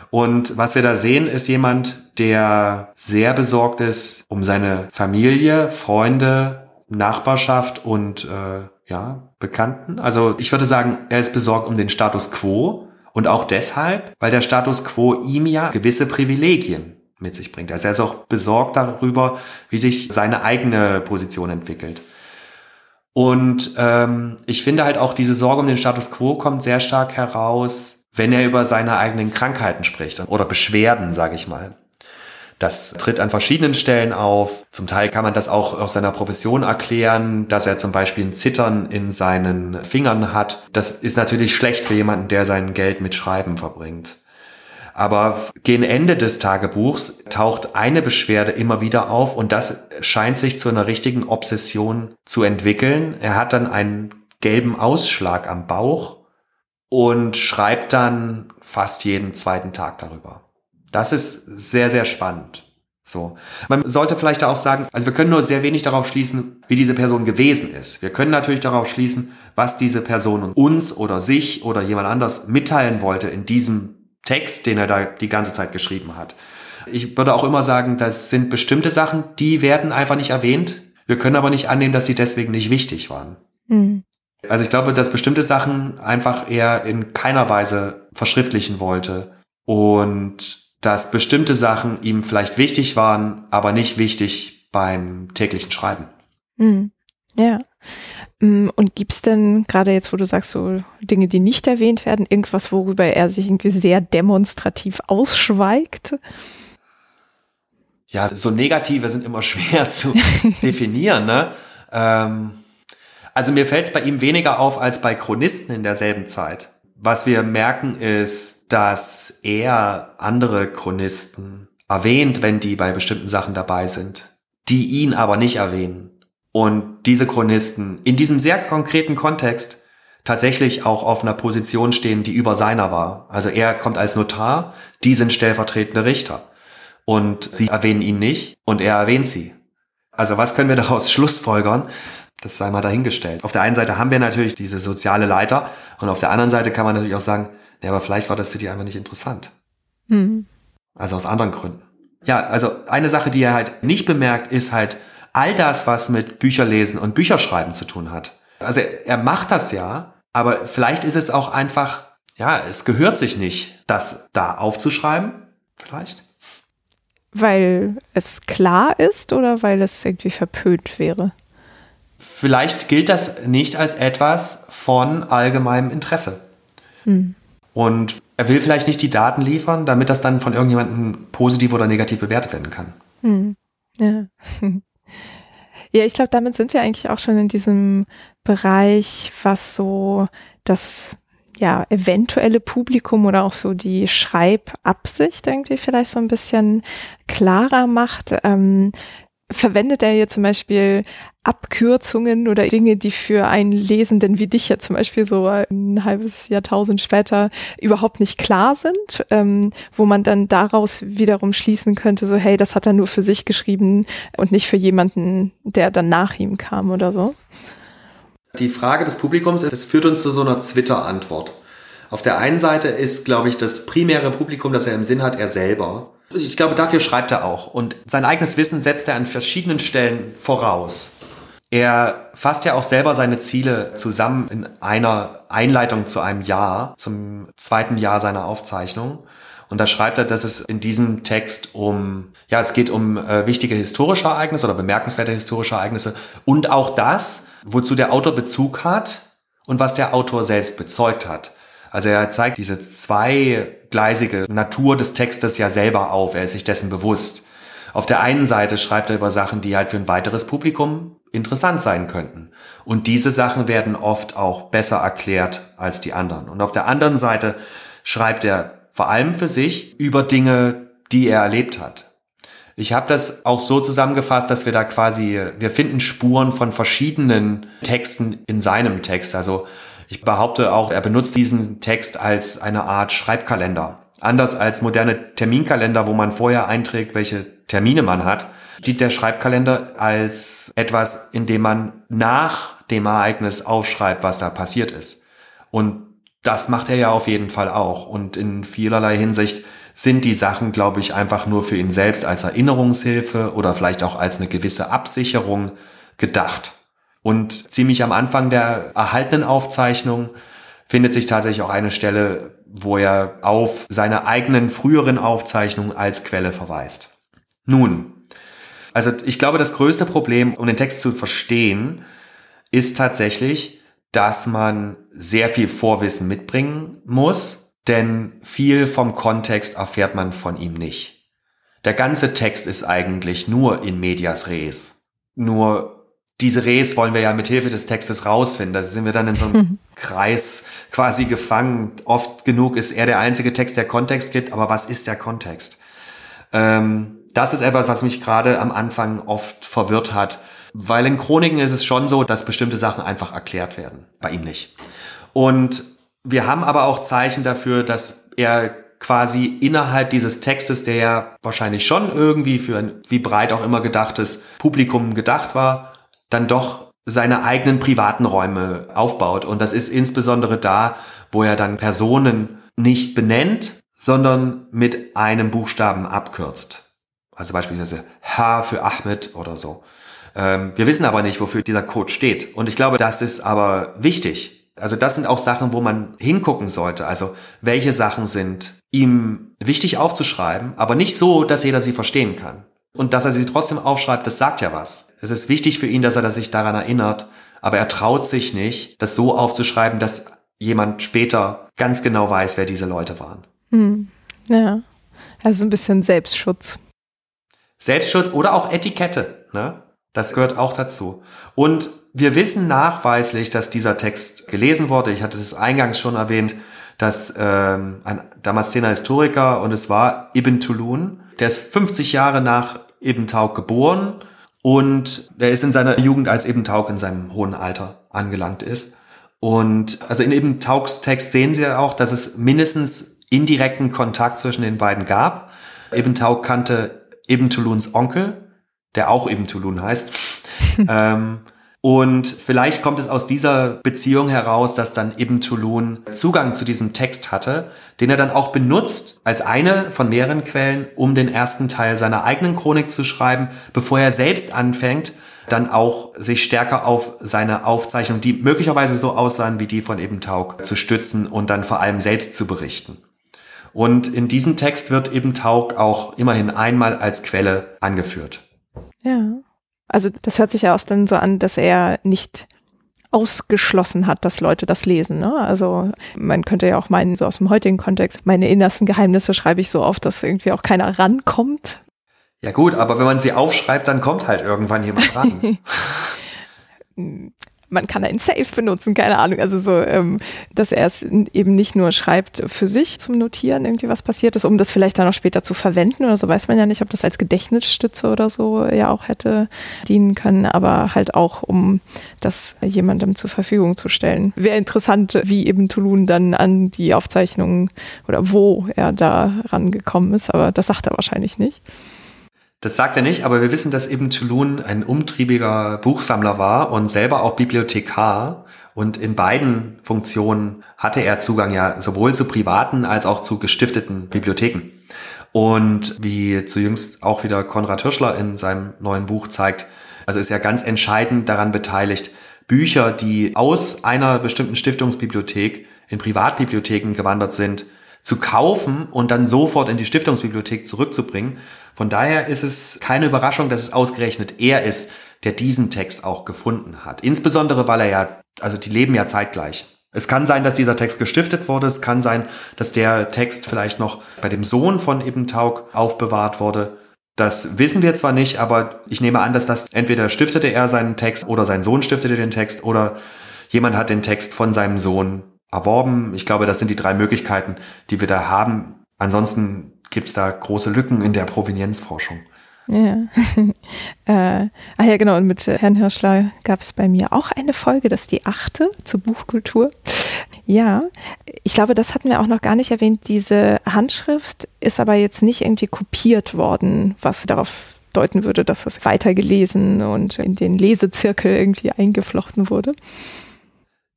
Und was wir da sehen, ist jemand, der sehr besorgt ist um seine Familie, Freunde, Nachbarschaft und äh, ja, Bekannten. Also ich würde sagen, er ist besorgt um den Status quo und auch deshalb, weil der Status quo ihm ja gewisse Privilegien mit sich bringt. Also er ist auch besorgt darüber, wie sich seine eigene Position entwickelt. Und ähm, ich finde halt auch diese Sorge um den Status quo kommt sehr stark heraus, wenn er über seine eigenen Krankheiten spricht oder Beschwerden, sage ich mal. Das tritt an verschiedenen Stellen auf. Zum Teil kann man das auch aus seiner Profession erklären, dass er zum Beispiel ein Zittern in seinen Fingern hat. Das ist natürlich schlecht für jemanden, der sein Geld mit Schreiben verbringt. Aber gegen Ende des Tagebuchs taucht eine Beschwerde immer wieder auf und das scheint sich zu einer richtigen Obsession zu entwickeln. Er hat dann einen gelben Ausschlag am Bauch und schreibt dann fast jeden zweiten Tag darüber. Das ist sehr, sehr spannend. So. Man sollte vielleicht auch sagen, also wir können nur sehr wenig darauf schließen, wie diese Person gewesen ist. Wir können natürlich darauf schließen, was diese Person uns oder sich oder jemand anders mitteilen wollte in diesem Text, den er da die ganze Zeit geschrieben hat. Ich würde auch immer sagen, das sind bestimmte Sachen, die werden einfach nicht erwähnt. Wir können aber nicht annehmen, dass die deswegen nicht wichtig waren. Mhm. Also ich glaube, dass bestimmte Sachen einfach er in keiner Weise verschriftlichen wollte und dass bestimmte Sachen ihm vielleicht wichtig waren, aber nicht wichtig beim täglichen Schreiben. Mhm. Ja. Mm, und gibt's denn, gerade jetzt, wo du sagst, so Dinge, die nicht erwähnt werden, irgendwas, worüber er sich irgendwie sehr demonstrativ ausschweigt? Ja, so Negative sind immer schwer zu definieren, ne? Ähm, also mir fällt es bei ihm weniger auf als bei Chronisten in derselben Zeit. Was wir merken ist, dass er andere Chronisten erwähnt, wenn die bei bestimmten Sachen dabei sind, die ihn aber nicht erwähnen. Und diese Chronisten in diesem sehr konkreten Kontext tatsächlich auch auf einer Position stehen, die über seiner war. Also er kommt als Notar, die sind stellvertretende Richter. Und sie erwähnen ihn nicht und er erwähnt sie. Also was können wir daraus schlussfolgern? Das sei mal dahingestellt. Auf der einen Seite haben wir natürlich diese soziale Leiter und auf der anderen Seite kann man natürlich auch sagen, ja, aber vielleicht war das für die einfach nicht interessant. Mhm. Also aus anderen Gründen. Ja, also eine Sache, die er halt nicht bemerkt, ist halt, all das, was mit Bücherlesen und Bücherschreiben zu tun hat. Also er macht das ja, aber vielleicht ist es auch einfach, ja, es gehört sich nicht, das da aufzuschreiben. Vielleicht. Weil es klar ist oder weil es irgendwie verpönt wäre? Vielleicht gilt das nicht als etwas von allgemeinem Interesse. Hm. Und er will vielleicht nicht die Daten liefern, damit das dann von irgendjemandem positiv oder negativ bewertet werden kann. Hm. Ja. Ja, ich glaube, damit sind wir eigentlich auch schon in diesem Bereich, was so das ja, eventuelle Publikum oder auch so die Schreibabsicht irgendwie vielleicht so ein bisschen klarer macht. Ähm, verwendet er hier zum Beispiel Abkürzungen oder Dinge, die für einen Lesenden wie dich ja zum Beispiel so ein halbes Jahrtausend später überhaupt nicht klar sind, ähm, wo man dann daraus wiederum schließen könnte, so hey, das hat er nur für sich geschrieben und nicht für jemanden, der dann nach ihm kam oder so? Die Frage des Publikums, das führt uns zu so einer Twitter-Antwort. Auf der einen Seite ist, glaube ich, das primäre Publikum, das er im Sinn hat, er selber. Ich glaube, dafür schreibt er auch. Und sein eigenes Wissen setzt er an verschiedenen Stellen voraus. Er fasst ja auch selber seine Ziele zusammen in einer Einleitung zu einem Jahr, zum zweiten Jahr seiner Aufzeichnung. Und da schreibt er, dass es in diesem Text um, ja, es geht um äh, wichtige historische Ereignisse oder bemerkenswerte historische Ereignisse und auch das, wozu der Autor Bezug hat und was der Autor selbst bezeugt hat. Also er zeigt diese zweigleisige Natur des Textes ja selber auf. Er ist sich dessen bewusst. Auf der einen Seite schreibt er über Sachen, die halt für ein weiteres Publikum interessant sein könnten. Und diese Sachen werden oft auch besser erklärt als die anderen. Und auf der anderen Seite schreibt er vor allem für sich über Dinge, die er erlebt hat. Ich habe das auch so zusammengefasst, dass wir da quasi, wir finden Spuren von verschiedenen Texten in seinem Text. Also ich behaupte auch, er benutzt diesen Text als eine Art Schreibkalender. Anders als moderne Terminkalender, wo man vorher einträgt, welche Termine man hat, dient der Schreibkalender als etwas, in dem man nach dem Ereignis aufschreibt, was da passiert ist. Und das macht er ja auf jeden Fall auch. Und in vielerlei Hinsicht sind die Sachen, glaube ich, einfach nur für ihn selbst als Erinnerungshilfe oder vielleicht auch als eine gewisse Absicherung gedacht. Und ziemlich am Anfang der erhaltenen Aufzeichnung findet sich tatsächlich auch eine Stelle, wo er auf seine eigenen früheren Aufzeichnungen als Quelle verweist. Nun, also ich glaube, das größte Problem, um den Text zu verstehen, ist tatsächlich, dass man sehr viel Vorwissen mitbringen muss, denn viel vom Kontext erfährt man von ihm nicht. Der ganze Text ist eigentlich nur in medias res. Nur diese Res wollen wir ja mit Hilfe des Textes rausfinden. Da sind wir dann in so einem Kreis quasi gefangen. Oft genug ist er der einzige Text, der Kontext gibt, aber was ist der Kontext? Ähm, das ist etwas, was mich gerade am Anfang oft verwirrt hat, weil in Chroniken ist es schon so, dass bestimmte Sachen einfach erklärt werden, bei ihm nicht. Und wir haben aber auch Zeichen dafür, dass er quasi innerhalb dieses Textes, der ja wahrscheinlich schon irgendwie für ein wie breit auch immer gedachtes Publikum gedacht war, dann doch seine eigenen privaten Räume aufbaut. Und das ist insbesondere da, wo er dann Personen nicht benennt, sondern mit einem Buchstaben abkürzt. Also beispielsweise H für Ahmed oder so. Ähm, wir wissen aber nicht, wofür dieser Code steht. Und ich glaube, das ist aber wichtig. Also das sind auch Sachen, wo man hingucken sollte. Also welche Sachen sind ihm wichtig aufzuschreiben, aber nicht so, dass jeder sie verstehen kann. Und dass er sie trotzdem aufschreibt, das sagt ja was. Es ist wichtig für ihn, dass er sich daran erinnert, aber er traut sich nicht, das so aufzuschreiben, dass jemand später ganz genau weiß, wer diese Leute waren. Hm. Ja, also ein bisschen Selbstschutz. Selbstschutz oder auch Etikette, ne? Das gehört auch dazu. Und wir wissen nachweislich, dass dieser Text gelesen wurde. Ich hatte es eingangs schon erwähnt, dass ähm, ein Damaszener Historiker und es war Ibn Tulun, der ist 50 Jahre nach Ibn Tauk geboren und er ist in seiner Jugend als Ibn Tauk in seinem hohen Alter angelangt ist. Und also in Ibn Tauks Text sehen Sie ja auch, dass es mindestens indirekten Kontakt zwischen den beiden gab. Ibn Tauk kannte Ibn Tuluns Onkel, der auch Ibn Tulun heißt. ähm, und vielleicht kommt es aus dieser Beziehung heraus, dass dann Ibn Tulun Zugang zu diesem Text hatte, den er dann auch benutzt als eine von mehreren Quellen, um den ersten Teil seiner eigenen Chronik zu schreiben, bevor er selbst anfängt, dann auch sich stärker auf seine Aufzeichnung, die möglicherweise so aussahen wie die von Ibn Tauk, zu stützen und dann vor allem selbst zu berichten. Und in diesem Text wird Ibn Tauk auch immerhin einmal als Quelle angeführt. Ja. Also das hört sich ja auch dann so an, dass er nicht ausgeschlossen hat, dass Leute das lesen. Ne? Also man könnte ja auch meinen, so aus dem heutigen Kontext, meine innersten Geheimnisse schreibe ich so oft, dass irgendwie auch keiner rankommt. Ja gut, aber wenn man sie aufschreibt, dann kommt halt irgendwann jemand ran. man kann ein Safe benutzen, keine Ahnung. Also so, ähm, dass er es eben nicht nur schreibt für sich zum Notieren, irgendwie was passiert ist, um das vielleicht dann auch später zu verwenden oder so, weiß man ja nicht, ob das als Gedächtnisstütze oder so ja auch hätte dienen können, aber halt auch, um das jemandem zur Verfügung zu stellen. Wäre interessant, wie eben Tulun dann an die Aufzeichnungen oder wo er da rangekommen ist, aber das sagt er wahrscheinlich nicht. Das sagt er nicht, aber wir wissen, dass eben Tulun ein umtriebiger Buchsammler war und selber auch Bibliothekar. Und in beiden Funktionen hatte er Zugang ja sowohl zu privaten als auch zu gestifteten Bibliotheken. Und wie zu jüngst auch wieder Konrad Hirschler in seinem neuen Buch zeigt, also ist er ganz entscheidend daran beteiligt, Bücher, die aus einer bestimmten Stiftungsbibliothek in Privatbibliotheken gewandert sind, zu kaufen und dann sofort in die Stiftungsbibliothek zurückzubringen. Von daher ist es keine Überraschung, dass es ausgerechnet er ist, der diesen Text auch gefunden hat. Insbesondere, weil er ja, also die leben ja zeitgleich. Es kann sein, dass dieser Text gestiftet wurde. Es kann sein, dass der Text vielleicht noch bei dem Sohn von Ibn Tauk aufbewahrt wurde. Das wissen wir zwar nicht, aber ich nehme an, dass das entweder stiftete er seinen Text oder sein Sohn stiftete den Text oder jemand hat den Text von seinem Sohn erworben. Ich glaube, das sind die drei Möglichkeiten, die wir da haben. Ansonsten gibt es da große Lücken in der Provenienzforschung. Ja. äh, ach ja, genau. Und mit Herrn Hirschler gab es bei mir auch eine Folge, das ist die achte zur Buchkultur. Ja, ich glaube, das hatten wir auch noch gar nicht erwähnt. Diese Handschrift ist aber jetzt nicht irgendwie kopiert worden, was darauf deuten würde, dass es weitergelesen und in den Lesezirkel irgendwie eingeflochten wurde.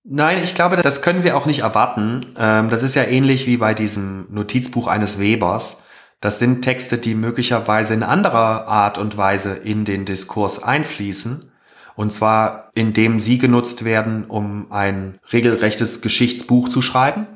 Nein, ich glaube, das können wir auch nicht erwarten. Ähm, das ist ja ähnlich wie bei diesem Notizbuch eines Webers. Das sind Texte, die möglicherweise in anderer Art und Weise in den Diskurs einfließen. Und zwar, indem sie genutzt werden, um ein regelrechtes Geschichtsbuch zu schreiben.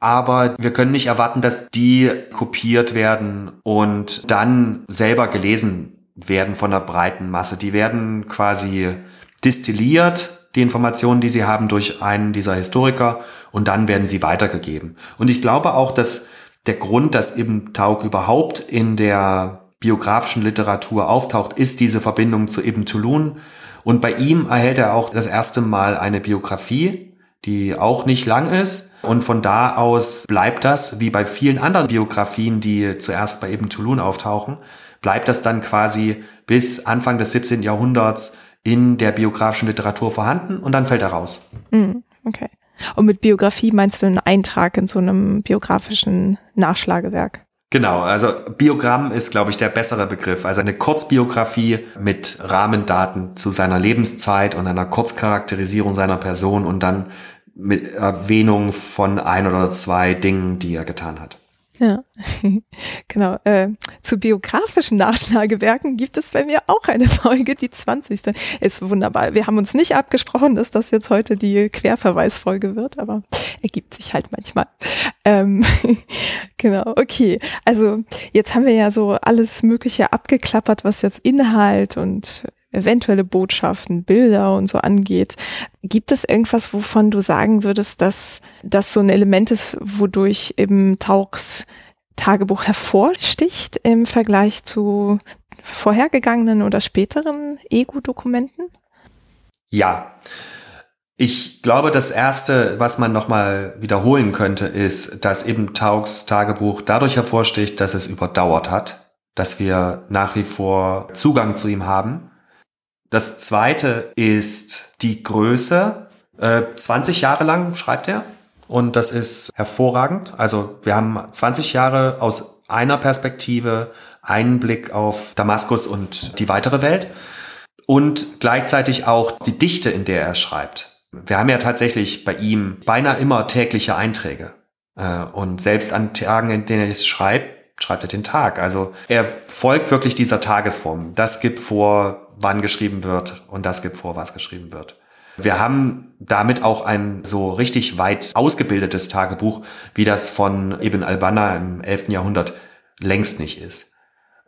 Aber wir können nicht erwarten, dass die kopiert werden und dann selber gelesen werden von der breiten Masse. Die werden quasi distilliert die Informationen, die sie haben, durch einen dieser Historiker und dann werden sie weitergegeben. Und ich glaube auch, dass der Grund, dass Ibn Tauk überhaupt in der biografischen Literatur auftaucht, ist diese Verbindung zu Ibn Tulun. Und bei ihm erhält er auch das erste Mal eine Biografie, die auch nicht lang ist. Und von da aus bleibt das, wie bei vielen anderen Biografien, die zuerst bei Ibn Tulun auftauchen, bleibt das dann quasi bis Anfang des 17. Jahrhunderts in der biografischen Literatur vorhanden und dann fällt er raus. Mm, okay. Und mit Biografie meinst du einen Eintrag in so einem biografischen Nachschlagewerk? Genau, also Biogramm ist, glaube ich, der bessere Begriff. Also eine Kurzbiografie mit Rahmendaten zu seiner Lebenszeit und einer Kurzcharakterisierung seiner Person und dann mit Erwähnung von ein oder zwei Dingen, die er getan hat. Ja, genau. Äh, zu biografischen Nachschlagewerken gibt es bei mir auch eine Folge, die 20. Ist wunderbar. Wir haben uns nicht abgesprochen, dass das jetzt heute die Querverweisfolge wird, aber ergibt sich halt manchmal. Ähm, genau, okay. Also jetzt haben wir ja so alles Mögliche abgeklappert, was jetzt Inhalt und eventuelle Botschaften, Bilder und so angeht. Gibt es irgendwas, wovon du sagen würdest, dass das so ein Element ist, wodurch eben Tauchs Tagebuch hervorsticht im Vergleich zu vorhergegangenen oder späteren Ego-Dokumenten? Ja. Ich glaube, das erste, was man nochmal wiederholen könnte, ist, dass eben Taugs Tagebuch dadurch hervorsticht, dass es überdauert hat, dass wir nach wie vor Zugang zu ihm haben das zweite ist die Größe. Äh, 20 Jahre lang schreibt er und das ist hervorragend. Also wir haben 20 Jahre aus einer Perspektive einen Blick auf Damaskus und die weitere Welt und gleichzeitig auch die Dichte, in der er schreibt. Wir haben ja tatsächlich bei ihm beinahe immer tägliche Einträge. Äh, und selbst an Tagen, in denen er es schreibt, schreibt er den Tag. Also er folgt wirklich dieser Tagesform. Das gibt vor, wann geschrieben wird und das gibt vor, was geschrieben wird. Wir haben damit auch ein so richtig weit ausgebildetes Tagebuch, wie das von Ibn al-Banna im 11. Jahrhundert längst nicht ist.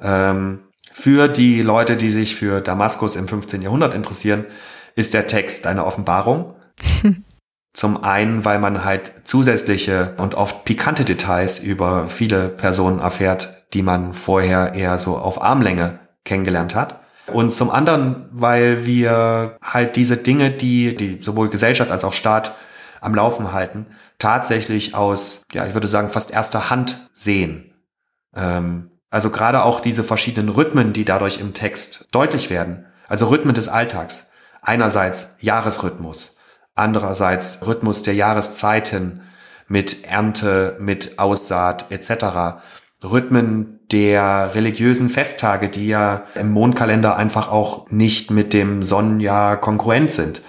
Ähm, für die Leute, die sich für Damaskus im 15. Jahrhundert interessieren, ist der Text eine Offenbarung. Zum einen, weil man halt zusätzliche und oft pikante Details über viele Personen erfährt, die man vorher eher so auf Armlänge kennengelernt hat. Und zum anderen, weil wir halt diese Dinge, die, die sowohl Gesellschaft als auch Staat am Laufen halten, tatsächlich aus, ja, ich würde sagen, fast erster Hand sehen. Ähm, also gerade auch diese verschiedenen Rhythmen, die dadurch im Text deutlich werden. Also Rhythmen des Alltags. Einerseits Jahresrhythmus, andererseits Rhythmus der Jahreszeiten mit Ernte, mit Aussaat etc. Rhythmen der religiösen Festtage, die ja im Mondkalender einfach auch nicht mit dem Sonnenjahr konkurrent sind.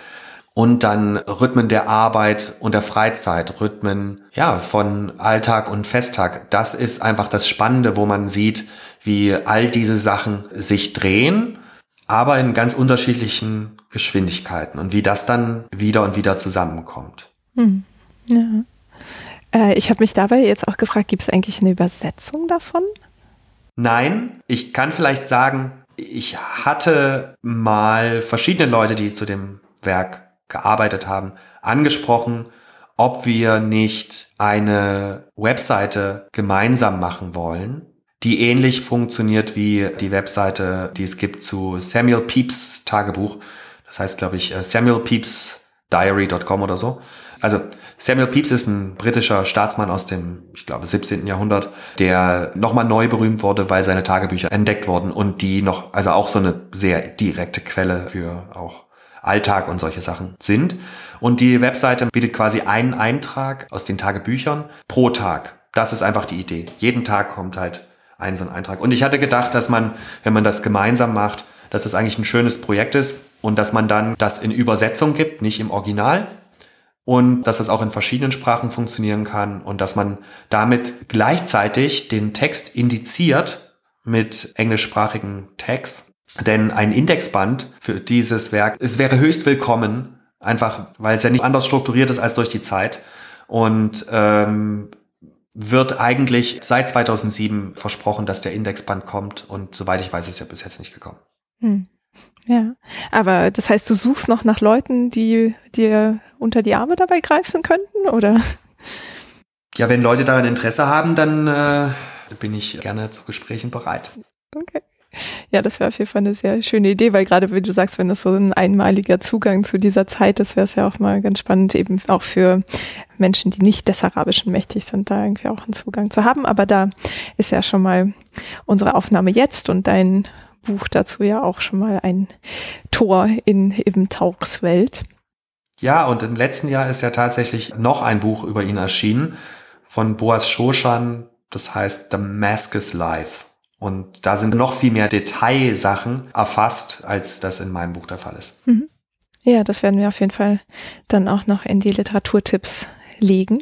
Und dann Rhythmen der Arbeit und der Freizeit, Rhythmen, ja, von Alltag und Festtag. Das ist einfach das Spannende, wo man sieht, wie all diese Sachen sich drehen, aber in ganz unterschiedlichen Geschwindigkeiten und wie das dann wieder und wieder zusammenkommt. Hm. Ja. Äh, ich habe mich dabei jetzt auch gefragt, gibt es eigentlich eine Übersetzung davon? Nein, ich kann vielleicht sagen, ich hatte mal verschiedene Leute, die zu dem Werk gearbeitet haben, angesprochen, ob wir nicht eine Webseite gemeinsam machen wollen, die ähnlich funktioniert wie die Webseite, die es gibt zu Samuel Pepys Tagebuch. Das heißt, glaube ich, äh, samuelpepysdiary.com oder so. Also Samuel Pepys ist ein britischer Staatsmann aus dem, ich glaube, 17. Jahrhundert, der nochmal neu berühmt wurde, weil seine Tagebücher entdeckt wurden und die noch, also auch so eine sehr direkte Quelle für auch Alltag und solche Sachen sind. Und die Webseite bietet quasi einen Eintrag aus den Tagebüchern pro Tag. Das ist einfach die Idee. Jeden Tag kommt halt ein so ein Eintrag. Und ich hatte gedacht, dass man, wenn man das gemeinsam macht, dass das eigentlich ein schönes Projekt ist und dass man dann das in Übersetzung gibt, nicht im Original, und dass das auch in verschiedenen Sprachen funktionieren kann und dass man damit gleichzeitig den Text indiziert mit englischsprachigen Tags. Denn ein Indexband für dieses Werk, es wäre höchst willkommen, einfach weil es ja nicht anders strukturiert ist als durch die Zeit und ähm, wird eigentlich seit 2007 versprochen, dass der Indexband kommt und soweit ich weiß, ist ja bis jetzt nicht gekommen. Hm. Ja, aber das heißt, du suchst noch nach Leuten, die dir unter die Arme dabei greifen könnten, oder? Ja, wenn Leute daran Interesse haben, dann äh, bin ich gerne zu Gesprächen bereit. Okay. Ja, das wäre auf jeden Fall eine sehr schöne Idee, weil gerade wie du sagst, wenn das so ein einmaliger Zugang zu dieser Zeit ist, wäre es ja auch mal ganz spannend, eben auch für Menschen, die nicht des Arabischen mächtig sind, da irgendwie auch einen Zugang zu haben. Aber da ist ja schon mal unsere Aufnahme jetzt und dein Buch dazu ja auch schon mal ein Tor in eben Tauchs Welt. Ja, und im letzten Jahr ist ja tatsächlich noch ein Buch über ihn erschienen von Boas Shoshan, das heißt Damascus Life. Und da sind noch viel mehr Detailsachen erfasst, als das in meinem Buch der Fall ist. Mhm. Ja, das werden wir auf jeden Fall dann auch noch in die Literaturtipps legen.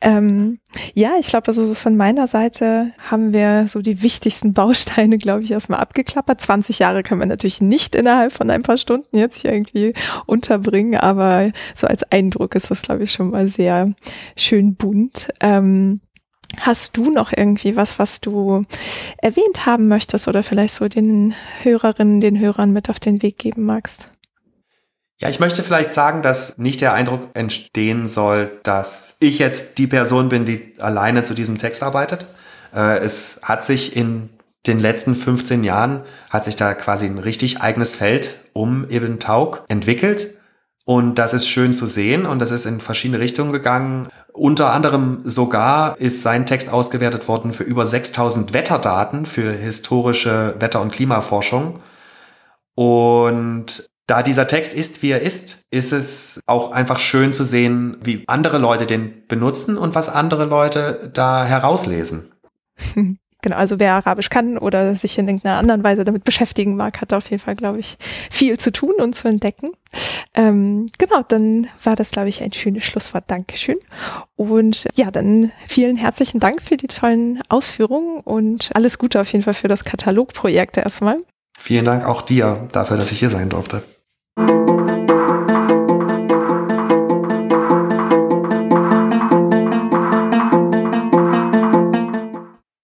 Ähm, ja, ich glaube, also so von meiner Seite haben wir so die wichtigsten Bausteine, glaube ich, erstmal abgeklappert. 20 Jahre können wir natürlich nicht innerhalb von ein paar Stunden jetzt hier irgendwie unterbringen, aber so als Eindruck ist das, glaube ich, schon mal sehr schön bunt. Ähm, Hast du noch irgendwie was, was du erwähnt haben möchtest oder vielleicht so den Hörerinnen, den Hörern mit auf den Weg geben magst? Ja, ich möchte vielleicht sagen, dass nicht der Eindruck entstehen soll, dass ich jetzt die Person bin, die alleine zu diesem Text arbeitet. Äh, es hat sich in den letzten 15 Jahren, hat sich da quasi ein richtig eigenes Feld um Ibn Tauk entwickelt. Und das ist schön zu sehen und das ist in verschiedene Richtungen gegangen. Unter anderem sogar ist sein Text ausgewertet worden für über 6000 Wetterdaten für historische Wetter- und Klimaforschung. Und da dieser Text ist, wie er ist, ist es auch einfach schön zu sehen, wie andere Leute den benutzen und was andere Leute da herauslesen. Genau, also wer Arabisch kann oder sich in irgendeiner anderen Weise damit beschäftigen mag, hat auf jeden Fall, glaube ich, viel zu tun und zu entdecken. Ähm, genau, dann war das, glaube ich, ein schönes Schlusswort. Dankeschön. Und ja, dann vielen herzlichen Dank für die tollen Ausführungen und alles Gute auf jeden Fall für das Katalogprojekt erstmal. Vielen Dank auch dir dafür, dass ich hier sein durfte. Thank you.